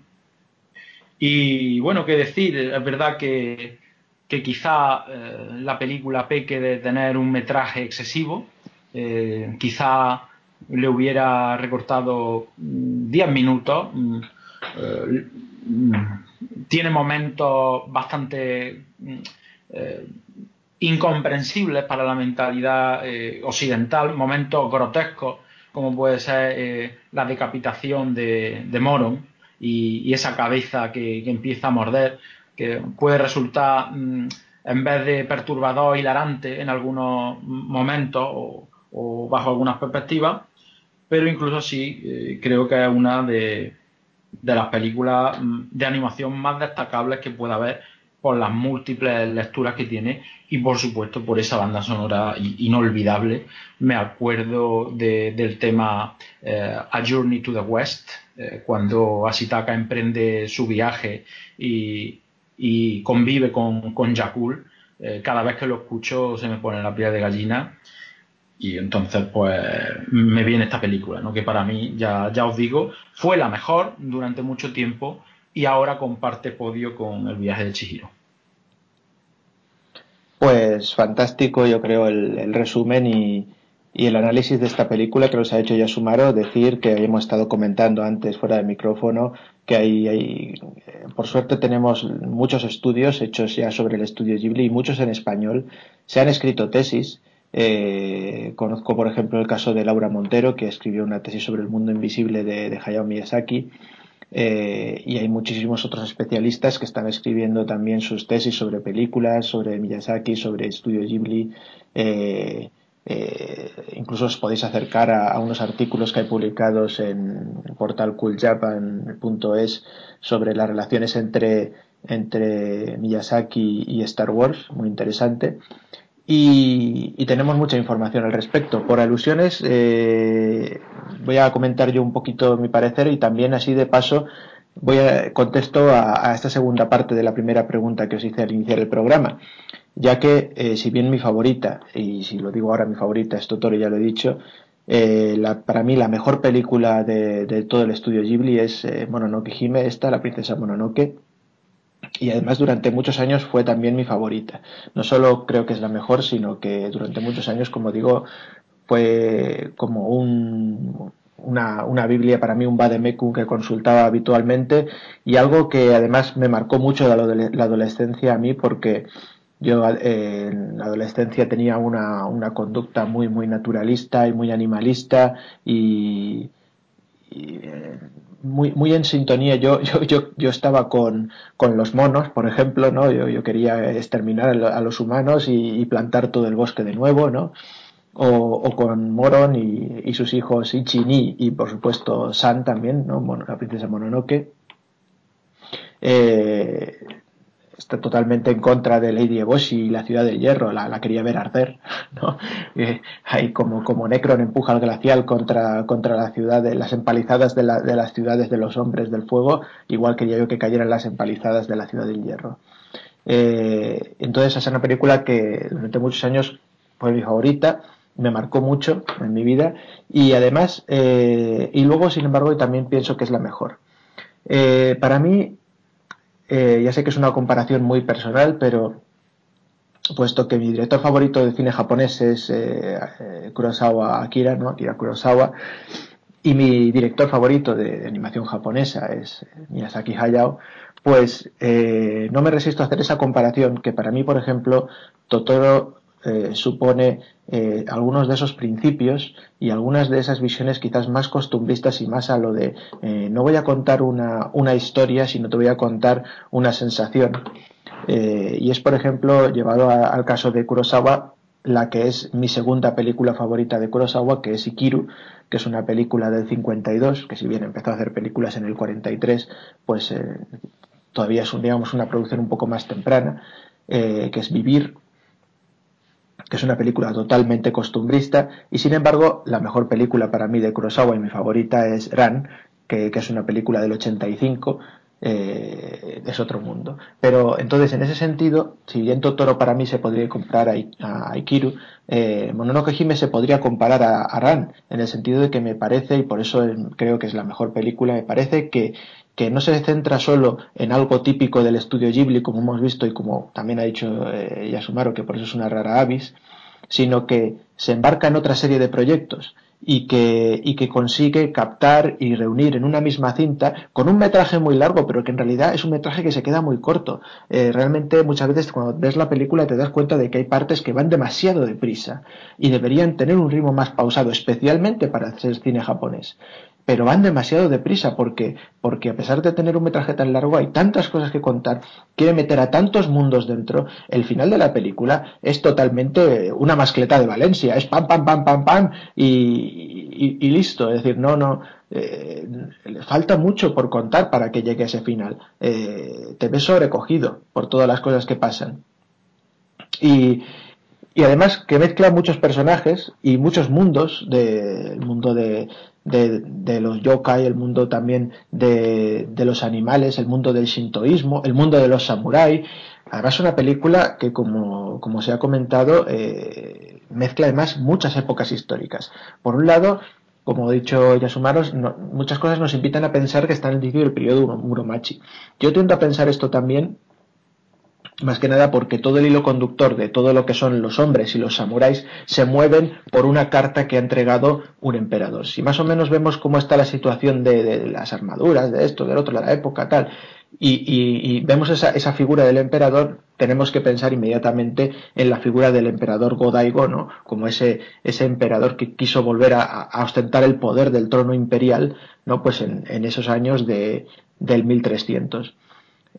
Speaker 3: Y bueno, qué decir, es verdad que, que quizá la película peque de tener un metraje excesivo, quizá le hubiera recortado 10 minutos. Mm, tiene momentos bastante eh, incomprensibles para la mentalidad eh, occidental, momentos grotescos, como puede ser eh, la decapitación de, Moron y, esa cabeza que, empieza a morder, que puede resultar, mm, en vez de perturbador, hilarante en algunos momentos o, bajo algunas perspectivas, pero incluso sí creo que es una de, de las películas mm, de animación más destacables que pueda haber por las múltiples lecturas que tiene y por supuesto por esa banda sonora inolvidable. Me acuerdo del tema eh, A Journey to the West, eh, cuando Asitaka emprende su viaje y, convive con, con Jakul. Eh, cada vez que lo escucho se me pone la piel de gallina y entonces, pues, me viene esta película, ¿no? Que para mí, ya, ya os digo, fue la mejor durante mucho tiempo y ahora comparte podio con El viaje de Chihiro.
Speaker 1: Pues fantástico, yo creo, el, resumen y, el análisis de esta película que nos ha hecho ya Sumaro, decir que hemos estado comentando antes fuera del micrófono que hay, hay, por suerte tenemos muchos estudios hechos ya sobre el estudio Ghibli y muchos en español. Se han escrito tesis eh, conozco, por ejemplo, el caso de Laura Montero, que escribió una tesis sobre el mundo invisible de, Hayao Miyazaki. Eh, y hay muchísimos otros especialistas que están escribiendo también sus tesis sobre películas, sobre Miyazaki, sobre Estudio Ghibli. Eh, incluso os podéis acercar a, unos artículos que hay publicados en el portal cooljapan.es sobre las relaciones entre, entre Miyazaki y Star Wars, muy interesante y, tenemos mucha información al respecto. Por alusiones, eh, voy a comentar yo un poquito mi parecer y también así de paso voy a contesto a, esta segunda parte de la primera pregunta que os hice al iniciar el programa, ya que eh, si bien mi favorita, y si lo digo ahora mi favorita es Totoro, ya lo he dicho, eh, para mí la mejor película de, de, todo el estudio Ghibli es Mononoke Hime, esta, la princesa Mononoke, y además durante muchos años fue también mi favorita. No solo creo que es la mejor, sino que durante muchos años, como digo, fue como un, una, una, Biblia para mí, un Bademekun que consultaba habitualmente y algo que además me marcó mucho de la adolescencia a mí porque yo eh, en la adolescencia tenía una, una, conducta muy, muy naturalista y muy animalista y, y eh, muy, muy en sintonía. Yo, yo, yo, yo estaba con, con, los monos, por ejemplo, ¿no? Yo, yo quería exterminar a los humanos y, plantar todo el bosque de nuevo, ¿no? O, con Moron y, sus hijos Ichi y, por supuesto, San también, ¿no? la princesa Mononoke. Eh, está totalmente en contra de Lady Eboshi y la ciudad del hierro, la, quería ver arder, ¿no? Eh, como, como Necron empuja al glacial contra, contra la las empalizadas de, las ciudades de los hombres del fuego, igual quería yo que cayeran las empalizadas de la ciudad del hierro. Eh, entonces es una película que durante muchos años fue mi favorita, me marcó mucho en mi vida y además, eh, y luego sin embargo también pienso que es la mejor. para mí eh, ya sé que es una comparación muy personal, pero puesto que mi director favorito de cine japonés es eh, eh, Kurosawa Akira, ¿no? Akira Kurosawa, y mi director favorito de, animación japonesa es Miyazaki Hayao, pues no me resisto a hacer esa comparación que para mí, por ejemplo, Totoro eh, supone eh, algunos de esos principios y algunas de esas visiones quizás más costumbristas y más a lo de eh, no voy a contar una, una, historia, sino te voy a contar una sensación. y es, por ejemplo, llevado al caso de Kurosawa, la que es mi segunda película favorita de Kurosawa, que es Ikiru, que es una película del 52, que si bien empezó a hacer películas en el 43, pues todavía es, una producción un poco más temprana, que es Vivir, que es una película totalmente costumbrista, y sin embargo, la mejor película para mí de Kurosawa y mi favorita es Ran, que, es una película del 85, eh, es otro mundo. Pero entonces, en ese sentido, si bien Totoro para mí se podría comparar a, a Ikiru, eh, Mononoke Hime se podría comparar a, a, Ran, en el sentido de que me parece, y por eso creo que es la mejor película, me parece que que no se centra solo en algo típico del estudio Ghibli, como hemos visto y como también ha dicho eh, Yasumaro, que por eso es una rara avis, sino que se embarca en otra serie de proyectos y que, y que consigue captar y reunir en una misma cinta con un metraje muy largo, pero que en realidad es un metraje que se queda muy corto. Eh, realmente muchas veces cuando ves la película te das cuenta de que hay partes que van demasiado deprisa y deberían tener un ritmo más pausado, especialmente para hacer cine japonés pero van demasiado deprisa porque, porque a pesar de tener un metraje tan largo hay tantas cosas que contar, quiere meter a tantos mundos dentro, el final de la película es totalmente una mascleta de Valencia, es pam, pam, pam, pam, pam y, y, listo, es decir, no, no, eh, falta mucho por contar para que llegue a ese final, eh, te ves sobrecogido por todas las cosas que pasan. Y, y además que mezcla muchos personajes y muchos mundos del mundo de, de, los yokai, el mundo también de, los animales, el mundo del shintoísmo, el mundo de los samuráis. Además, una película que, como, como se ha comentado, eh, mezcla además muchas épocas históricas. Por un lado, como he dicho Yasumaros, muchas cosas nos invitan a pensar que está en el inicio del periodo Muromachi. Yo tiendo a pensar esto también más que nada porque todo el hilo conductor de todo lo que son los hombres y los samuráis se mueven por una carta que ha entregado un emperador. Si más o menos vemos cómo está la situación de, las armaduras, de esto, del otro, de la época, tal, y, vemos esa, figura del emperador, tenemos que pensar inmediatamente en la figura del emperador Godaigo, ¿no? Como ese, ese emperador que quiso volver a, ostentar el poder del trono imperial, ¿no? Pues en, esos años de, del 1300.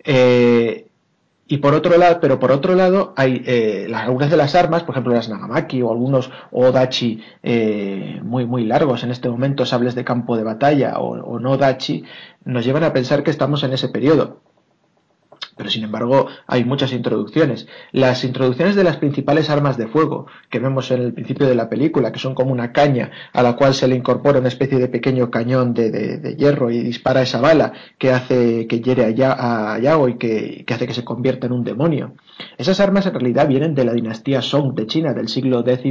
Speaker 1: Eh, y por otro lado, pero por otro lado, hay eh, algunas de las armas, por ejemplo las Nagamaki o algunos Odachi eh, muy, muy largos en este momento, sables de campo de batalla o, o no Dachi, nos llevan a pensar que estamos en ese periodo pero sin embargo hay muchas introducciones. Las introducciones de las principales armas de fuego que vemos en el principio de la película, que son como una caña a la cual se le incorpora una especie de pequeño cañón de, hierro y dispara esa bala que hace que hiere a, Yao y que, hace que se convierta en un demonio. Esas armas en realidad vienen de la dinastía Song de China del siglo X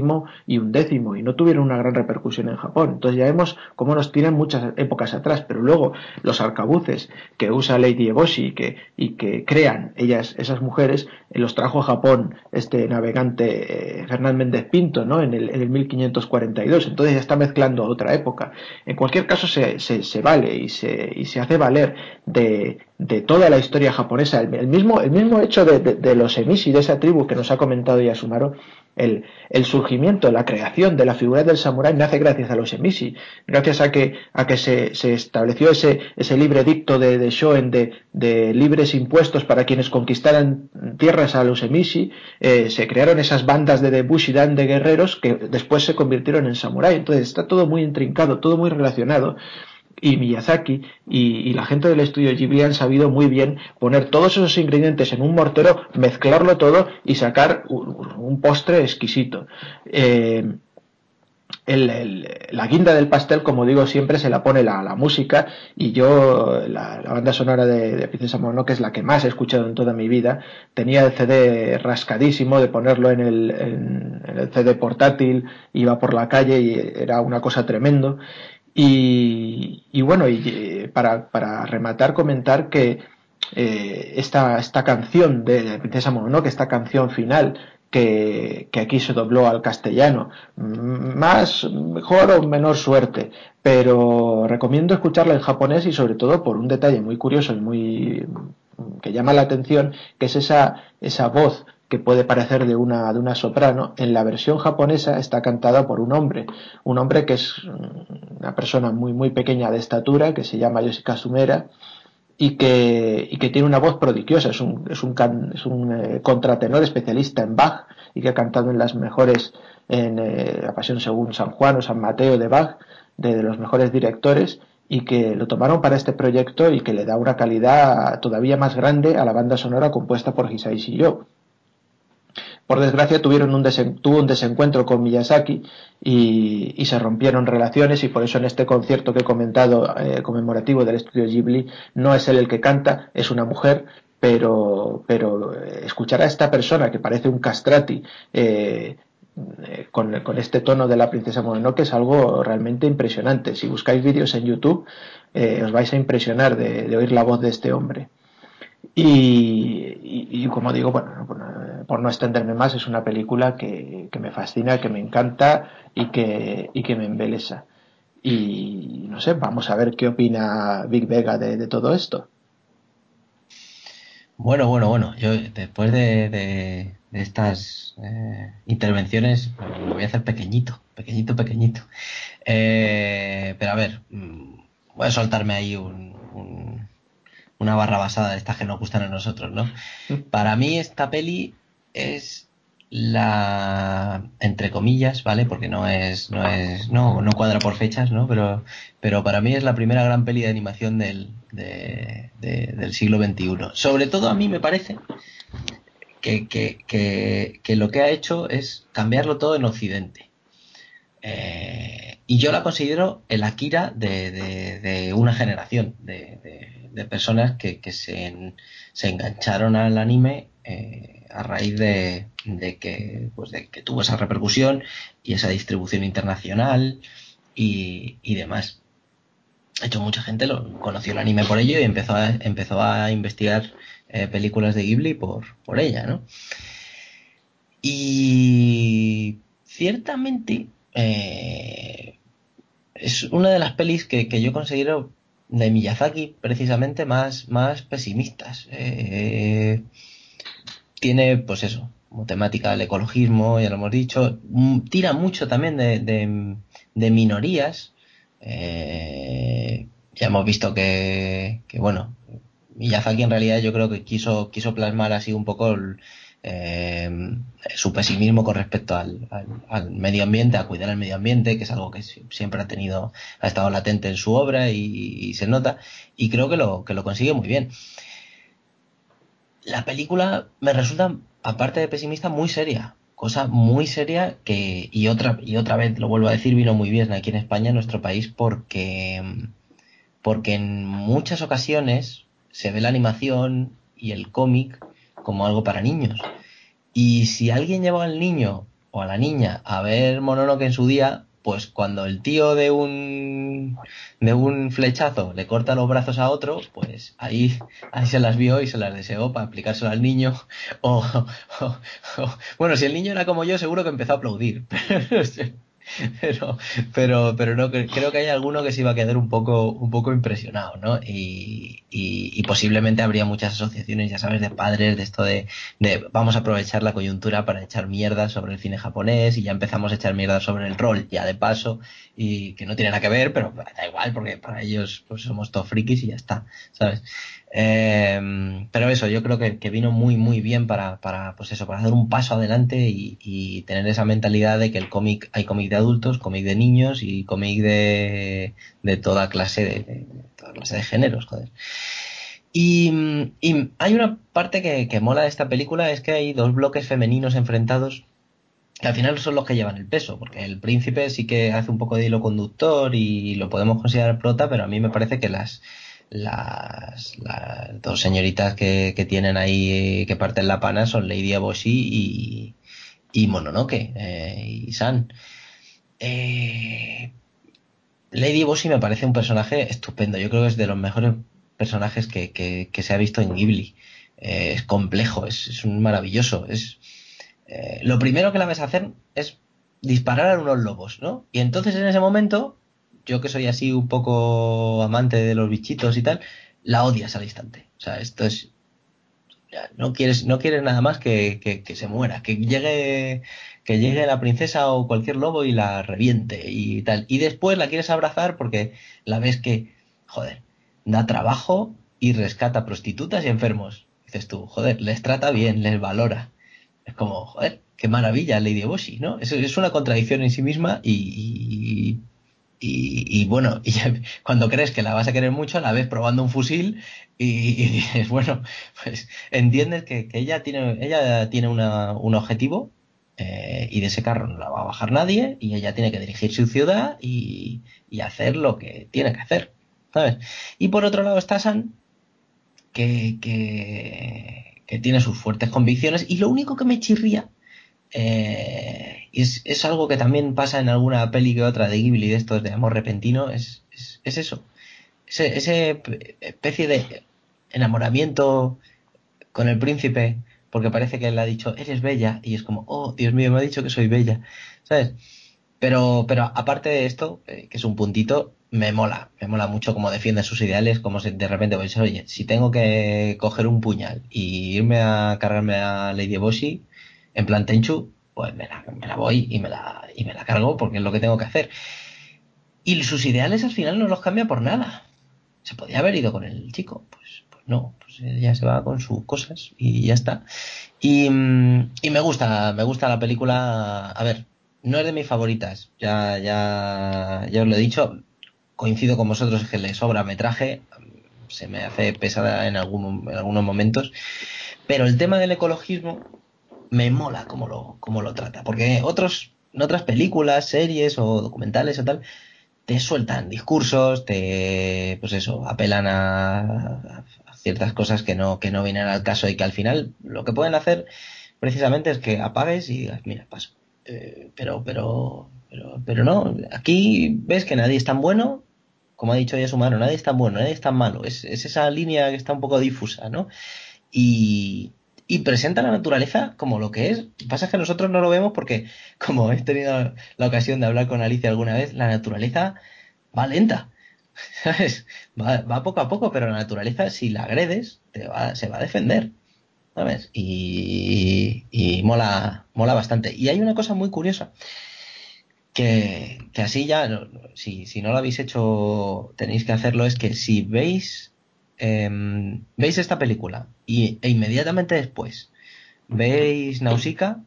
Speaker 1: y XI y no tuvieron una gran repercusión en Japón. Entonces ya vemos cómo nos tiran muchas épocas atrás, pero luego los arcabuces que usa Lady Eboshi que, y que crean ellas, esas mujeres, eh, los trajo a Japón este navegante eh, Fernán Méndez Pinto, ¿no? En el, en el 1542. Entonces ya está mezclando otra época. En cualquier caso se, se, vale y se, y se hace valer de, de toda la historia japonesa. El, mismo, el mismo hecho de, de, los emishi, de esa tribu que nos ha comentado Yasumaro, el, el, surgimiento, la creación de la figura del samurái nace gracias a los emishi, gracias a que, a que se, se estableció ese, ese libre dicto de, de Shoen de, de, libres impuestos para quienes conquistaran tierras a los emishi, eh, se crearon esas bandas de, de Bushidan de guerreros que después se convirtieron en samurái. Entonces está todo muy intrincado, todo muy relacionado y Miyazaki y, la gente del estudio Ghibli han sabido muy bien poner todos esos ingredientes en un mortero, mezclarlo todo y sacar un, postre exquisito. Eh, la guinda del pastel, como digo siempre, se la pone la, música y yo, la, banda sonora de, de Princesa Mononoke es la que más he escuchado en toda mi vida. Tenía el CD rascadísimo de ponerlo en el, en el CD portátil, iba por la calle y era una cosa tremendo. Y, bueno, y eh, para, rematar, comentar que eh, esta, esta canción de la Princesa Mononoke, esta canción final, que, que, aquí se dobló al castellano. Más, mejor o menor suerte, pero recomiendo escucharla en japonés y sobre todo por un detalle muy curioso y muy que llama la atención, que es esa, esa voz que puede parecer de una, de una soprano, en la versión japonesa está cantada por un hombre, un hombre que es una persona muy, muy pequeña de estatura, que se llama Yoshika Sumera, y que, y que tiene una voz prodigiosa, es un, es un, es un eh, contratenor especialista en Bach y que ha cantado en las mejores, en eh, la Pasión según San Juan o San Mateo de Bach, de, los mejores directores, y que lo tomaron para este proyecto y que le da una calidad todavía más grande a la banda sonora compuesta por Hisaishi Yo. Por desgracia tuvieron un tuvo un desencuentro con Miyazaki y, se rompieron relaciones y por eso en este concierto que he comentado eh, conmemorativo del estudio Ghibli no es él el que canta, es una mujer, pero, eh, escuchar a esta persona que parece un castrati eh, con, este tono de la princesa Mononoke es algo realmente impresionante. Si buscáis vídeos en YouTube, os vais a impresionar de oír la voz de este hombre. Y, como digo, bueno, por no extenderme más, es una película que, me fascina, que me encanta y que, y que me embelesa. Y no sé, vamos a ver qué opina Big Vega de, todo esto.
Speaker 4: Bueno, bueno, bueno, yo después de, estas eh, intervenciones lo voy a hacer pequeñito, pequeñito, pequeñito. Eh, pero a ver, mm, voy a soltarme ahí un, una barra basada de estas que nos gustan a nosotros, ¿no? Para mí esta peli es la entre comillas, ¿vale? Porque no es no es no, no cuadra por fechas, ¿no? Pero pero para mí es la primera gran peli de animación del del siglo XXI. Sobre todo a mí me parece que, que, lo que ha hecho es cambiarlo todo en Occidente. Eh, y yo la considero el Akira de, de una generación, de, de personas que, se, se, engancharon al anime eh, a raíz de, que, pues de que tuvo esa repercusión y esa distribución internacional y, demás. De hecho, mucha gente lo, conoció el anime por ello y empezó a, empezó a investigar eh, películas de Ghibli por, por ella, ¿no? Y ciertamente eh, es una de las pelis que, que yo considero de Miyazaki precisamente más, más pesimistas. Eh, tiene, pues eso, como temática el ecologismo, ya lo hemos dicho, mm, tira mucho también de, de, minorías. Eh, ya hemos visto que, que, bueno, Miyazaki en realidad yo creo que quiso, quiso plasmar así un poco el, eh, su pesimismo con respecto al, medio ambiente, a cuidar el medio ambiente, que es algo que siempre ha tenido, ha estado latente en su obra y, se nota, y creo que lo, que lo consigue muy bien. La película me resulta, aparte de pesimista, muy seria, cosa muy seria que, y otra, y otra vez lo vuelvo a decir, vino muy bien aquí en España, en nuestro país, porque, porque en muchas ocasiones se ve la animación y el cómic como algo para niños. Y si alguien lleva al niño o a la niña a ver Mononoke en su día, pues cuando el tío de un de un flechazo le corta los brazos a otro, pues ahí, ahí se las vio y se las deseó para aplicárselo al niño. O, bueno, si el niño era como yo, seguro que empezó a aplaudir. pero, pero, pero no, creo que hay alguno que se iba a quedar un poco, un poco impresionado, ¿no? Y, y, posiblemente habría muchas asociaciones, ya sabes, de padres, de esto de, de, vamos a aprovechar la coyuntura para echar mierda sobre el cine japonés y ya empezamos a echar mierda sobre el rol, ya de paso, y que no tiene nada que ver, pero da igual, porque para ellos pues somos todos frikis y ya está, ¿sabes? Eh, pero eso, yo creo que, vino muy, muy bien para, para, pues eso, para hacer un paso adelante y, tener esa mentalidad de que el cómic, hay cómic de adultos, cómic de niños y cómic de, de toda clase de, toda clase de géneros, joder. Y, hay una parte que, que mola de esta película, es que hay dos bloques femeninos enfrentados que al final son los que llevan el peso, porque el príncipe sí que hace un poco de hilo conductor y lo podemos considerar prota, pero a mí me parece que las, las, las dos señoritas que, que, tienen ahí que parten la pana son Lady Eboshi y, y Mononoke eh, y San. Eh, Lady Eboshi me parece un personaje estupendo. Yo creo que es de los mejores personajes que, que, que se ha visto en Ghibli. Eh, es complejo, es, es, un maravilloso. Es, eh, lo primero que la ves hacer es disparar a unos lobos, ¿no? Y entonces en ese momento yo que soy así un poco amante de los bichitos y tal, la odias al instante. O sea, esto es. no quieres, no quieres nada más que, que, se muera, que llegue, que llegue la princesa o cualquier lobo y la reviente y tal. Y después la quieres abrazar porque la ves que, joder, da trabajo y rescata prostitutas y enfermos. Dices tú, joder, les trata bien, les valora. Es como, joder, qué maravilla Lady Boshi, ¿no? Es, es una contradicción en sí misma y, y, bueno, y cuando crees que la vas a querer mucho, la ves probando un fusil y, dices, bueno, pues entiendes que, ella tiene, ella tiene un objetivo eh, y de ese carro no la va a bajar nadie y ella tiene que dirigir su ciudad y, hacer lo que tiene que hacer, ¿sabes? Y por otro lado está San, que, que, tiene sus fuertes convicciones y lo único que me chirría eh, es, es, algo que también pasa en alguna peli que otra de Ghibli de estos de amor repentino, es, es, eso, ese, ese especie de enamoramiento con el príncipe porque parece que él ha dicho, eres bella, y es como, oh, Dios mío, me ha dicho que soy bella, ¿sabes? Pero, pero aparte de esto, eh, que es un puntito, me mola, me mola mucho cómo defiende sus ideales, como si de repente decir, oye, si tengo que coger un puñal y irme a cargarme a Lady Boshi, en plan Tenchu, pues me la, me la voy y me la, y me la cargo porque es lo que tengo que hacer. Y sus ideales al final no los cambia por nada. Se podía haber ido con el chico, pues no, pues ella se va con sus cosas y ya está. Y, y, me gusta, me gusta la película. A ver, no es de mis favoritas, ya, ya, ya os lo he dicho. Coincido con vosotros que le sobra metraje, se me hace pesada en, algún, en algunos momentos. Pero el tema del ecologismo me mola como lo, como lo trata, porque otros, en otras películas, series o documentales o tal, te sueltan discursos, te, pues eso, apelan a, ciertas cosas que no, que no vienen al caso y que al final lo que pueden hacer precisamente es que apagues y digas, mira, paso. Eh, pero, pero, pero, pero no, aquí ves que nadie es tan bueno, como ha dicho ya su mano, nadie es tan bueno, nadie es tan malo. Es, es esa línea que está un poco difusa, ¿no? Y, y presenta la naturaleza como lo que es. Pasa que nosotros no lo vemos porque, como he tenido la ocasión de hablar con Alicia alguna vez, la naturaleza va lenta. ¿Sabes? Va, poco a poco, pero la naturaleza, si la agredes, te va, se va a defender. ¿Sabes? Y, y mola, mola bastante. Y hay una cosa muy curiosa. Que, que así ya, si, si no lo habéis hecho, tenéis que hacerlo, es que si veis Em, veis esta película y, e inmediatamente después veis Nausicaa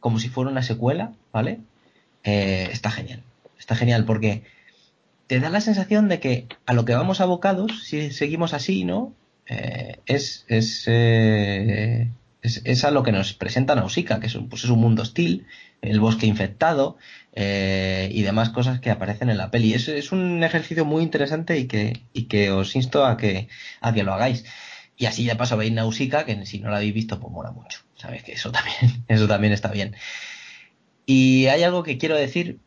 Speaker 4: como si fuera una secuela, ¿vale? Eh, está genial. Está genial porque te da la sensación de que a lo que vamos abocados, si seguimos así, ¿no? Eh, es, es, eh, es, es, a lo que nos presenta Nausicaa, que es un, pues es un mundo hostil, el bosque infectado eh, y demás cosas que aparecen en la peli. Es, es un ejercicio muy interesante y que, os insto a que, a que lo hagáis. Y así de paso veis Nausicaa, que si no la habéis visto, pues mola mucho. Sabéis que eso también, eso también está bien. Y hay algo que quiero decir.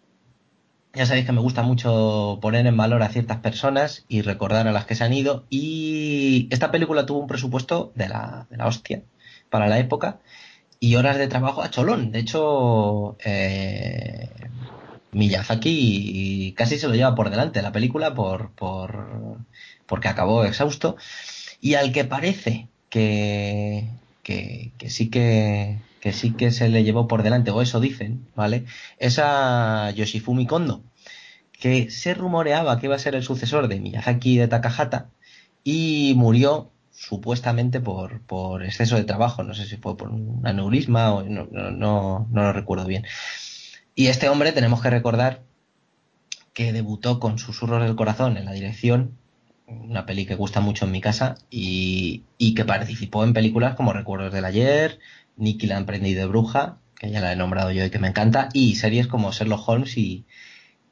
Speaker 4: Ya sabéis que me gusta mucho poner en valor a ciertas personas y recordar a las que se han ido. Y esta película tuvo un presupuesto de la, de la hostia para la época y horas de trabajo a cholón. De hecho, eh, Miyazaki casi se lo lleva por delante la película por, por porque acabó exhausto y al que parece que, que, sí que, que sí que se le llevó por delante o eso dicen vale es a Yoshifumi Kondo que se rumoreaba que iba a ser el sucesor de Miyazaki de Takahata y murió supuestamente por, por exceso de trabajo, no sé si fue por un aneurisma o no, no, no, lo recuerdo bien. Y este hombre tenemos que recordar que debutó con Susurros del Corazón en la dirección, una peli que gusta mucho en mi casa, y, y que participó en películas como Recuerdos del Ayer, Nicky la Emprendido de Bruja, que ya la he nombrado yo y que me encanta, y series como Sherlock Holmes y,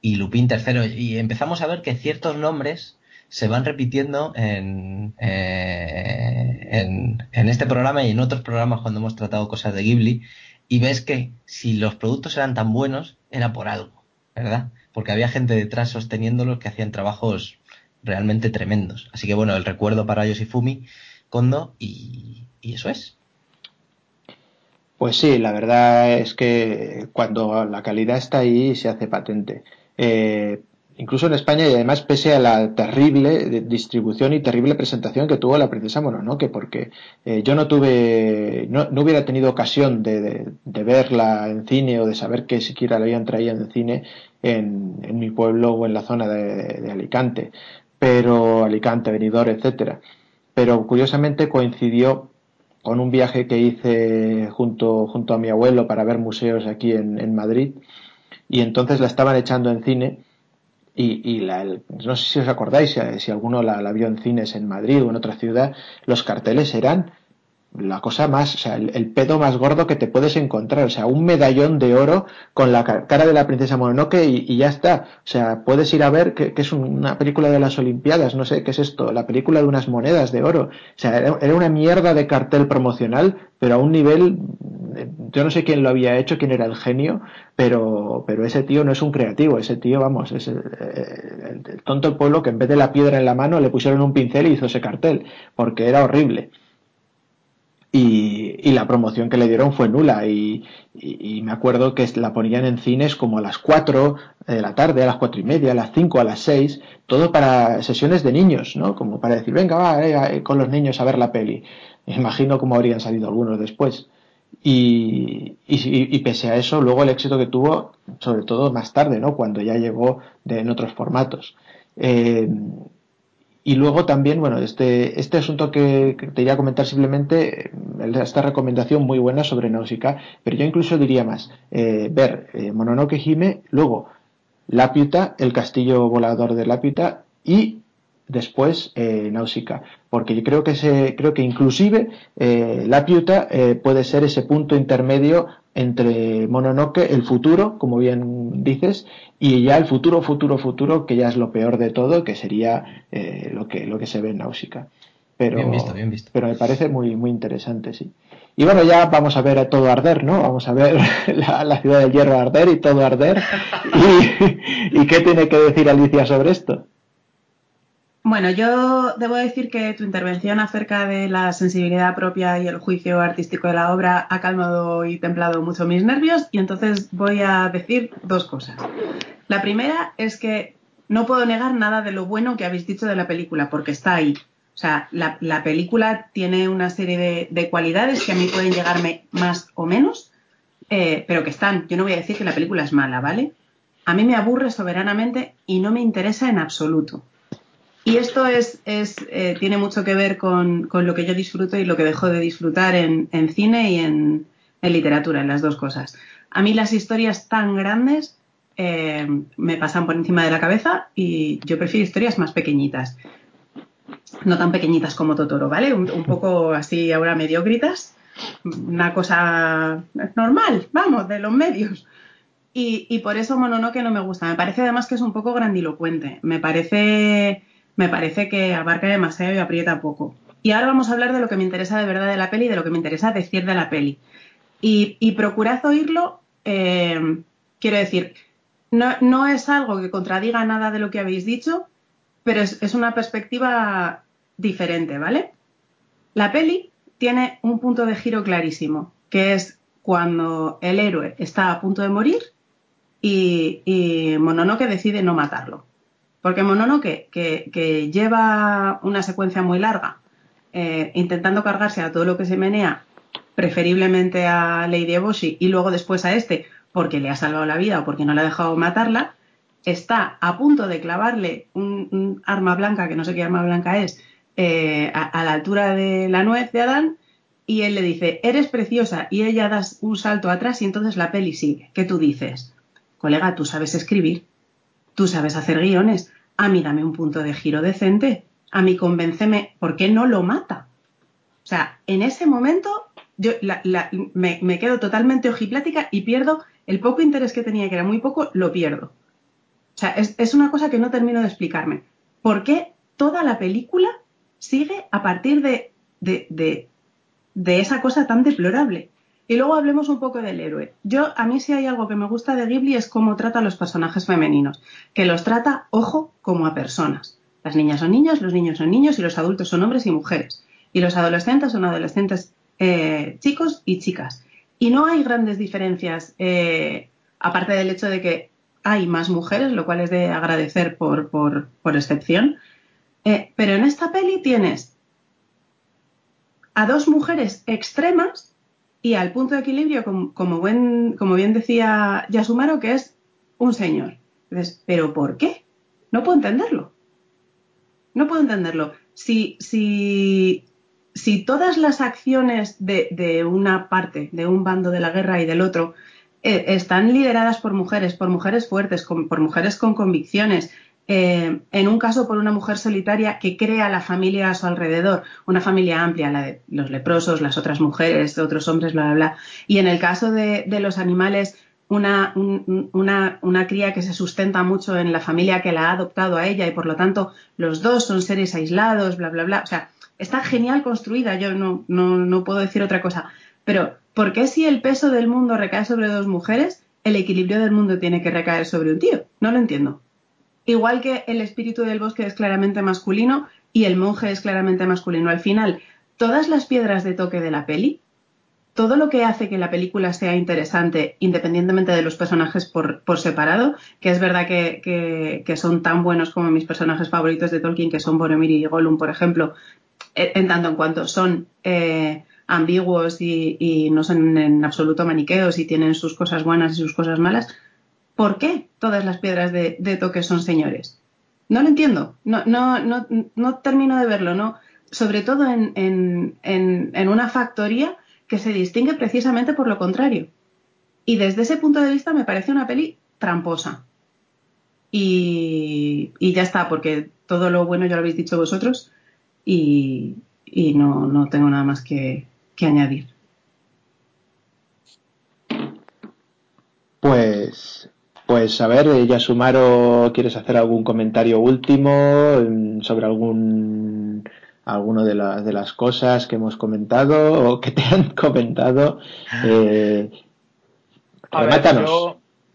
Speaker 4: y Lupin III. Y empezamos a ver que ciertos nombres se van repitiendo en, eh, en, en, este programa y en otros programas cuando hemos tratado cosas de Ghibli y ves que si los productos eran tan buenos era por algo, ¿verdad? Porque había gente detrás sosteniéndolos que hacían trabajos realmente tremendos. Así que bueno, el recuerdo para Yoshifumi Kondo y, y eso es.
Speaker 1: Pues sí, la verdad es que cuando la calidad está ahí se hace patente. Eh, incluso en España y además pese a la terrible distribución y terrible presentación que tuvo la princesa Mononoke porque eh, yo no tuve no, no, hubiera tenido ocasión de, verla en cine o de saber que siquiera la habían traído en cine en, en mi pueblo o en la zona de, Alicante. Pero Alicante, Benidorm, etcétera. Pero curiosamente coincidió con un viaje que hice junto, junto a mi abuelo para ver museos aquí en Madrid y entonces la estaban echando en cine y, la, no sé si os acordáis, si, alguno la, la, vio en cines en Madrid o en otra ciudad, los carteles eran la cosa más, o sea, el, pedo más gordo que te puedes encontrar, o sea, un medallón de oro con la cara de la princesa Mononoke y, ya está, o sea, puedes ir a ver que, es una película de las Olimpiadas, no sé qué es esto, la película de unas monedas de oro, o sea, era, una mierda de cartel promocional, pero a un nivel, yo no sé quién lo había hecho, quién era el genio, pero, pero ese tío no es un creativo, ese tío, vamos, es el, el tonto del pueblo que en vez de la piedra en la mano le pusieron un pincel y hizo ese cartel, porque era horrible y, la promoción que le dieron fue nula y, me acuerdo que la ponían en cines como a las 4 de la tarde, a las cuatro y media, a las 5, a las 6, todo para sesiones de niños, ¿no? Como para decir, venga, va, eh, con los niños a ver la peli. Imagino cómo habrían salido algunos después. Y, y, pese a eso, luego el éxito que tuvo, sobre todo más tarde, ¿no? Cuando ya llegó de, en otros formatos. Eh, y luego también, bueno, este, este asunto que, te iría a comentar simplemente, esta recomendación muy buena sobre Nausicaa, pero yo incluso diría más, eh, ver eh, Mononoke Hime, luego Lapiuta, el castillo volador de Lapiuta y después eh, Nausicaa, porque yo creo que se, creo que inclusive eh, Lapiuta eh, puede ser ese punto intermedio entre Mononoke, el futuro, como bien dices, y ya el futuro, futuro, futuro, que ya es lo peor de todo, que sería eh, lo, que, lo que se ve en Náusica. Pero,
Speaker 4: bien visto, bien visto.
Speaker 1: pero me parece muy, muy interesante, sí. Y bueno, ya vamos a ver a todo arder, ¿no? Vamos a ver la, ciudad del hierro arder y todo arder. y, ¿Y qué tiene que decir Alicia sobre esto?
Speaker 2: Bueno, yo debo decir que tu intervención acerca de la sensibilidad propia y el juicio artístico de la obra ha calmado y templado mucho mis nervios y entonces voy a decir dos cosas. La primera es que no puedo negar nada de lo bueno que habéis dicho de la película porque está ahí. O sea, la, película tiene una serie de, cualidades que a mí pueden llegarme más o menos, eh, pero que están. Yo no voy a decir que la película es mala, ¿vale? A mí me aburre soberanamente y no me interesa en absoluto. Y esto es, eh, tiene mucho que ver con, lo que yo disfruto y lo que dejo de disfrutar en, cine y en, literatura, en las dos cosas. A mí las historias tan grandes eh, me pasan por encima de la cabeza y yo prefiero historias más pequeñitas. No tan pequeñitas como Totoro, ¿vale? Un, poco así ahora mediocritas. Una cosa normal, vamos, de los medios. Y, y por eso Mononoke no me gusta. Me parece además que es un poco grandilocuente. Me parece me parece que abarca demasiado y aprieta poco. Y ahora vamos a hablar de lo que me interesa de verdad de la peli y de lo que me interesa decir de la peli. Y, procurad oírlo, eh, quiero decir, no, es algo que contradiga nada de lo que habéis dicho, pero es, es una perspectiva diferente, ¿vale? La peli tiene un punto de giro clarísimo, que es cuando el héroe está a punto de morir y, y Mononoke decide no matarlo. Porque Mononoke, que, que lleva una secuencia muy larga, eh, intentando cargarse a todo lo que se menea, preferiblemente a Lady Eboshi y luego después a este, porque le ha salvado la vida o porque no le ha dejado matarla, está a punto de clavarle un, arma blanca, que no sé qué arma blanca es, eh, a, la altura de la nuez de Adán, y él le dice, eres preciosa, y ella das un salto atrás y entonces la peli sigue. ¿Qué tú dices? Colega, tú sabes escribir tú sabes hacer guiones, a mí dame un punto de giro decente, a mí convénceme, ¿por qué no lo mata? O sea, en ese momento yo me, quedo totalmente ojiplática y pierdo el poco interés que tenía, que era muy poco, lo pierdo. O sea, es, una cosa que no termino de explicarme. ¿Por qué toda la película sigue a partir de, de, de esa cosa tan deplorable? Y luego hablemos un poco del héroe. Yo, a mí si hay algo que me gusta de Ghibli es cómo trata a los personajes femeninos, que los trata, ojo, como a personas. Las niñas son niñas, los niños son niños y los adultos son hombres y mujeres. Y los adolescentes son adolescentes eh, chicos y chicas. Y no hay grandes diferencias, eh, aparte del hecho de que hay más mujeres, lo cual es de agradecer por, por, excepción. Eh, pero en esta peli tienes a dos mujeres extremas y al punto de equilibrio, como, bien decía Yasumaro, que es un señor. ¿pero por qué? No puedo entenderlo. No puedo entenderlo. Si, si, si todas las acciones de, una parte, de un bando de la guerra y del otro, eh, están lideradas por mujeres, por mujeres fuertes, por mujeres con convicciones, eh, en un caso por una mujer solitaria que crea la familia a su alrededor, una familia amplia, la de los leprosos, las otras mujeres, otros hombres, bla, bla, bla. Y en el caso de, los animales, una, una, una, cría que se sustenta mucho en la familia que la ha adoptado a ella y por lo tanto los dos son seres aislados, bla, bla, bla. O sea, está genial construida, yo no, no, no puedo decir otra cosa. Pero, ¿por qué si el peso del mundo recae sobre dos mujeres, el equilibrio del mundo tiene que recaer sobre un tío? No lo entiendo. Igual que el espíritu del bosque es claramente masculino y el monje es claramente masculino. Al final, todas las piedras de toque de la peli, todo lo que hace que la película sea interesante, independientemente de los personajes por, separado, que es verdad que, son tan buenos como mis personajes favoritos de Tolkien, que son Boromir y Gollum, por ejemplo, en tanto en cuanto son eh, ambiguos y, y, no son en absoluto maniqueos y tienen sus cosas buenas y sus cosas malas, ¿Por qué todas las piedras de, toque son señores? No lo entiendo, no, no, no, no termino de verlo. Sobre todo en, una factoría que se distingue precisamente por lo contrario. Y desde ese punto de vista me parece una peli tramposa. Y, ya está, porque todo lo bueno ya lo habéis dicho vosotros y, no, tengo nada más que añadir.
Speaker 1: Pues pues a ver, eh, Yasumaro, ¿quieres hacer algún comentario último mm, sobre algún alguno de, las de las cosas que hemos comentado o que te han comentado? Eh,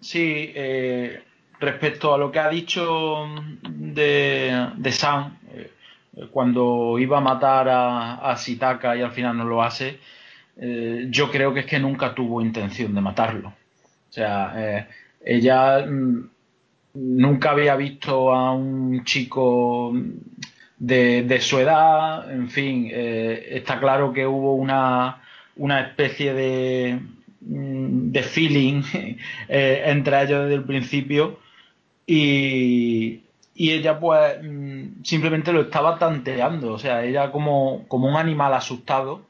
Speaker 3: sí, eh, respecto a lo que ha dicho de, de Sam, eh, cuando iba a matar a, a Sitaka y al final no lo hace, yo creo que es que nunca tuvo intención de matarlo. O sea, ella mm, nunca había visto a un chico de, su edad, en fin, eh, está claro que hubo una, especie de, mm, de feeling eh, entre ellos desde el principio y, ella pues mm, simplemente lo estaba tanteando, o sea, ella como, como un animal asustado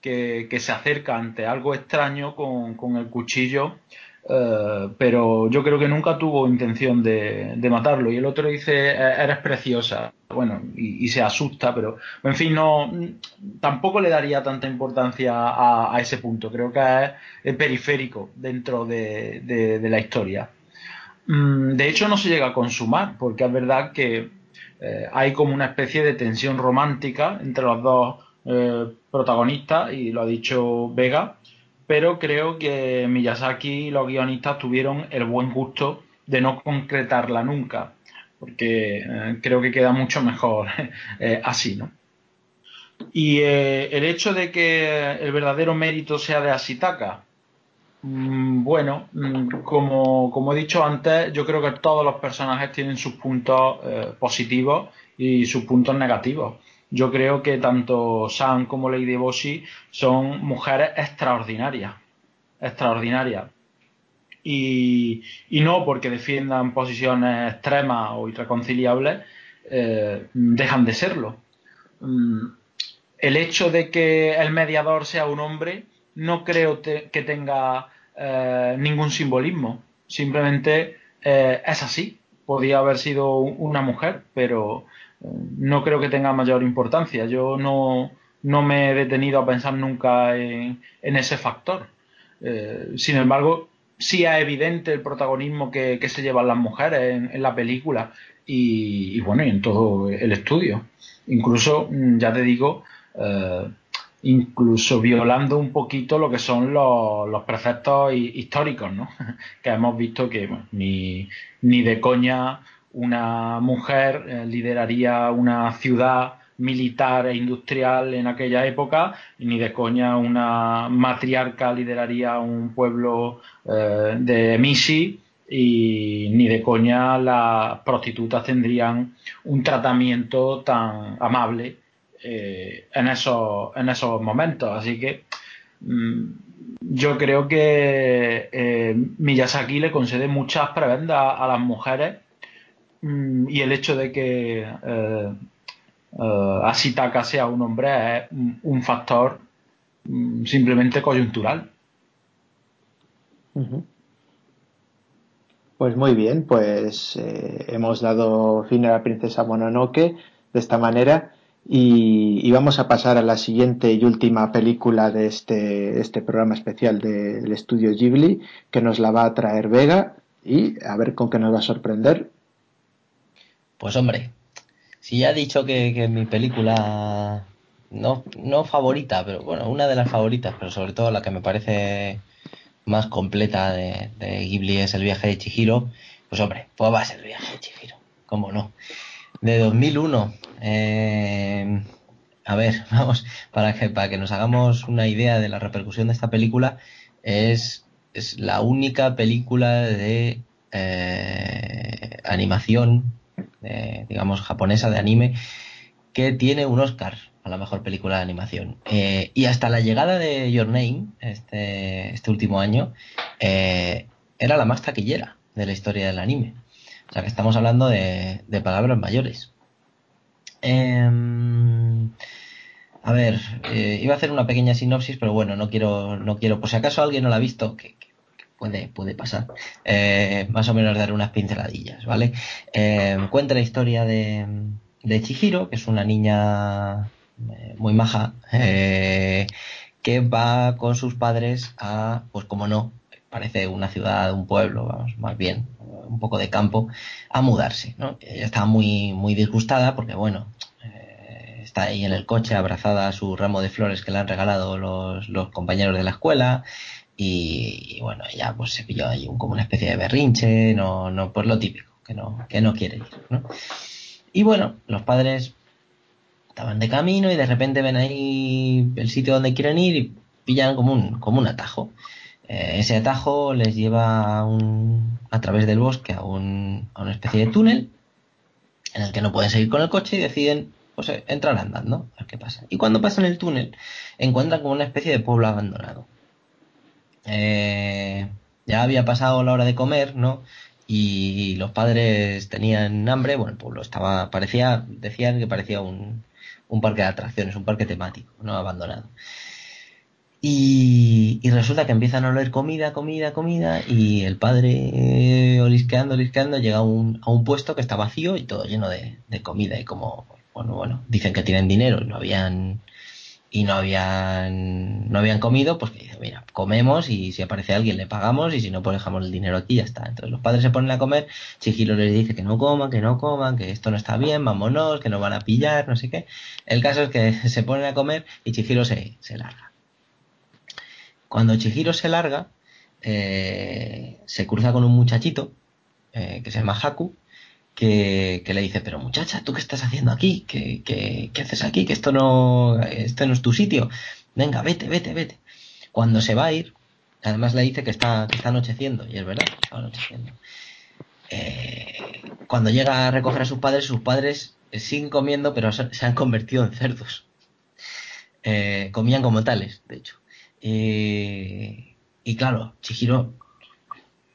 Speaker 3: que, se acerca ante algo extraño con, con el cuchillo eh, pero yo creo que nunca tuvo intención de, matarlo. Y el otro dice, e-, eres preciosa. Bueno, y, se asusta, pero en fin, no tampoco le daría tanta importancia a, ese punto. Creo que es, periférico dentro de, la historia. Mm, de hecho, no se llega a consumar, porque es verdad que eh, hay como una especie de tensión romántica entre los dos eh, protagonistas, y lo ha dicho Vega, pero creo que Miyazaki y los guionistas tuvieron el buen gusto de no concretarla nunca, porque eh, creo que queda mucho mejor eh, así, ¿no? Y eh, el hecho de que el verdadero mérito sea de Asitaka, mm, bueno, mm, como, como, he dicho antes, yo creo que todos los personajes tienen sus puntos positivos y sus puntos negativos yo creo que tanto Sam como Lady Boshi son mujeres extraordinarias, extraordinarias. Y, no porque defiendan posiciones extremas o irreconciliables, eh, dejan de serlo. Mm, el hecho de que el mediador sea un hombre no creo que tenga eh, ningún simbolismo. Simplemente eh, es así. Podía haber sido una mujer, pero no creo que tenga mayor importancia. Yo no, me he detenido a pensar nunca en, ese factor. Eh, sin embargo, sí es evidente el protagonismo que, se llevan las mujeres en, la película y, bueno, y en todo el estudio. Incluso, mm, ya te digo, eh, incluso violando un poquito lo que son los, preceptos históricos, ¿no? que hemos visto que ni, ni de coña una mujer eh, lideraría una ciudad militar e industrial en aquella época, ni de coña una matriarca lideraría un pueblo eh, de Misi, y ni de coña las prostitutas tendrían un tratamiento tan amable eh, en, esos, en esos momentos. Así que mm, yo creo que Miyazaki le concede muchas prebendas a las mujeres y el hecho de que eh, eh, sea un hombre es un, factor mm, simplemente coyuntural.
Speaker 1: Pues muy bien, pues eh, hemos dado fin a la princesa Mononoke de esta manera y, vamos a pasar a la siguiente y última película de este, este programa especial del estudio Ghibli que nos la va a traer Vega y a ver con qué nos va a sorprender.
Speaker 4: Pues hombre, si ya he dicho que, mi película no, no favorita, pero bueno, una de las favoritas, pero sobre todo la que me parece más completa de, de Ghibli es el viaje de Chihiro, pues hombre, pues va a ser el viaje de Chihiro, cómo no. De 2001, eh, a ver, vamos, para que, para que nos hagamos una idea de la repercusión de esta película, es, es la única película de eh, animación, digamos, japonesa de anime, que tiene un Oscar a la mejor película de animación. Eh, y hasta la llegada de Your Name, este, este último año, era la más taquillera de la historia del anime. O sea que estamos hablando de, de palabras mayores. Em, a ver, eh, iba a hacer una pequeña sinopsis, pero bueno, no quiero, no quiero, por si acaso alguien no la ha visto, que, puede, puede pasar, eh, más o menos dar unas pinceladillas, ¿vale? Em, cuenta la historia de, de Chihiro, que es una niña eh, muy maja, que va con sus padres a, pues como no, parece una ciudad, un pueblo, vamos, más bien, un poco de campo, a mudarse, ¿no? Ella estaba muy, muy disgustada porque, bueno, eh, está ahí en el coche abrazada a su ramo de flores que le han regalado los, los compañeros de la escuela y, bueno, ella pues se pilló ahí un, como una especie de berrinche, no, no, pues lo típico, que no, que no quiere ir, ¿no? Y bueno, los padres estaban de camino y de repente ven ahí el sitio donde quieren ir y pillan como un, como un atajo. Eh, ese atajo les lleva a, un, a través del bosque a, un, a, una especie de túnel en el que no pueden seguir con el coche y deciden pues, eh, entrar andando, a ver qué pasa. Y cuando pasan el túnel encuentran como una especie de pueblo abandonado. Eh, ya había pasado la hora de comer, ¿no? Y los padres tenían hambre, bueno, el pueblo estaba, parecía, decían que parecía un, un parque de atracciones, un parque temático, ¿no? Abandonado. Y, resulta que empiezan a oler comida, comida, comida, y el padre, olisqueando, olisqueando, llega a un, a un puesto que está vacío y todo lleno de, comida. Y como, bueno, bueno, dicen que tienen dinero y no habían, y no habían, no habían comido, pues que dice, mira, comemos y si aparece alguien le pagamos y si no, pues dejamos el dinero aquí y ya está. Entonces los padres se ponen a comer, Chihiro les dice que no coman, que no coman, que esto no está bien, vámonos, que no van a pillar, no sé qué. El caso es que se ponen a comer y Chihiro se, se larga. Cuando Chihiro se larga, eh, se cruza con un muchachito eh, que se llama Haku, que, le dice, pero muchacha, ¿tú qué estás haciendo aquí? ¿Qué, qué, haces aquí? Que esto no, esto no es tu sitio. Venga, vete, vete, vete. Cuando se va a ir, además le dice que está, que está anocheciendo, y es verdad, está anocheciendo. Eh, cuando llega a recoger a sus padres, sus padres siguen comiendo, pero se han convertido en cerdos. comían como tales, de hecho. Eh, y claro, Chihiro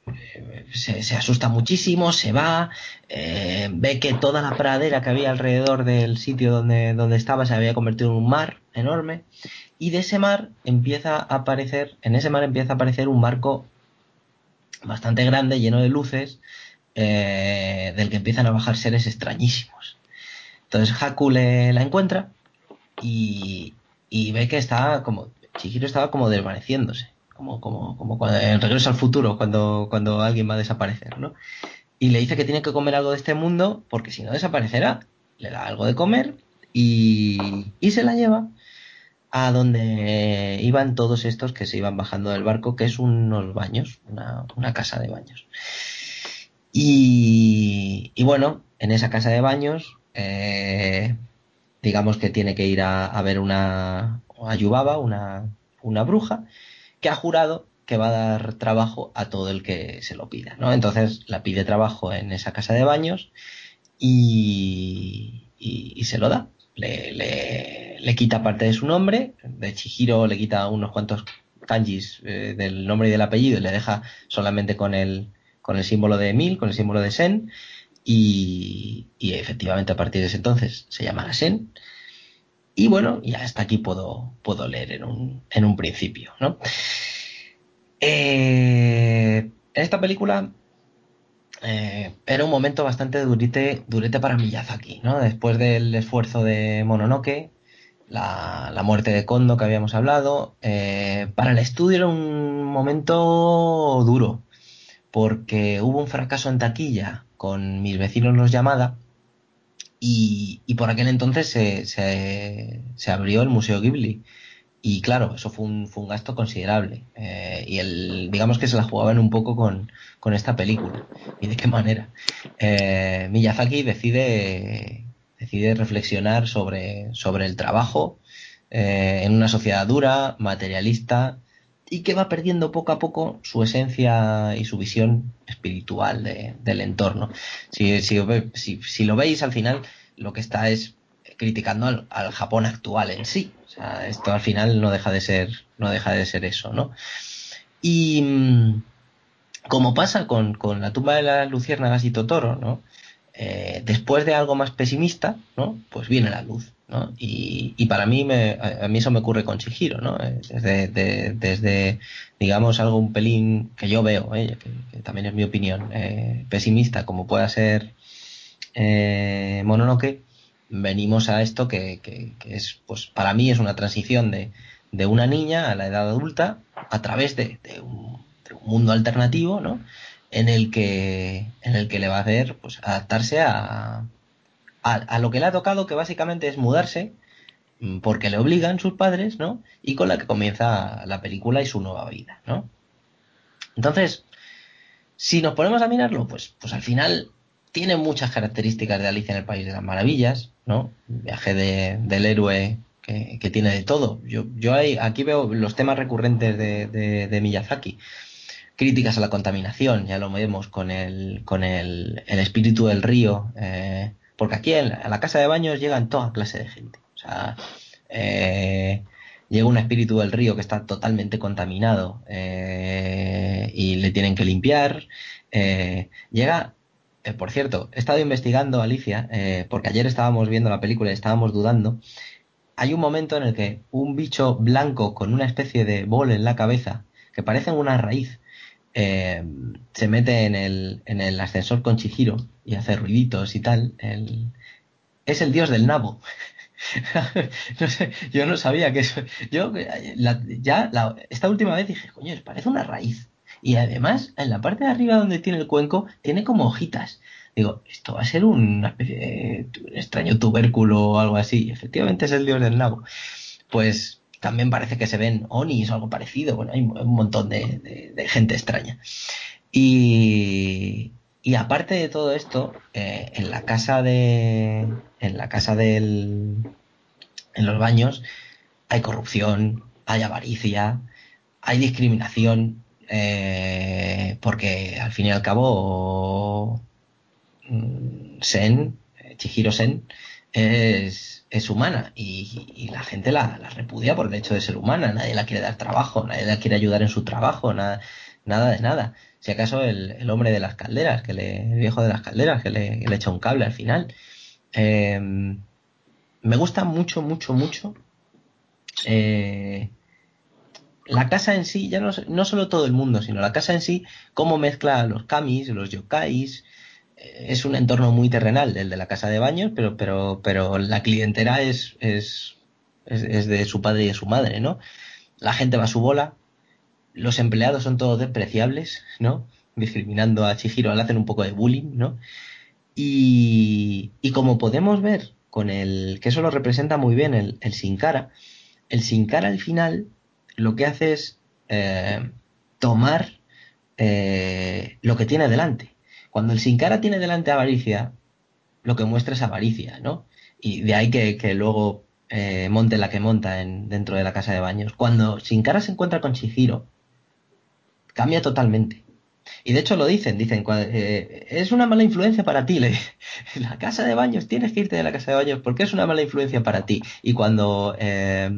Speaker 4: eh, se, asusta muchísimo, se va, eh, ve que toda la pradera que había alrededor del sitio donde, donde estaba se había convertido en un mar enorme y de ese mar empieza a aparecer, en ese mar empieza a aparecer un barco bastante grande, lleno de luces, del que empiezan a bajar seres extrañísimos. Entonces Haku le, la encuentra y, y ve que está como Chihiro estaba como desvaneciéndose, como, como, como cuando, en Regreso al Futuro, cuando, cuando alguien va a desaparecer, ¿no? Y le dice que tiene que comer algo de este mundo, porque si no desaparecerá. Le da algo de comer y, y se la lleva a donde iban todos estos que se iban bajando del barco, que es unos baños, una, una casa de baños. Y, y, bueno, en esa casa de baños, eh, digamos que tiene que ir a, a ver una, Ayubaba, una, una bruja, que ha jurado que va a dar trabajo a todo el que se lo pida, ¿no? Entonces la pide trabajo en esa casa de baños y, se lo da. Le, le, quita parte de su nombre, de Chihiro le quita unos cuantos kanjis eh, del nombre y del apellido y le deja solamente con el, con el símbolo de Mil, con el símbolo de Sen, y, y efectivamente a partir de ese entonces se llamará Sen. Y bueno, y hasta aquí puedo, puedo leer en un, en un principio, ¿no? Eh, esta película eh, era un momento bastante durete, durete para Miyazaki, ¿no? Después del esfuerzo de Mononoke, la, la muerte de Kondo que habíamos hablado, eh, para el estudio era un momento duro, porque hubo un fracaso en taquilla con mis vecinos los llamada y, por aquel entonces se, se, se abrió el Museo Ghibli y claro, eso fue un, fue un gasto considerable. Eh, y el, digamos que se la jugaban un poco con, con esta película. ¿Y de qué manera? Eh, Miyazaki decide, decide reflexionar sobre, sobre el trabajo eh, en una sociedad dura, materialista, y que va perdiendo poco a poco su esencia y su visión espiritual de, del entorno. Si, si, lo veis al final, lo que está es criticando al, Japón actual en sí o sea, esto al final no deja de ser, no deja de ser eso, ¿no? Y mm, como pasa con, con la tumba de las luciérnagas y Totoro, ¿no? Eh, después de algo más pesimista, ¿no? Pues viene la luz, Y, y para mí, me, a mí eso me ocurre con Chihiro, ¿no? Eh, desde, de, desde digamos, algo un pelín que yo veo, ¿eh? que, también es mi opinión, eh, pesimista, como pueda ser eh, Mononoke, venimos a esto que, que, que, es, pues para mí es una transición de, de, una niña a la edad adulta a través de, de, un, de un, mundo alternativo, ¿no? En el que, en el que le va a hacer, pues, adaptarse a, a, lo que le ha tocado, que básicamente es mudarse, mm, porque le obligan sus padres, ¿no? Y con la que comienza la película y su nueva vida, ¿no? Entonces, si nos ponemos a mirarlo, pues, pues al final tiene muchas características de Alicia en el País de las Maravillas, ¿no? Viaje de, del héroe que, que, tiene de todo. Yo, yo aquí veo los temas recurrentes de, de, de, Miyazaki. Críticas a la contaminación, ya lo vemos con el, con el, el espíritu del río, eh, porque aquí en, a la casa de baños llegan toda clase de gente. O sea, eh, llega un espíritu del río que está totalmente contaminado eh, y le tienen que limpiar. Eh, llega eh, por cierto, he estado investigando, Alicia, eh, porque ayer estábamos viendo la película y estábamos dudando. Hay un momento en el que un bicho blanco con una especie de bol en la cabeza, que parece una raíz, eh, se mete en el, en el ascensor con Chihiro y hace ruiditos y tal. El, es el dios del nabo. no sé, yo no sabía que eso. Yo la, ya esta última vez dije, coño, parece una raíz y además en la parte de arriba donde tiene el cuenco tiene como hojitas. Digo, esto va a ser una especie de un extraño tubérculo o algo así. Efectivamente es el dios del nabo. Pues también parece que se ven onis o algo parecido. Bueno, hay un montón de, gente extraña. Y, aparte de todo esto, eh, en la casa de. En la casa del. En los baños hay corrupción, hay avaricia, hay discriminación, eh, porque al fin y al cabo Sen, Chihiro Sen, es, es humana y, y, la gente la, la, repudia por el hecho de ser humana, nadie la quiere dar trabajo, nadie la quiere ayudar en su trabajo, nada, nada de nada. Si acaso el, el hombre de las calderas, que le, el viejo de las calderas, que le, le echa un cable al final. Eh, me gusta mucho, mucho, mucho eh, la casa en sí, ya no, no solo todo el mundo, sino la casa en sí, cómo mezcla los kamis, los yokais, es un entorno muy terrenal, el de la casa de baños, pero, pero, pero la clientela es, es, es, de su padre y de su madre, ¿no? La gente va a su bola, los empleados son todos despreciables, ¿no? Discriminando a Chihiro, le hacen un poco de bullying, ¿no? Y, y como podemos ver con el, que eso lo representa muy bien el, el Sin Cara, el Sin Cara al final lo que hace es eh, tomar eh, lo que tiene delante. Cuando el sin cara tiene delante avaricia, lo que muestra es avaricia, ¿no? Y de ahí que, luego eh, monte la que monta en, dentro de la casa de baños. Cuando sin cara se encuentra con Chihiro, cambia totalmente. Y de hecho lo dicen, dicen, eh, es una mala influencia para ti. Le, la casa de baños, tienes que irte de la casa de baños porque es una mala influencia para ti. Y cuando eh,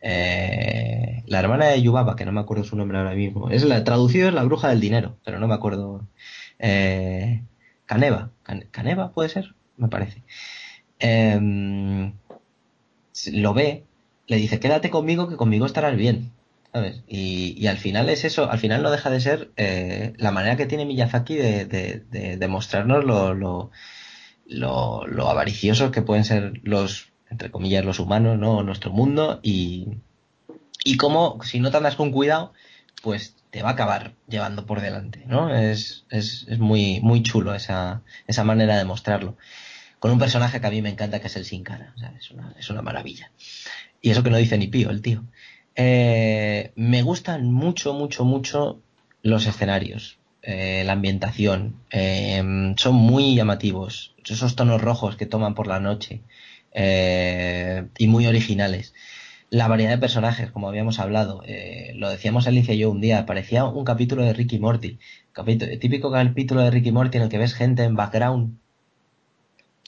Speaker 4: eh, la hermana de Yubaba, que no me acuerdo su nombre ahora mismo, es la traducido es la bruja del dinero, pero no me acuerdo. Eh, Caneva, Can, Caneva puede ser, me parece. Eh, lo ve, le dice, quédate conmigo, que conmigo estarás bien. ¿sabes? Y, al final es eso, al final no deja de ser eh, la manera que tiene Miyazaki de, de, mostrarnos lo, avariciosos que pueden ser los, entre comillas, los humanos, ¿no? Nuestro mundo y, y cómo, si no te andas con cuidado, pues te va a acabar llevando por delante, ¿no? Es, es, es muy, muy chulo esa, esa manera de mostrarlo. Con un personaje que a mí me encanta, que es el Sin Cara. es, una, es una maravilla. Y eso que no dice ni pío el tío. Eh, me gustan mucho, mucho, mucho los escenarios, eh, la ambientación. Eh, son muy llamativos. Esos tonos rojos que toman por la noche. y muy originales. La variedad de personajes, como habíamos hablado, lo decíamos Alicia y yo un día, parecía un capítulo de Ricky Morty. Capítulo, típico capítulo de Ricky Morty en el que ves gente en background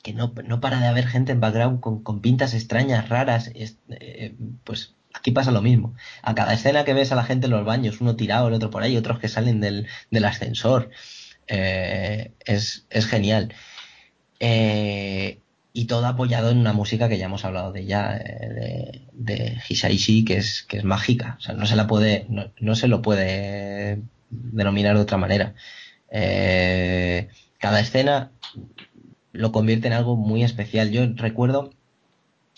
Speaker 4: que no, no para de haber gente en background con, con pintas extrañas, raras, pues Aquí pasa lo mismo. A cada escena que ves a la gente en los baños, uno tirado, el otro por ahí, otros que salen del, del ascensor, eh, es, es, genial. Eh, y todo apoyado en una música que ya hemos hablado de ella, eh, de, de Hisaishi, que es, que es mágica. O sea, no se la puede, no, no se lo puede denominar de otra manera. cada escena lo convierte en algo muy especial. Yo recuerdo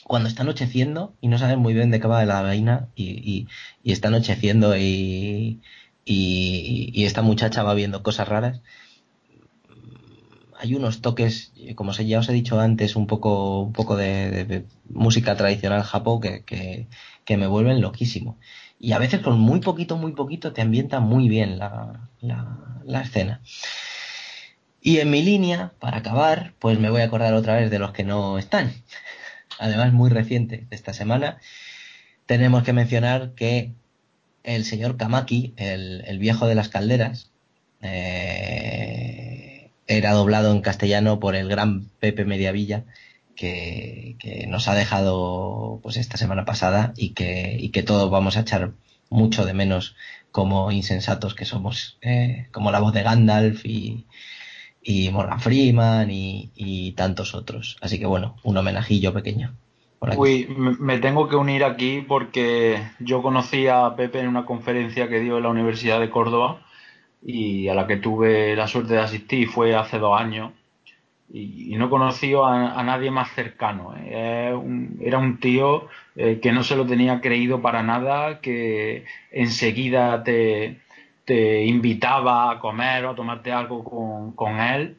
Speaker 4: cuando está anocheciendo y no sabes muy bien de qué va la vaina y, y, está anocheciendo y, y, esta muchacha va viendo cosas raras, hay unos toques, como ya os he dicho antes, un poco, un poco de, música tradicional japón que, que, me vuelven loquísimo. Y a veces con muy poquito, muy poquito te ambienta muy bien la, la, escena. Y en mi línea, para acabar, pues me voy a acordar otra vez de los que no están además muy reciente esta semana, tenemos que mencionar que el señor Kamaki, el, viejo de las calderas, eh, era doblado en castellano por el gran Pepe Mediavilla, que, que, nos ha dejado pues esta semana pasada y que, y todos vamos a echar mucho de menos como insensatos que somos, eh, como la voz de Gandalf y, y Morgan Freeman y, tantos otros. Así que bueno, un homenajillo pequeño.
Speaker 3: Uy, me tengo que unir aquí porque yo conocí a Pepe en una conferencia que dio en la Universidad de Córdoba y a la que tuve la suerte de asistir fue hace dos años y, no conocí a, a, nadie más cercano. ¿eh? era un tío eh, que no se lo tenía creído para nada, que enseguida te, te invitaba a comer o a tomarte algo con, con él.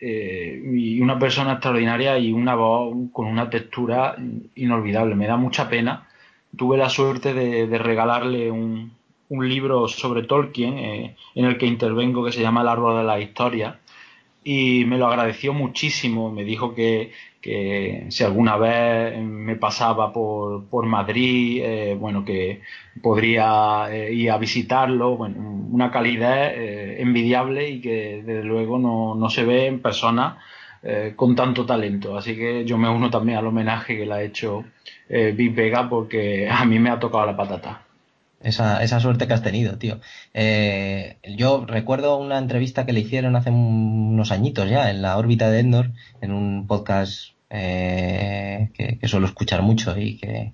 Speaker 3: Eh, y una persona extraordinaria y una voz con una textura inolvidable. Me da mucha pena. Tuve la suerte de, regalarle un, un, libro sobre Tolkien eh, en el que intervengo que se llama El árbol de la historia y me lo agradeció muchísimo. Me dijo que, que si alguna vez me pasaba por, por Madrid, eh, bueno, que podría eh, ir a visitarlo. Bueno, una calidad envidiable y que desde luego no, no se ve en persona con tanto talento. Así que yo me uno también al homenaje que le ha hecho Big Vega porque a mí me ha tocado la patata.
Speaker 4: Esa, esa suerte que has tenido, tío. Eh, yo recuerdo una entrevista que le hicieron hace unos añitos ya en la órbita de Endor, en un podcast eh, que, suelo escuchar mucho y que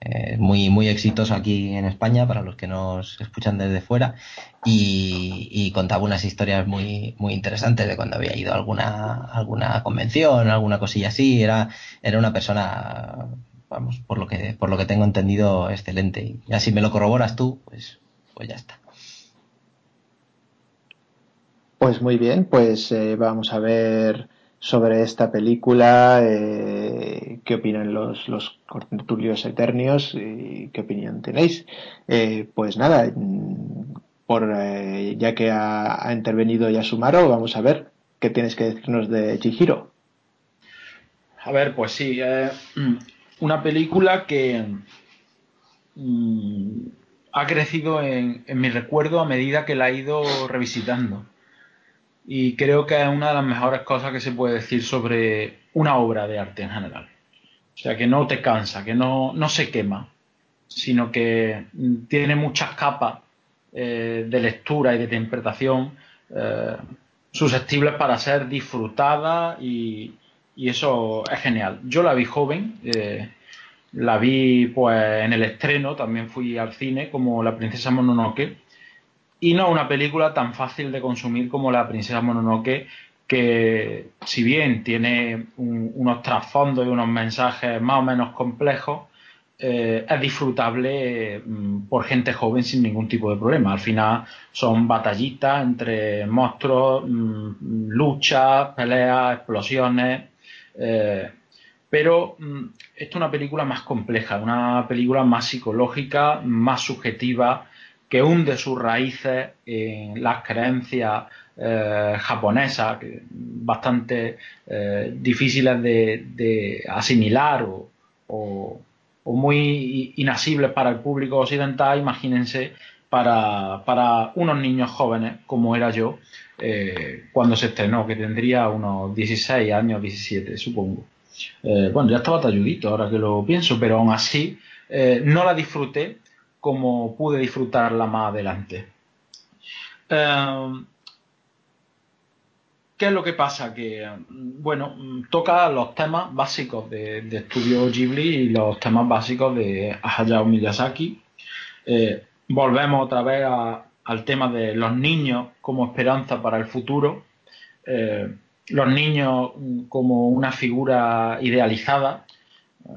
Speaker 4: es eh, muy, muy exitoso aquí en España para los que nos escuchan desde fuera. Y, contaba unas historias muy, muy interesantes de cuando había ido a alguna, alguna convención, alguna cosilla así. Era, era una persona vamos, por lo que, por lo que tengo entendido, excelente. Y así me lo corroboras tú, pues, pues ya está.
Speaker 1: Pues muy bien, pues eh, vamos a ver sobre esta película, eh, qué opinan los, los cortulios eternios y qué opinión tenéis. Eh, pues nada, por, ya que ha, ha, intervenido Yasumaro, vamos a ver qué tienes que decirnos de Chihiro.
Speaker 3: A ver, pues sí, una película que mm, ha crecido en, mi recuerdo a medida que la he ido revisitando. Y creo que es una de las mejores cosas que se puede decir sobre una obra de arte en general. O sea, que no te cansa, que no, se quema, sino que mm, tiene muchas capas eh, de lectura y de interpretación eh, susceptibles para ser disfrutada y, y eso es genial. Yo la vi joven, eh, la vi pues en el estreno, también fui al cine como La princesa Mononoke y no una película tan fácil de consumir como La princesa Mononoke que si bien tiene unos trasfondos y unos mensajes más o menos complejos, eh, es disfrutable mm, por gente joven sin ningún tipo de problema. Al final son batallitas entre monstruos, mm, luchas, peleas, explosiones. Eh, pero mm, es una película más compleja, una película más psicológica, más subjetiva, que hunde sus raíces en las creencias eh, japonesas, bastante difíciles de, asimilar o muy inasibles para el público occidental, imagínense para unos niños jóvenes como era yo eh, cuando se estrenó, que tendría unos 16 años, 17 supongo. Eh, bueno, ya estaba talludito ahora que lo pienso, pero aún así eh, no la disfruté como pude disfrutarla más adelante. ¿Qué es lo que pasa? Que, bueno, toca los temas básicos de, Estudio Ghibli y los temas básicos de Hayao Miyazaki. Volvemos otra vez al tema de los niños como esperanza para el futuro. Eh, los niños como una figura idealizada. Eh,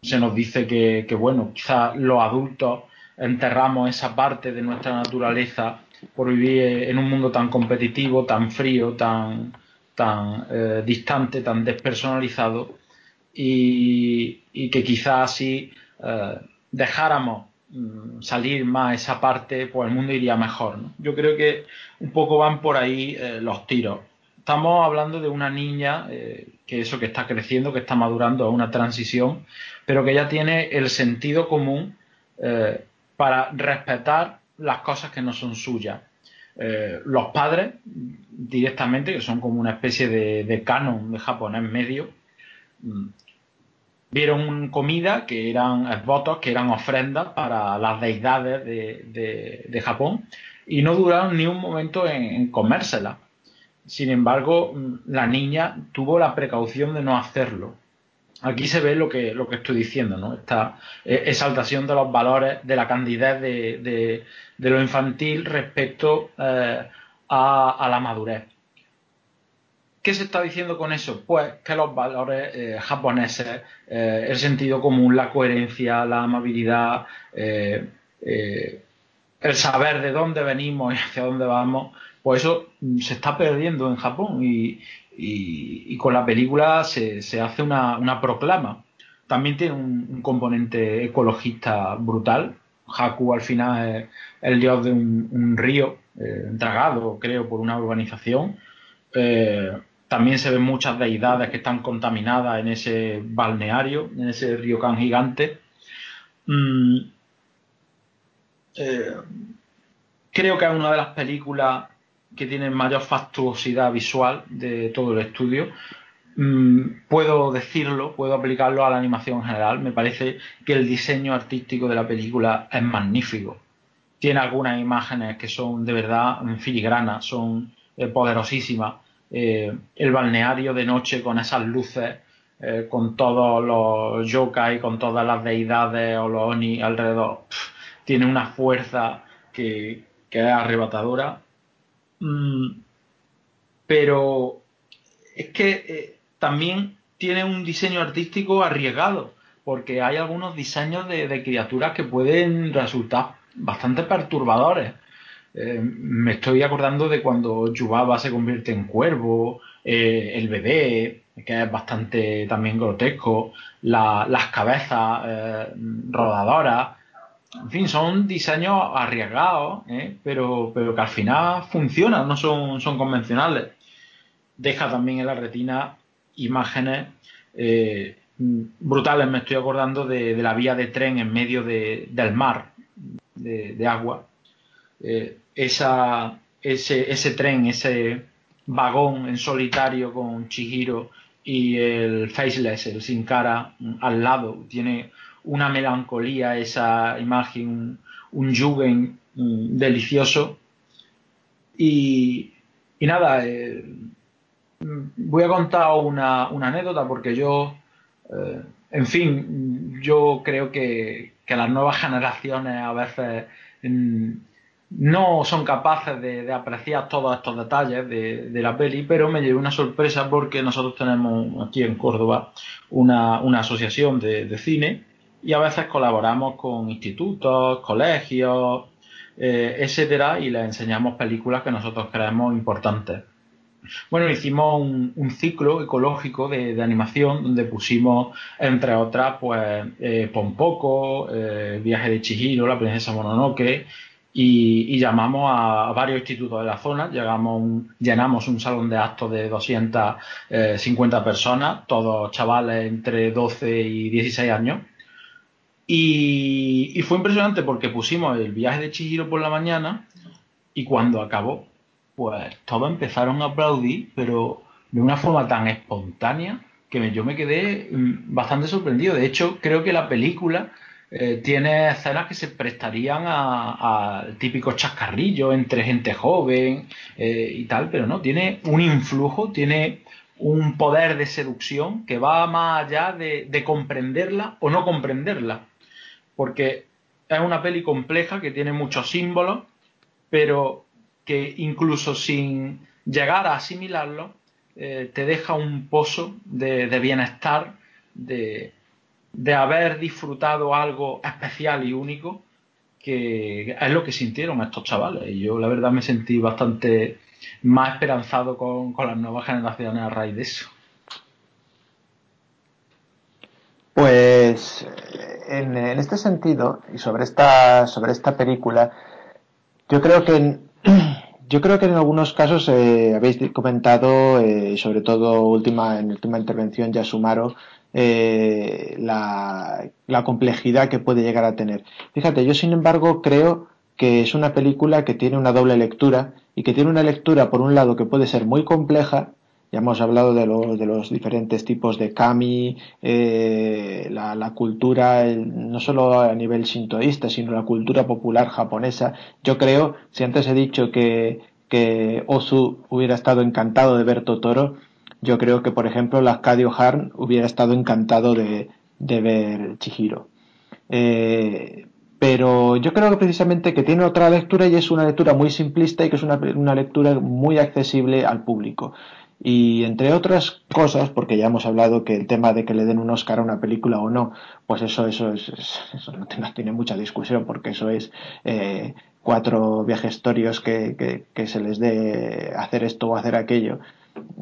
Speaker 3: se nos dice que, bueno, quizás los adultos enterramos esa parte de nuestra naturaleza por vivir en un mundo tan competitivo, tan frío, tan, tan eh, distante, tan despersonalizado y, que quizás así dejáramos salir más esa parte, pues el mundo iría mejor. Yo creo que un poco van por ahí eh, los tiros. Estamos hablando de una niña que eso que está creciendo, que está madurando a una transición, pero que ya tiene el sentido común para respetar las cosas que no son suyas. Eh, los padres, directamente, que son como una especie de, canon de japonés medio, mm, vieron comida que eran votos, que eran ofrendas para las deidades de, Japón, y no duraron ni un momento en, comérsela. Sin embargo, la niña tuvo la precaución de no hacerlo aquí se ve lo que, lo que estoy diciendo, ¿no? Esta eh, exaltación de los valores, de la candidez de, lo infantil respecto eh, a, la madurez. ¿Qué se está diciendo con eso? Pues que los valores eh, japoneses, el sentido común, la coherencia, la amabilidad, el saber de dónde venimos y hacia dónde vamos, pues eso se está perdiendo en Japón y, con la película se, hace una, proclama. También tiene un, componente ecologista brutal. Haku al final es el dios de un, río eh, tragado, creo, por una urbanización. Eh, también se ven muchas deidades que están contaminadas en ese balneario, en ese río can gigante. Mm, eh, creo que es una de las películas que tiene mayor factuosidad visual de todo el estudio. Mm, puedo decirlo, puedo aplicarlo a la animación en general. Me parece que el diseño artístico de la película es magnífico. Tiene algunas imágenes que son de verdad filigranas, son eh, poderosísimas. Eh, el balneario de noche con esas luces, eh, con todos los yokai, con todas las deidades o los oni alrededor, tiene una fuerza que, es arrebatadora Mm, pero es que eh, también tiene un diseño artístico arriesgado, porque hay algunos diseños de, criaturas que pueden resultar bastante perturbadores. Eh, me estoy acordando de cuando Yubaba se convierte en cuervo, eh, el bebé, que es bastante también grotesco, las cabezas rodadoras, en fin, son diseños arriesgados, ¿eh? pero, pero que al final funcionan, no son, son convencionales. Deja también en la retina imágenes eh, brutales. Me estoy acordando de, la vía de tren en medio del mar, de, agua. Eh, esa, ese, tren, ese vagón en solitario con Chihiro y el faceless, el sin cara, al lado, tiene una melancolía, esa imagen, un, un delicioso. Y, nada, eh, voy a contar una, anécdota porque yo, eh, en fin, yo creo que, las nuevas generaciones a veces mm, no son capaces de, apreciar todos estos detalles de, la peli, pero me llevé una sorpresa porque nosotros tenemos aquí en Córdoba una, asociación de, cine y a veces colaboramos con institutos, colegios, eh, etcétera, y les enseñamos películas que nosotros creemos importantes. Bueno, hicimos un, ciclo ecológico de, animación donde pusimos, entre otras, pues eh, Pompoco, eh, Viaje de Chihiro, La Princesa Mononoke, y, llamamos a, varios institutos de la zona, llegamos llenamos un salón de actos de 250 personas, todos chavales entre 12 y 16 años. Y, y, fue impresionante porque pusimos el viaje de Chihiro por la mañana y cuando acabó pues todos empezaron a aplaudir, pero de una forma tan espontánea que yo me quedé mm, bastante sorprendido. De hecho, creo que la película eh, tiene escenas que se prestarían a, típicos chascarrillos entre gente joven eh, y tal, pero no, tiene un influjo, tiene un poder de seducción que va más allá de, de comprenderla o no comprenderla. Porque es una peli compleja que tiene muchos símbolos, pero que incluso sin llegar a asimilarlo, eh, te deja un pozo de, bienestar, de, haber disfrutado algo especial y único, que es lo que sintieron estos chavales. Y yo la verdad me sentí bastante más esperanzado con, las nuevas generaciones a raíz de eso.
Speaker 1: Pues en, en, este sentido, y sobre esta, sobre esta película, yo creo que yo creo que en algunos casos eh, habéis comentado, eh, sobre todo última, en última intervención ya Sumaro, eh, la, complejidad que puede llegar a tener. Fíjate, yo sin embargo creo que es una película que tiene una doble lectura y que tiene una lectura por un lado que puede ser muy compleja, ya hemos hablado de, los diferentes tipos de kami, eh, la, la, cultura, no solo a nivel sintoísta, sino la cultura popular japonesa. Yo creo, si antes he dicho que, que Osu hubiera estado encantado de ver Totoro, yo creo que, por ejemplo, Lafcadio Harn hubiera estado encantado de, ver Chihiro. Eh, pero yo creo precisamente que tiene otra lectura y es una lectura muy simplista y que es una, lectura muy accesible al público. Y entre otras cosas, porque ya hemos hablado que el tema de que le den un Oscar a una película o no, pues eso, eso, es, eso no, tiene, mucha discusión, porque eso es eh, cuatro viajestorios que, que, que, se les dé hacer esto o hacer aquello.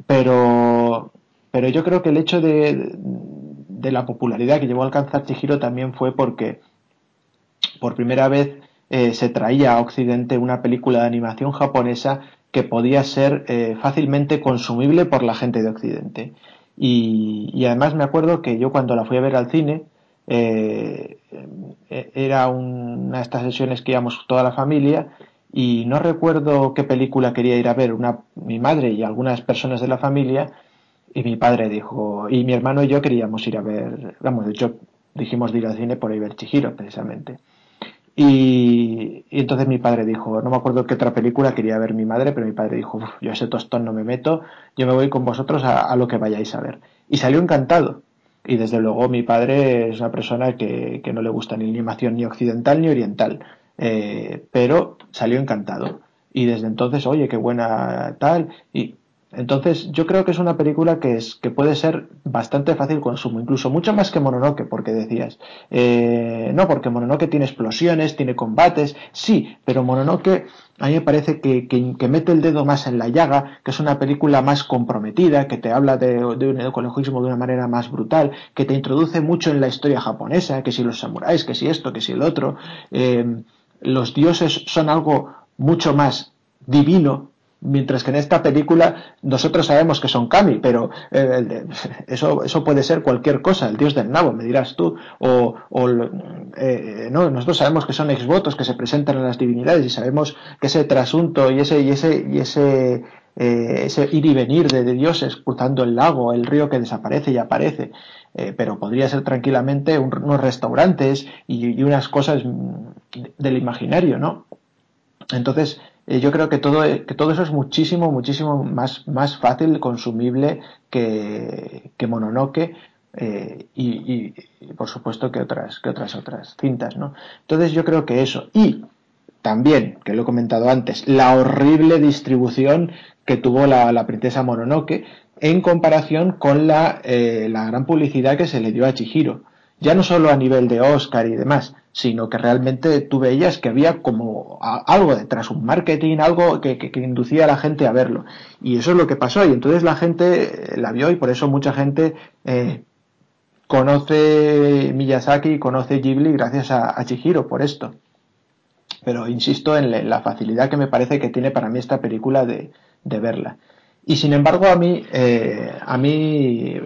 Speaker 1: Pero, pero yo creo que el hecho de, de la popularidad que llevó a alcanzar Chihiro también fue porque por primera vez eh, se traía a Occidente una película de animación japonesa que podía ser eh, fácilmente consumible por la gente de Occidente. Y, además me acuerdo que yo cuando la fui a ver al cine, eh, eh, era una de estas sesiones que íbamos toda la familia y no recuerdo qué película quería ir a ver una, mi madre y algunas personas de la familia y mi padre dijo, y mi hermano y yo queríamos ir a ver, vamos, de hecho dijimos de ir al cine por ir a ver Chihiro precisamente. Y, entonces mi padre dijo, no me acuerdo qué otra película quería ver mi madre, pero mi padre dijo, yo a ese tostón no me meto, yo me voy con vosotros a, lo que vayáis a ver. Y salió encantado. Y desde luego mi padre es una persona que, que no le gusta ni animación ni occidental ni oriental, eh, pero salió encantado. Y desde entonces, oye, qué buena tal. Y entonces, yo creo que es una película que, es, que puede ser bastante fácil consumo, incluso mucho más que Mononoke, porque decías, eh, no, porque Mononoke tiene explosiones, tiene combates, sí, pero Mononoke a mí me parece que, que, mete el dedo más en la llaga, que es una película más comprometida, que te habla de, de, un ecologismo de una manera más brutal, que te introduce mucho en la historia japonesa, que si los samuráis, que si esto, que si el otro, eh, los dioses son algo mucho más divino Mientras que en esta película nosotros sabemos que son kami, pero eh, eso, eso puede ser cualquier cosa, el dios del nabo, me dirás tú, o, eh, no, nosotros sabemos que son exvotos que se presentan en las divinidades y sabemos que ese trasunto y ese, y ese, y ese, eh, ese ir y venir de, dioses cruzando el lago, el río que desaparece y aparece, pero podría ser tranquilamente unos restaurantes y, y unas cosas del imaginario, ¿no? Entonces, eh, yo creo que todo, que todo eso es muchísimo, muchísimo más, más fácil consumible que, que Mononoke, eh, y, por supuesto que otras, que otras otras cintas, ¿no? Entonces yo creo que eso. Y también, que lo he comentado antes, la horrible distribución que tuvo la, la princesa Mononoke en comparación con la, eh, la gran publicidad que se le dio a Chihiro. Ya no solo a nivel de Oscar y demás, sino que realmente tú veías que había como algo detrás, un marketing, algo que, inducía a la gente a verlo. Y eso es lo que pasó. Y entonces la gente la vio y por eso mucha gente eh, conoce Miyazaki, conoce Ghibli gracias a, Chihiro por esto. Pero insisto en la facilidad que me parece que tiene para mí esta película de, verla. Y sin embargo, a mí, eh, a mí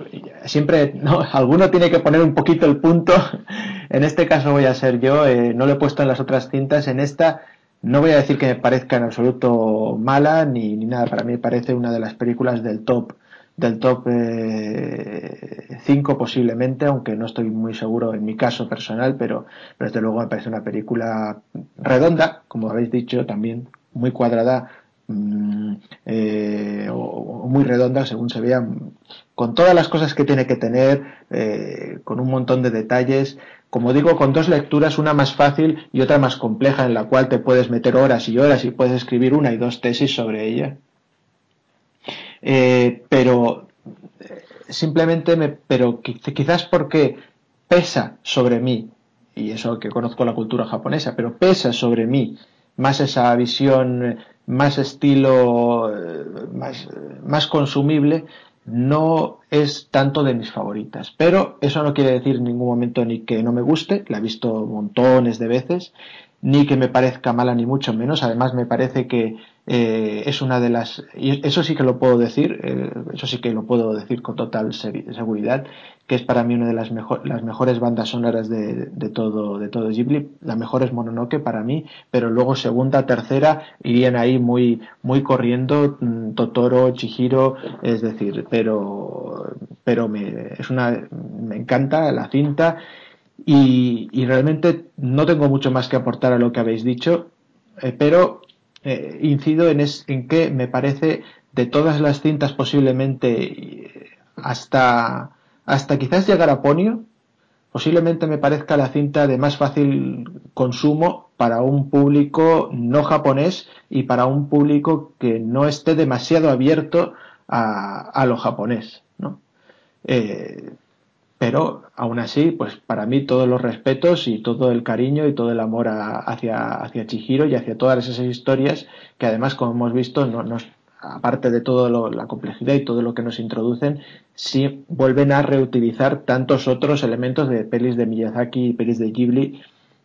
Speaker 1: siempre, ¿no? alguno tiene que poner un poquito el punto. En este caso voy a ser yo, eh, no lo he puesto en las otras cintas. En esta no voy a decir que me parezca en absoluto mala ni, ni nada. Para mí parece una de las películas del top del top 5 eh, posiblemente, aunque no estoy muy seguro en mi caso personal, pero, desde luego me parece una película redonda, como habéis dicho, también muy cuadrada mm, eh, o, muy redonda según se vea, con todas las cosas que tiene que tener, eh, con un montón de detalles, como digo, con dos lecturas, una más fácil y otra más compleja, en la cual te puedes meter horas y horas y puedes escribir una y dos tesis sobre ella. Eh, pero simplemente me, pero quizás porque pesa sobre mí, y eso que conozco la cultura japonesa, pero pesa sobre mí más esa visión, más estilo, eh, más, más consumible, no es tanto de mis favoritas. Pero eso no quiere decir en ningún momento ni que no me guste, la he visto montones de veces, ni que me parezca mala ni mucho menos. Además me parece que eh, es una de las y eso sí que lo puedo decir, eh, eso sí que lo puedo decir con total seguridad, que es para mí una de las, las mejores bandas sonoras de, de, todo de todo Ghibli. La mejor es Mononoke para mí, pero luego segunda, tercera irían ahí muy muy corriendo mm, Totoro, Chihiro, es decir, pero pero me es una me encanta la cinta y, y, realmente no tengo mucho más que aportar a lo que habéis dicho, eh, pero eh, incido en, es, en que me parece de todas las cintas posiblemente hasta, hasta quizás llegar a Ponio, posiblemente me parezca la cinta de más fácil consumo para un público no japonés y para un público que no esté demasiado abierto a, a lo japonés. ¿no? Eh, pero aún así, pues para mí todos los respetos y todo el cariño y todo el amor hacia, hacia Chihiro y hacia todas esas historias que además, como hemos visto, no, nos, aparte de toda la complejidad y todo lo que nos introducen, sí vuelven a reutilizar tantos otros elementos de pelis de Miyazaki y pelis de Ghibli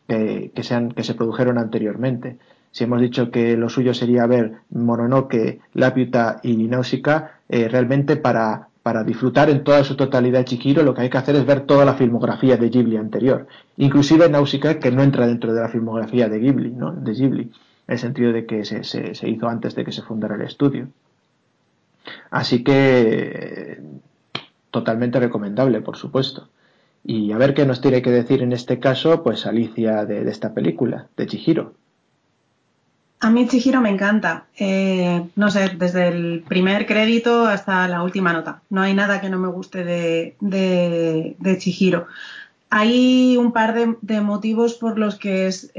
Speaker 1: que, sean, que se produjeron anteriormente. Si hemos dicho que lo suyo sería ver Mononoke, Laputa y Nausicaa, eh, realmente para para disfrutar en toda su totalidad Chihiro, lo que hay que hacer es ver toda la filmografía de Ghibli anterior, inclusive Nausicaa, que no entra dentro de la filmografía de Ghibli, ¿no? de Ghibli, en el sentido de que se, se, hizo antes de que se fundara el estudio. Así que totalmente recomendable, por supuesto. Y a ver qué nos tiene que decir en este caso, pues Alicia de, de esta película, de Chihiro.
Speaker 2: A mí Chihiro me encanta. Eh, no sé, desde el primer crédito hasta la última nota. No hay nada que no me guste de, de, Chihiro. Hay un par de, motivos por los que es,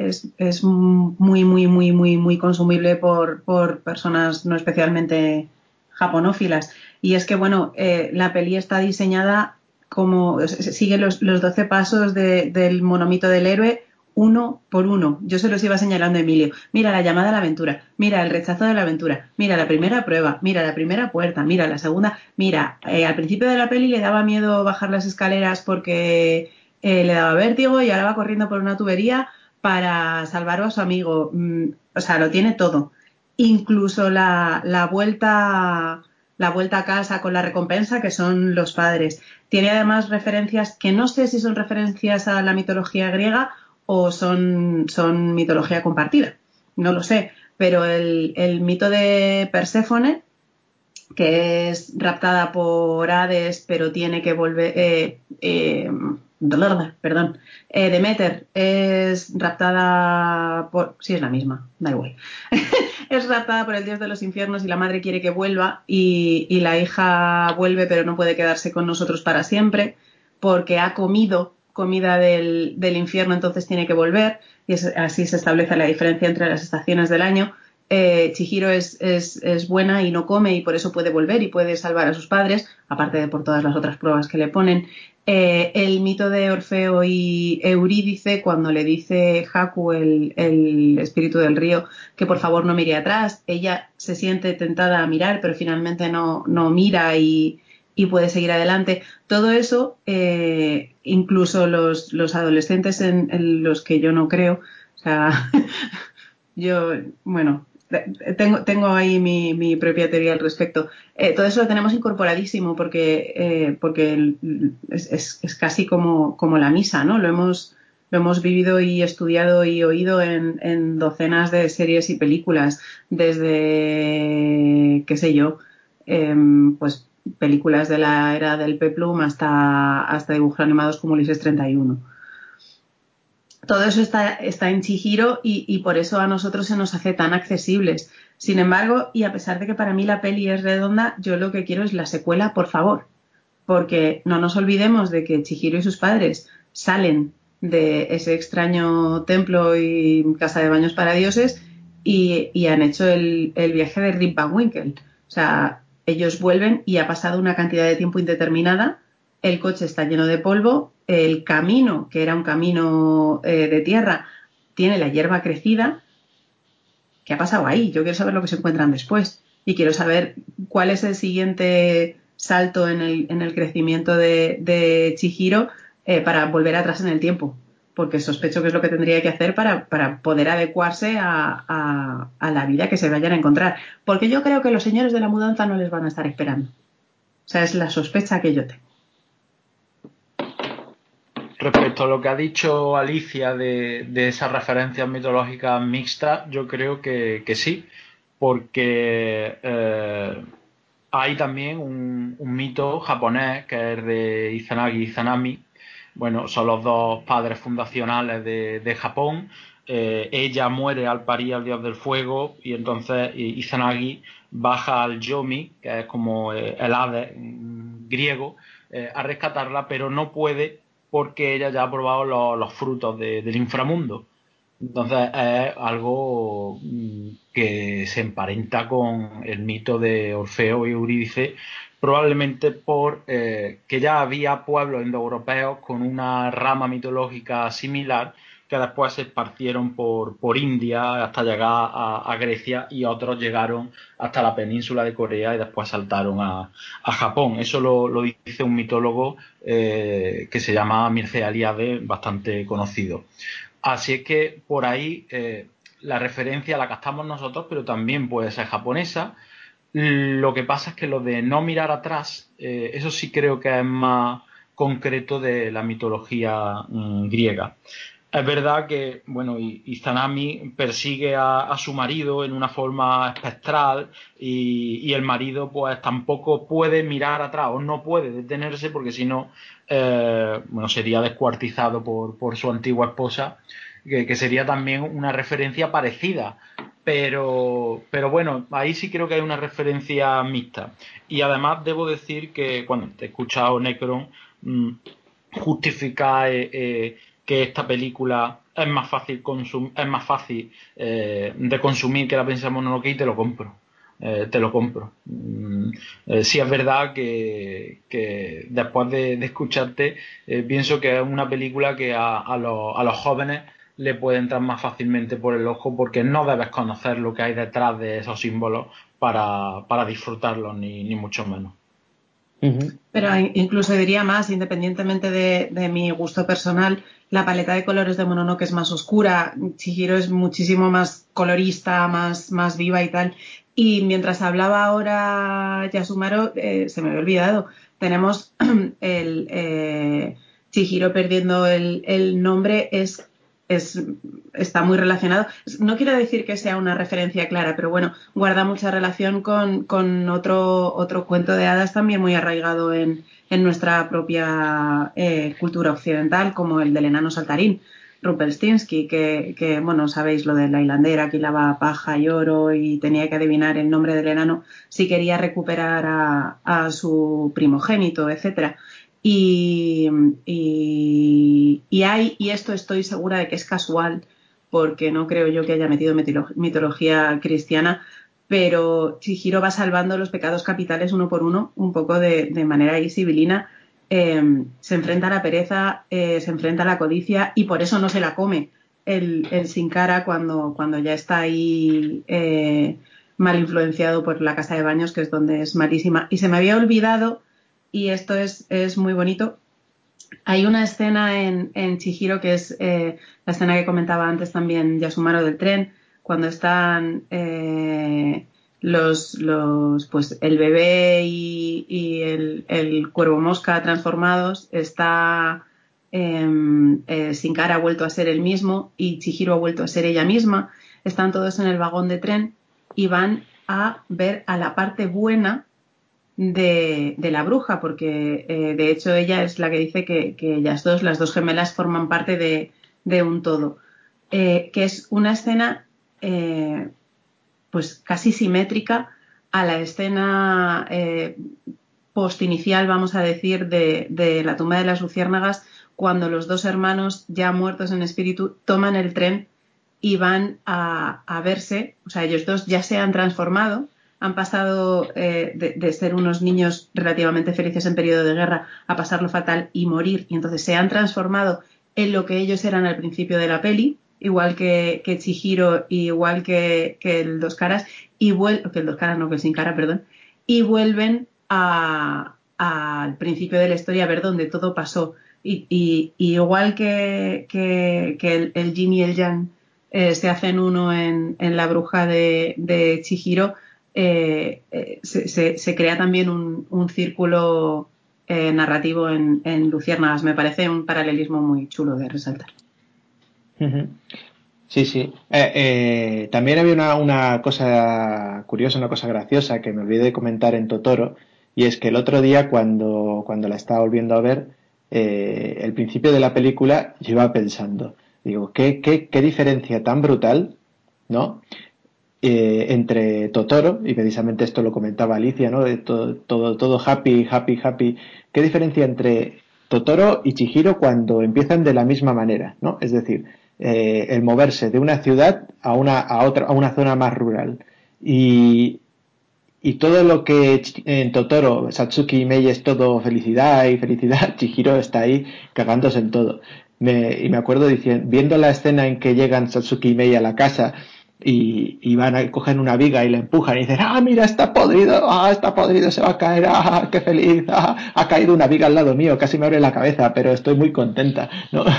Speaker 2: muy, muy, muy, muy, muy consumible por, por personas no especialmente japonófilas. Y es que, bueno, eh, la peli está diseñada como sigue los, los 12 pasos del monomito del héroe uno por uno. Yo se los iba señalando a Emilio. Mira la llamada a la aventura, mira el rechazo de la aventura, mira la primera prueba, mira la primera puerta, mira la segunda. Mira, eh, al principio de la peli le daba miedo bajar las escaleras porque eh, le daba vértigo y ahora va corriendo por una tubería para salvar a su amigo. Mm, o sea, lo tiene todo. Incluso la, vuelta la vuelta a casa con la recompensa que son los padres. Tiene además referencias que no sé si son referencias a la mitología griega o son, son mitología compartida. No lo sé. Pero el, el mito de Perséfone, que es raptada por Hades, pero tiene que volver. Eh, eh, perdón. Eh, Demeter es raptada por. Sí, es la misma, da igual. es raptada por el dios de los infiernos y la madre quiere que vuelva y, y la hija vuelve, pero no puede quedarse con nosotros para siempre porque ha comido comida del, del infierno, entonces tiene que volver, y así se establece la diferencia entre las estaciones del año. Eh, Chihiro es, es, es, buena y no come y por eso puede volver y puede salvar a sus padres, aparte de por todas las otras pruebas que le ponen. Eh, el mito de Orfeo y Eurídice, cuando le dice Haku, el, el, espíritu del río, que por favor no mire atrás, ella se siente tentada a mirar, pero finalmente no, no mira y, y, puede seguir adelante. Todo eso, eh, incluso los, los adolescentes en, los que yo no creo, o sea, yo, bueno, tengo, tengo ahí mi, mi, propia teoría al respecto. Eh, todo eso lo tenemos incorporadísimo porque, eh, porque es, es, casi como, como la misa, ¿no? Lo hemos, lo hemos vivido y estudiado y oído en, en docenas de series y películas, desde, qué sé yo, eh, pues películas de la era del Peplum hasta, hasta dibujos animados como Ulises 31 todo eso está, está en Chihiro y, y, por eso a nosotros se nos hace tan accesibles. Sin embargo, y a pesar de que para mí la peli es redonda, yo lo que quiero es la secuela, por favor. Porque no nos olvidemos de que Chihiro y sus padres salen de ese extraño templo y casa de baños para dioses y, y han hecho el, el, viaje de Rip Van Winkle. O sea, ellos vuelven y ha pasado una cantidad de tiempo indeterminada, el coche está lleno de polvo, el camino, que era un camino eh, de tierra, tiene la hierba crecida. ¿Qué ha pasado ahí? Yo quiero saber lo que se encuentran después. Y quiero saber cuál es el siguiente salto en el, en el crecimiento de, Chihiro eh, para volver atrás en el tiempo. Porque sospecho que es lo que tendría que hacer para, para poder adecuarse a, a, la vida que se vayan a encontrar. Porque yo creo que los señores de la mudanza no les van a estar esperando. O sea, es la sospecha que yo tengo.
Speaker 3: Respecto a lo que ha dicho Alicia de, de esas referencias mitológicas mixtas, yo creo que, que sí, porque eh, hay también un, mito japonés que es de Izanagi y Izanami. Bueno, son los dos padres fundacionales de, Japón. Eh, ella muere al parir al dios del fuego y entonces Izanagi baja al Yomi, que es como eh, el ave griego, eh, a rescatarla, pero no puede porque ella ya ha probado los, frutos de, del inframundo. Entonces es algo mm, que se emparenta con el mito de Orfeo y Eurídice, probablemente por eh, que ya había pueblos indoeuropeos con una rama mitológica similar que después se esparcieron por, por India hasta llegar a, a, Grecia y otros llegaron hasta la península de Corea y después saltaron a, a Japón. Eso lo, lo, dice un mitólogo eh, que se llama Mircea Eliade, bastante conocido. Así es que por ahí eh, la referencia la captamos nosotros, pero también puede ser japonesa. Lo que pasa es que lo de no mirar atrás, eh, eso sí creo que es más concreto de la mitología mmm, griega. Es verdad que, bueno, Izanami persigue a, su marido en una forma espectral y, y, el marido pues tampoco puede mirar atrás o no puede detenerse porque si no, eh, bueno, sería descuartizado por, por su antigua esposa, que, sería también una referencia parecida. Pero, pero bueno, ahí sí creo que hay una referencia mixta. Y además debo decir que cuando te he escuchado Necron, mmm, justifica... Eh, eh, que esta película es más fácil consum es más fácil eh, de consumir que la pensamos no lo que y te lo compro te lo compro mm, sí es verdad que, que después de, escucharte pienso que es una película que a, a, los, a los jóvenes le puede entrar más fácilmente por el ojo porque no debes conocer lo que hay detrás de esos símbolos para, para disfrutarlos ni, ni mucho menos
Speaker 2: pero incluso diría más, independientemente de, de, mi gusto personal, la paleta de colores de Mononoke es más oscura, Chihiro es muchísimo más colorista, más, más viva y tal. Y mientras hablaba ahora Yasumaro, eh, se me había olvidado, tenemos el eh, Chihiro perdiendo el, el nombre, es es, está muy relacionado. No quiero decir que sea una referencia clara, pero bueno, guarda mucha relación con, con otro, otro cuento de hadas también muy arraigado en, en nuestra propia eh, cultura occidental, como el del enano saltarín, Rumpelstiltskin, que, que, bueno, sabéis lo de la hilandera que hilaba paja y oro y tenía que adivinar el nombre del enano si quería recuperar a, a su primogénito, etcétera. Y, y, hay, y esto estoy segura de que es casual, porque no creo yo que haya metido mitología cristiana, pero Chihiro va salvando los pecados capitales uno por uno, un poco de, manera ahí sibilina. Em, se enfrenta a la pereza, eh, se enfrenta a la codicia y por eso no se la come el, el Sin Cara cuando, cuando ya está ahí eh, mal influenciado por la casa de baños, que es donde es malísima. Y se me había olvidado, y esto es, es muy bonito, hay una escena en, en Chihiro que es eh, la escena que comentaba antes también Yasumaro del tren, cuando están eh, los, los, pues el bebé y, el, el, cuervo mosca transformados, está em, eh, Sin cara ha vuelto a ser el mismo y Chihiro ha vuelto a ser ella misma, están todos en el vagón de tren y van a ver a la parte buena de, la bruja, porque eh, de hecho ella es la que dice que, ellas dos, las dos gemelas, forman parte de, un todo. que es una escena eh, pues casi simétrica a la escena eh, post-inicial, vamos a decir, de, la tumba de las luciérnagas, cuando los dos hermanos, ya muertos en espíritu, toman el tren y van a, verse, o sea, ellos dos ya se han transformado, han pasado eh, de, ser unos niños relativamente felices en periodo de guerra a pasarlo fatal y morir, y entonces se han transformado en lo que ellos eran al principio de la peli, igual que, que Chihiro, igual que, el Dos Caras, y que el Dos Caras no, que Sin Cara, perdón, y vuelven al principio de la historia a ver dónde todo pasó. Y, igual que, el, el, Jin y el Yang eh, se hacen uno en, la bruja de, de Chihiro, eh, eh, se, crea también un, círculo narrativo en, en Luciérnagas. Me parece un paralelismo muy chulo de resaltar.
Speaker 1: Sí, sí. Eh, eh, también había una, una, cosa curiosa, una cosa graciosa que me olvidé de comentar en Totoro, y es que el otro día cuando, cuando la estaba volviendo a ver, eh, el principio de la película yo iba pensando, digo, qué, qué, qué diferencia tan brutal, ¿no? Entre Totoro, y precisamente esto lo comentaba Alicia, ¿no? De todo, todo, todo happy, happy, happy. ¿Qué diferencia entre Totoro y Chihiro cuando empiezan de la misma manera, ¿no? Es decir, eh, el moverse de una ciudad a una, a otra, a una zona más rural. Y, y todo lo que en Totoro, Satsuki y Mei es todo felicidad y felicidad, Chihiro está ahí cagándose en todo. Me, y me acuerdo diciendo, viendo la escena en que llegan Satsuki y Mei a la casa y, van a coger una viga y la empujan y dicen, ah, mira, está podrido, ah, está podrido, se va a caer, ah, qué feliz, ah, ha caído una viga al lado mío, casi me abre la cabeza, pero estoy muy contenta, ¿no?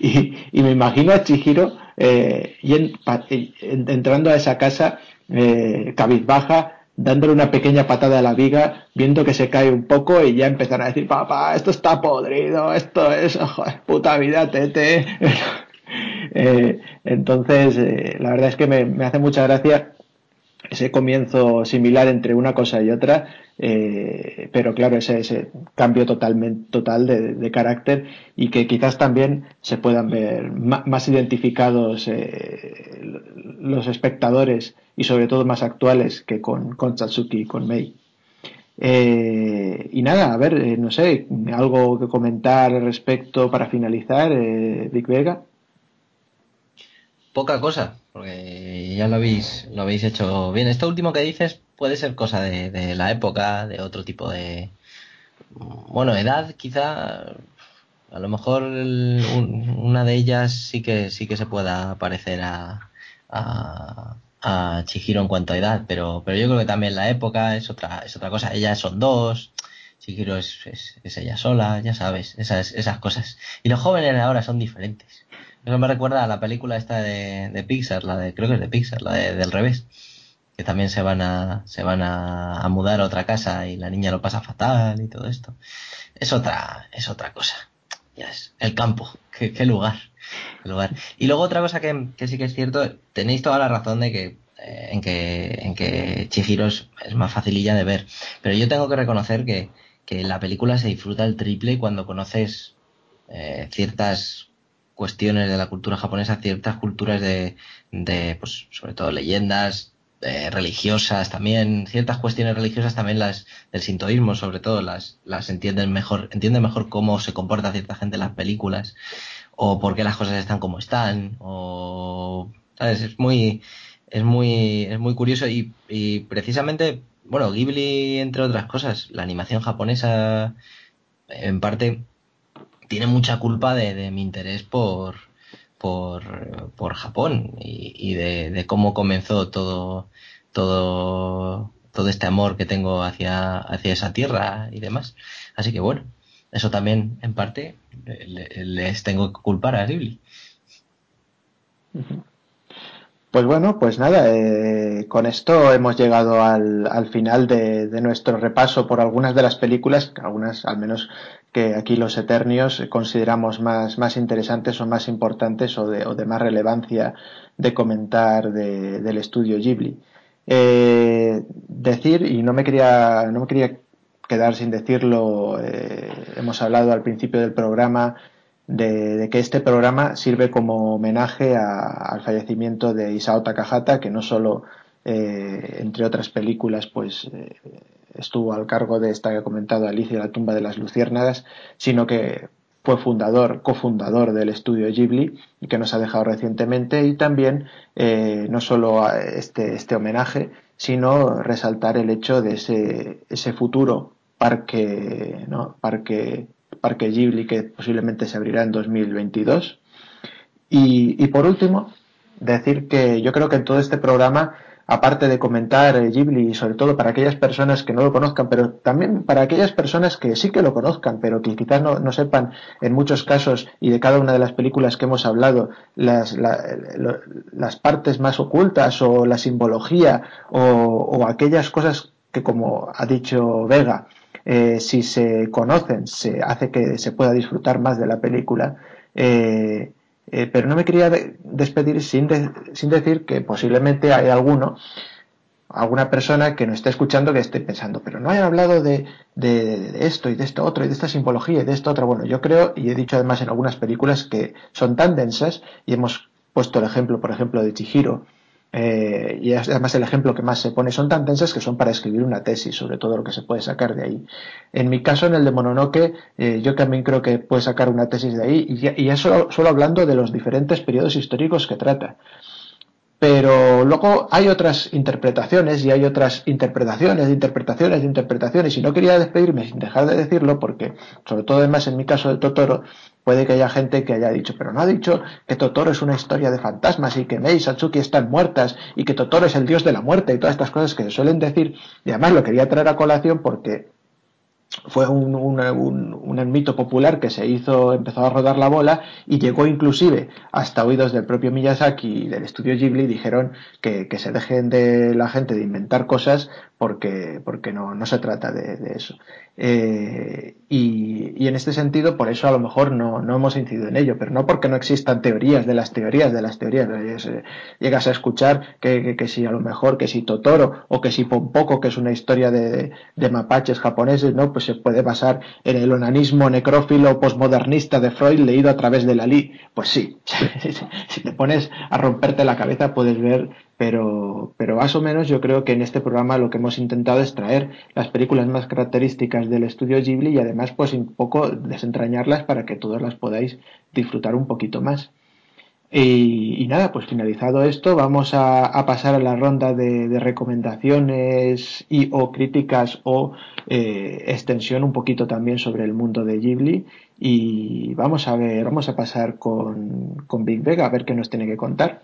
Speaker 1: Y, me imagino a Chihiro eh, y entrando a esa casa eh, cabizbaja, dándole una pequeña patada a la viga, viendo que se cae un poco y ya empezar a decir, papá, esto está podrido, esto es, puta vida, tete. Eh, entonces, eh, la verdad es que me, hace mucha gracia ese comienzo similar entre una cosa y otra, eh, pero claro, ese, ese, cambio totalmente, total de, carácter y que quizás también se puedan ver más, identificados los espectadores y sobre todo más actuales que con, con y con Mei. y nada, a ver, no sé, algo que comentar al respecto para finalizar, Vic Vega
Speaker 4: poca cosa, porque ya lo habéis, lo habéis hecho bien. Esto último que dices puede ser cosa de, la época, de otro tipo de, bueno, edad quizá. A lo mejor una de ellas sí que sí que se pueda parecer a, a, a Chihiro en cuanto a edad, pero, pero yo creo que también la época es otra, es otra cosa. Ellas son dos, Chihiro es, es, ella sola, ya sabes, esas, esas cosas. Y los jóvenes ahora son diferentes. Eso me recuerda a la película esta de, Pixar, la de, creo que es de Pixar, la de, del revés. Que también se van a, se van a, mudar a otra casa y la niña lo pasa fatal y todo esto. Es otra, es otra cosa. El campo, qué, lugar, lugar. Y luego otra cosa que, sí que es cierto, tenéis toda la razón de que eh, en que en que Chihiro es, más facililla de ver. Pero yo tengo que reconocer que, que la película se disfruta el triple cuando conoces eh, ciertas cuestiones de la cultura japonesa, ciertas culturas de, de pues, sobre todo leyendas eh, religiosas también, ciertas cuestiones religiosas también las del sintoísmo sobre todo las, las entienden mejor, entienden mejor cómo se comporta cierta gente en las películas o por qué las cosas están como están o ¿sabes? es muy es muy es muy curioso y, y precisamente bueno Ghibli entre otras cosas la animación japonesa en parte tiene mucha culpa de, mi interés por por, por Japón y, de, cómo comenzó todo, todo, todo este amor que tengo hacia, hacia esa tierra y demás. Así que bueno, eso también en parte les tengo que culpar a Ghibli.
Speaker 1: Pues bueno, pues nada, eh, con esto hemos llegado al, al final de, de, nuestro repaso por algunas de las películas, algunas al menos que aquí los eternios consideramos más, más interesantes o más importantes o de, más relevancia de comentar de, del estudio Ghibli. Eh, decir, y no me quería, no me quería quedar sin decirlo, eh, hemos hablado al principio del programa de, que este programa sirve como homenaje al fallecimiento de Isao Takahata, que no solo, eh, entre otras películas, pues estuvo al cargo de esta que he comentado, Alicia la tumba de las luciérnagas, sino que fue fundador, cofundador del estudio Ghibli y que nos ha dejado recientemente y también eh, no solo este, este homenaje, sino resaltar el hecho de ese, ese futuro parque, ¿no? parque Parque Ghibli que posiblemente se abrirá en 2022. Y, y por último, decir que yo creo que en todo este programa, aparte de comentar Ghibli sobre todo para aquellas personas que no lo conozcan, pero también para aquellas personas que sí que lo conozcan, pero que quizás no, no sepan en muchos casos y de cada una de las películas que hemos hablado, las, la, las partes más ocultas o la simbología o, o aquellas cosas que como ha dicho Vega, eh, si se conocen, se hace que se pueda disfrutar más de la película. Eh, eh, pero no me quería despedir sin, de sin decir que posiblemente hay alguno, alguna persona que nos esté escuchando que esté pensando, pero no hayan hablado de, de, de, esto y de esto otro y de esta simbología y de esto otro. Bueno, yo creo, y he dicho además en algunas películas que son tan densas, y hemos puesto el ejemplo, por ejemplo, de Chihiro, eh, y además el ejemplo que más se pone son tan tensas que son para escribir una tesis sobre todo lo que se puede sacar de ahí. En mi caso, en el de Mononoke, eh, yo también creo que puede sacar una tesis de ahí, y ya, solo, hablando de los diferentes periodos históricos que trata. Pero luego hay otras interpretaciones y hay otras interpretaciones de interpretaciones de interpretaciones y no quería despedirme sin dejar de decirlo porque, sobre todo además en mi caso de Totoro, puede que haya gente que haya dicho, pero no ha dicho que Totoro es una historia de fantasmas y que Mei y Satsuki están muertas y que Totoro es el dios de la muerte y todas estas cosas que se suelen decir. Y además lo quería traer a colación porque fue un, un, un, mito popular que se hizo, empezó a rodar la bola y llegó inclusive hasta oídos del propio Miyazaki y del estudio Ghibli dijeron que, que se dejen de la gente de inventar cosas porque, porque no, no se trata de, eso. Eh, y, y, en este sentido, por eso a lo mejor no, no, hemos incidido en ello, pero no porque no existan teorías de las teorías de las teorías. Llegas a escuchar que, que, que si a lo mejor, que si Totoro o que si Pompoco, que es una historia de, de mapaches japoneses, ¿no? Pues se puede basar en el onanismo necrófilo posmodernista de Freud leído a través de Lali. Pues sí, si te pones a romperte la cabeza puedes ver pero, pero más o menos yo creo que en este programa lo que hemos intentado es traer las películas más características del estudio Ghibli y además pues un poco desentrañarlas para que todos las podáis disfrutar un poquito más. Y, nada, pues finalizado esto, vamos a, a pasar a la ronda de, de, recomendaciones y o críticas o eh, extensión un poquito también sobre el mundo de Ghibli. Y vamos a ver, vamos a pasar con, con Big Vega a ver qué nos tiene que contar.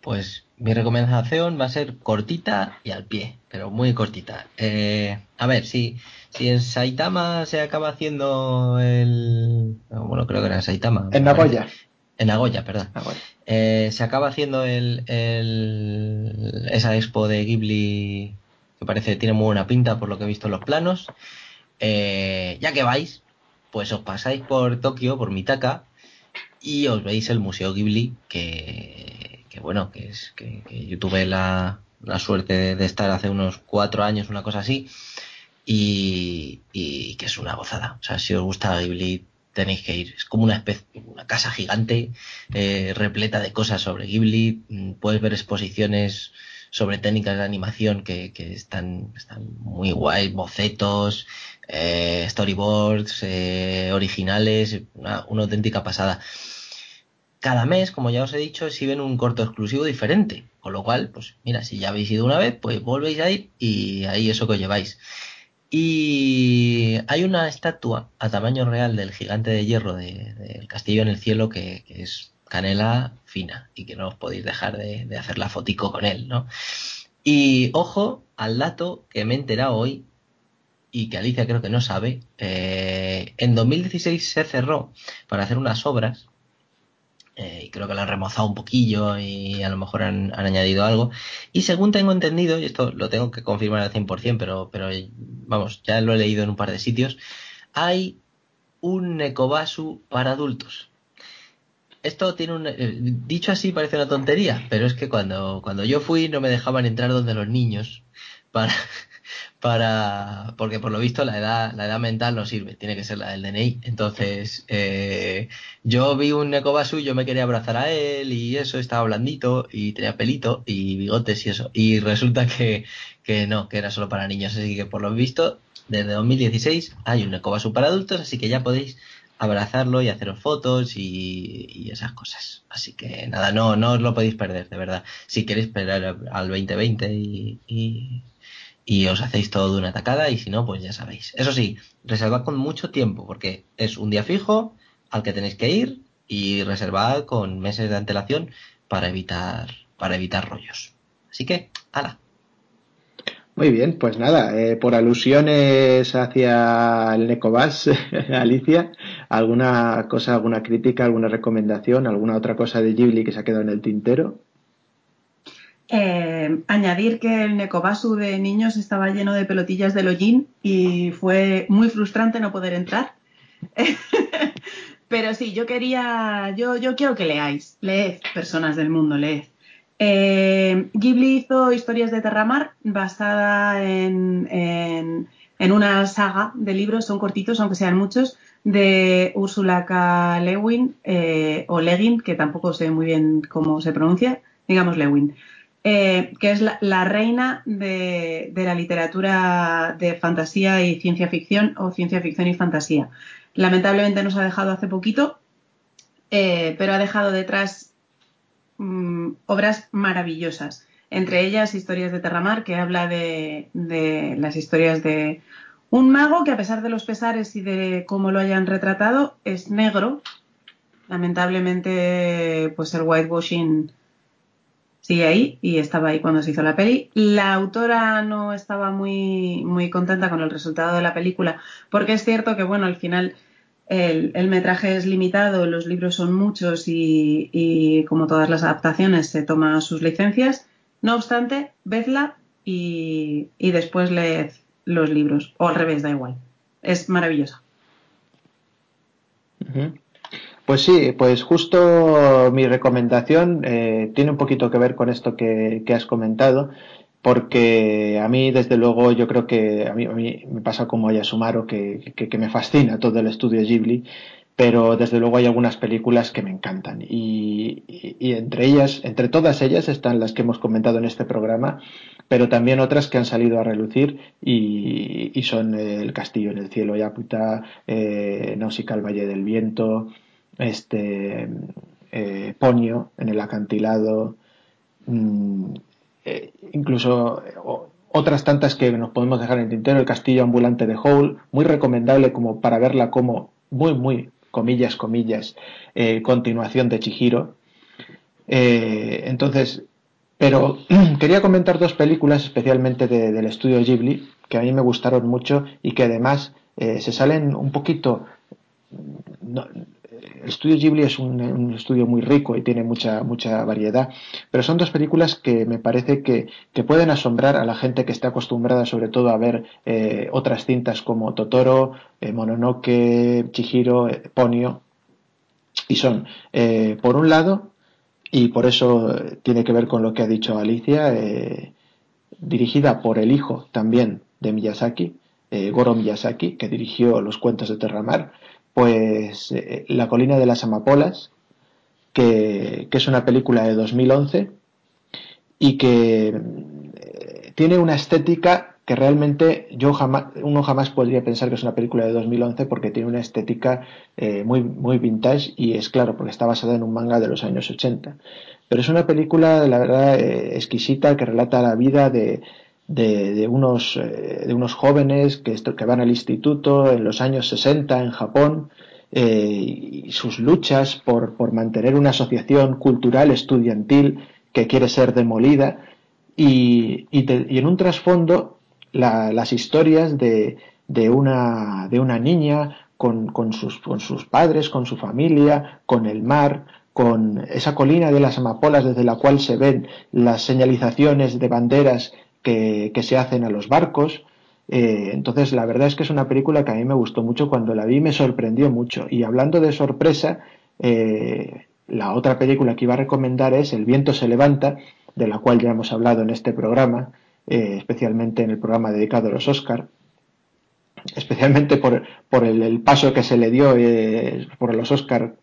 Speaker 4: Pues mi recomendación va a ser cortita y al pie, pero muy cortita. Eh, a ver, si, si en Saitama se acaba haciendo el... Bueno, creo que era en Saitama.
Speaker 1: En Nagoya.
Speaker 4: En Nagoya, perdón. Nagoya. Eh, se acaba haciendo el, el, esa expo de Ghibli que parece que tiene muy buena pinta por lo que he visto en los planos. Eh, ya que vais, pues os pasáis por Tokio, por Mitaka, y os veis el Museo Ghibli que bueno, que es que, yo tuve la, la suerte de, estar hace unos cuatro años, una cosa así, y, que es una gozada. O sea, si os gusta Ghibli, tenéis que ir. Es como una especie, una casa gigante, eh, repleta de cosas sobre Ghibli. Puedes ver exposiciones sobre técnicas de animación que, están, están muy guay, bocetos, eh, storyboards, eh, originales, una, una, auténtica pasada. Cada mes, como ya os he dicho, exhiben un corto exclusivo diferente, con lo cual, pues mira, si ya habéis ido una vez, pues volvéis a ir y ahí eso que os lleváis. Y hay una estatua a tamaño real del gigante de hierro del castillo en el cielo que, es canela fina y que no os podéis dejar de, hacer la fotico con él, ¿no? Y ojo al dato que me he enterado hoy y que Alicia creo que no sabe. Eh, en 2016 se cerró para hacer unas obras eh, y creo que lo han remozado un poquillo y a lo mejor han, añadido algo. Y según tengo entendido, y esto lo tengo que confirmar al 100%, pero, pero vamos, ya lo he leído en un par de sitios, hay un Nekobasu para adultos. Esto tiene un... Eh, dicho así parece una tontería, pero es que cuando, cuando yo fui no me dejaban entrar donde los niños para, para porque por lo visto la edad la edad mental no sirve tiene que ser la del DNI entonces eh, yo vi un Nekobasu yo me quería abrazar a él y eso estaba blandito y tenía pelito y bigotes y eso. Y resulta que, que no que era solo para niños. Así que por lo visto desde 2016 hay un Nekobasu para adultos así que ya podéis abrazarlo y haceros fotos y, esas cosas. Así que nada, no, no os lo podéis perder, de verdad. Si queréis esperar al 2020 y, y os hacéis todo de una tacada y si no, pues ya sabéis. Eso sí, reservad con mucho tiempo porque es un día fijo al que tenéis que ir y reservad con meses de antelación para evitar para evitar rollos. Así que, hala.
Speaker 1: Muy bien, pues nada, eh, por alusiones hacia el Necobas, Alicia, ¿alguna cosa, alguna crítica, alguna recomendación, alguna otra cosa de Ghibli que se ha quedado en el tintero?
Speaker 2: Eh, añadir que el Nekobasu de niños estaba lleno de pelotillas de hollín y fue muy frustrante no poder entrar. Pero sí, yo quería, yo, yo quiero que leáis, leed, personas del mundo, leed. Eh, Ghibli hizo Historias de Terramar basada en, en, una saga de libros, son cortitos, aunque sean muchos, de Ursula K. Lewin eh, o Legin, que tampoco sé muy bien cómo se pronuncia, digamos Lewin. Eh, que es la, reina de, la literatura de fantasía y ciencia ficción o ciencia ficción y fantasía. Lamentablemente nos ha dejado hace poquito, eh, pero ha dejado detrás mm, obras maravillosas. Entre ellas, Historias de Terramar, que habla de, las historias de un mago que, a pesar de los pesares y de cómo lo hayan retratado, es negro. Lamentablemente, pues el whitewashing sigue ahí y estaba ahí cuando se hizo la peli. La autora no estaba muy, muy contenta con el resultado de la película, porque es cierto que, bueno, al final el, metraje es limitado, los libros son muchos y, como todas las adaptaciones se toman sus licencias. No obstante, vedla y, después leed los libros, o al revés, da igual. Es maravillosa.
Speaker 1: Pues sí, pues justo mi recomendación eh, tiene un poquito que ver con esto que, has comentado, porque a mí, desde luego, yo creo que a mí, me pasa como a Yasumaro, que, que, me fascina todo el estudio Ghibli, pero desde luego hay algunas películas que me encantan. Y, entre ellas, entre todas ellas están las que hemos comentado en este programa, pero también otras que han salido a relucir y, son El Castillo en el Cielo, Yaputa, eh, Náusica al Valle del Viento, este eh, Ponio en el acantilado, mm, eh, incluso otras tantas que nos podemos dejar en el tintero, el castillo ambulante de Hole, muy recomendable como para verla como muy, muy, comillas, comillas, eh, continuación de Chihiro. entonces, pero quería comentar dos películas, especialmente del estudio Ghibli, que a mí me gustaron mucho y que además se salen un poquito, el estudio Ghibli es un, estudio muy rico y tiene mucha, mucha variedad, pero son dos películas que me parece que, pueden asombrar a la gente que está acostumbrada sobre todo a ver eh, otras cintas como Totoro, eh, Mononoke, Chihiro, eh, Ponyo, y son, por un lado, y por eso tiene que ver con lo que ha dicho Alicia, dirigida por el hijo también de Miyazaki, Goro Miyazaki, que dirigió Los cuentos de Terramar, pues eh, La colina de las amapolas, que, es una película de 2011 y que tiene una estética que realmente yo jamás, uno jamás podría pensar que es una película de 2011 porque tiene una estética eh, muy, muy vintage y es claro porque está basada en un manga de los años 80. Pero es una película, la verdad, eh, exquisita que relata la vida de, de, unos, eh, de unos jóvenes que, van al instituto en los años 60 en Japón y sus luchas por, por mantener una asociación cultural estudiantil que quiere ser demolida. Y, y, en un trasfondo las historias de, de, una, de una niña con, con, sus, con sus padres, con su familia, con el mar, con esa colina de las amapolas desde la cual se ven las señalizaciones de banderas que, se hacen a los barcos. Eh, entonces, la verdad es que es una película que a mí me gustó mucho cuando la vi, me sorprendió mucho. Y hablando de sorpresa, eh, la otra película que iba a recomendar es El viento se levanta, de la cual ya hemos hablado en este programa, eh, especialmente en el programa dedicado a los Oscar, especialmente por, por el, paso que se le dio por los Oscar,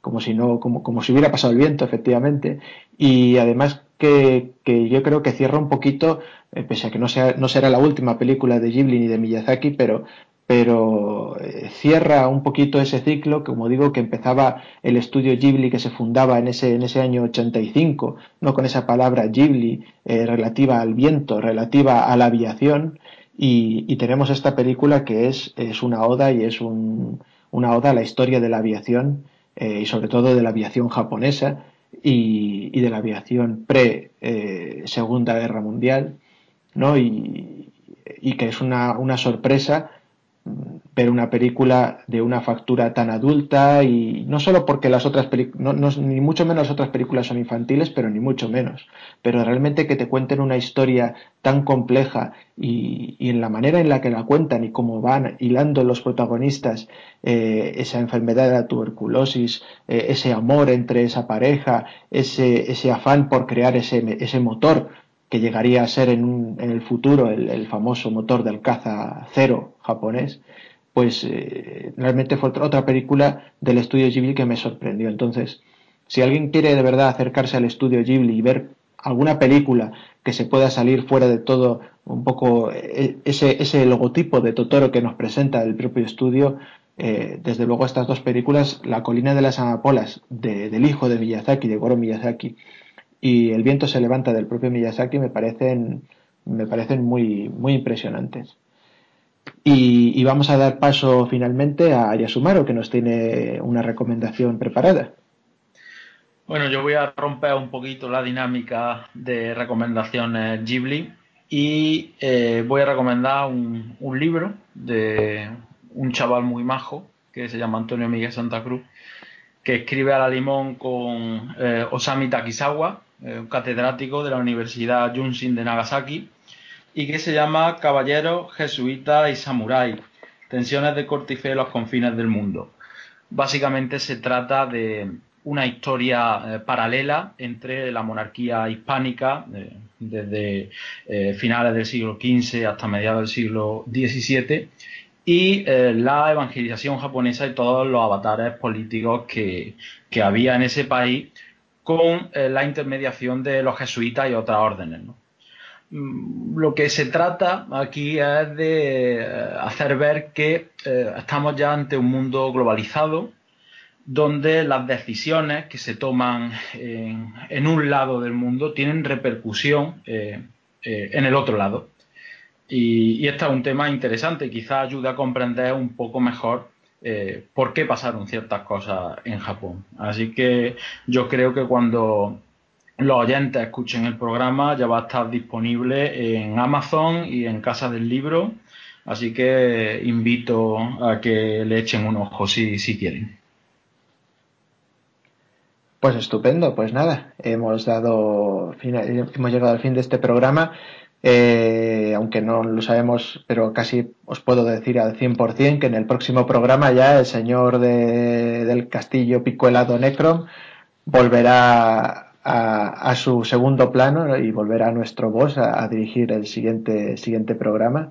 Speaker 1: como si no, como, como si hubiera pasado el viento, efectivamente, y además que, yo creo que cierra un poquito, pese a que no sea, no será la última película de Ghibli ni de Miyazaki, pero pero eh, cierra un poquito ese ciclo, como digo, que empezaba el estudio Ghibli que se fundaba en ese, en ese año 85, no con esa palabra Ghibli eh, relativa al viento, relativa a la aviación, y, tenemos esta película que es, es una oda y es un, una oda a la historia de la aviación eh, y sobre todo de la aviación japonesa y, y de la aviación pre Segunda Guerra Mundial, ¿no? Y, y que es una, una sorpresa ver una película de una factura tan adulta y no solo porque las otras películas, ni mucho menos otras películas son infantiles, pero ni mucho menos, pero realmente que te cuenten una historia tan compleja y, en la manera en la que la cuentan y cómo van hilando los protagonistas eh, esa enfermedad de la tuberculosis, eh, ese amor entre esa pareja, ese, ese afán por crear ese, ese motor que llegaría a ser en, en el futuro el, famoso motor del caza cero japonés, pues eh, realmente fue otra, película del estudio Ghibli que me sorprendió. Entonces, si alguien quiere de verdad acercarse al estudio Ghibli y ver alguna película que se pueda salir fuera de todo un poco eh, ese, ese logotipo de Totoro que nos presenta el propio estudio, eh, desde luego estas dos películas, La colina de las amapolas del hijo de Miyazaki, de Goro Miyazaki, y El viento se levanta del propio Miyazaki me parecen, me parecen muy, muy impresionantes. Y, vamos a dar paso finalmente a Yasumaro, que nos tiene una recomendación preparada.
Speaker 3: Bueno, yo voy a romper un poquito la dinámica de recomendaciones Ghibli y eh, voy a recomendar un, libro de un chaval muy majo que se llama Antonio Miguel Santa Cruz, que escribe a la limón con eh, Osami Takisawa, eh, un catedrático de la Universidad Junshin de Nagasaki, y que se llama Caballero, Jesuita y Samurái, tensiones de corte y los confines del mundo. Básicamente se trata de una historia eh, paralela entre la monarquía hispánica, eh, desde finales del siglo XV hasta mediados del siglo XVII, y la evangelización japonesa y todos los avatares políticos que, que había en ese país con eh, la intermediación de los jesuitas y otras órdenes. Mm, lo que se trata aquí es de eh, hacer ver que eh, estamos ya ante un mundo globalizado, donde las decisiones que se toman en, un lado del mundo tienen repercusión en el otro lado. Y, y este es un tema interesante, quizás ayude a comprender un poco mejor eh, por qué pasaron ciertas cosas en Japón. Así que yo creo que cuando los oyentes escuchen el programa ya va a estar disponible en Amazon y en Casa del Libro. Así que invito a que le echen un ojo si, si quieren.
Speaker 1: Pues estupendo, pues nada, hemos dado, hemos llegado al fin de este programa. Eh, aunque no lo sabemos, pero casi os puedo decir al 100% que en el próximo programa ya el señor del castillo Picuelado Necrom volverá a, su segundo plano y volverá a nuestro boss a, dirigir el siguiente, siguiente programa.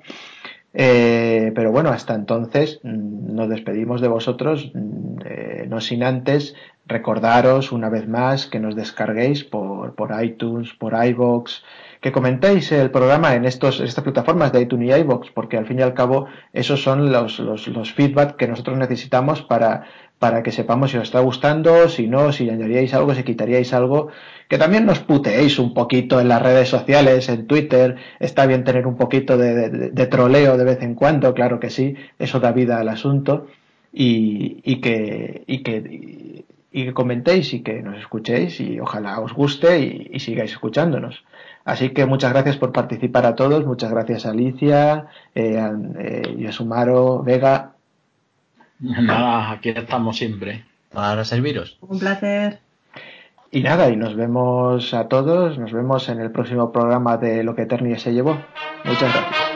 Speaker 1: Eh, pero bueno, hasta entonces mm, nos despedimos de vosotros, mm, eh, no sin antes recordaros una vez más que nos descarguéis por, por iTunes, por iBox, que comentéis el programa en estos, estas plataformas de iTunes y iBox, porque al fin y al cabo esos son los, los, los feedback que nosotros necesitamos para, para que sepamos si os está gustando, si no, si añadiríais algo, si quitaríais algo, que también nos puteéis un poquito en las redes sociales, en Twitter, está bien tener un poquito de, de, de troleo de vez en cuando, claro que sí, eso da vida al asunto, y, y que, y que, y que comentéis y que nos escuchéis y ojalá os guste y, y sigáis escuchándonos. Así que muchas gracias por participar a todos, muchas gracias Alicia, eh, a, eh, Yosumaro, Vega.
Speaker 3: Nada, aquí estamos siempre.
Speaker 4: Para serviros.
Speaker 2: Un placer.
Speaker 1: Y nada, y nos vemos a todos, nos vemos en el próximo programa de Lo que Eternia se llevó. Muchas gracias.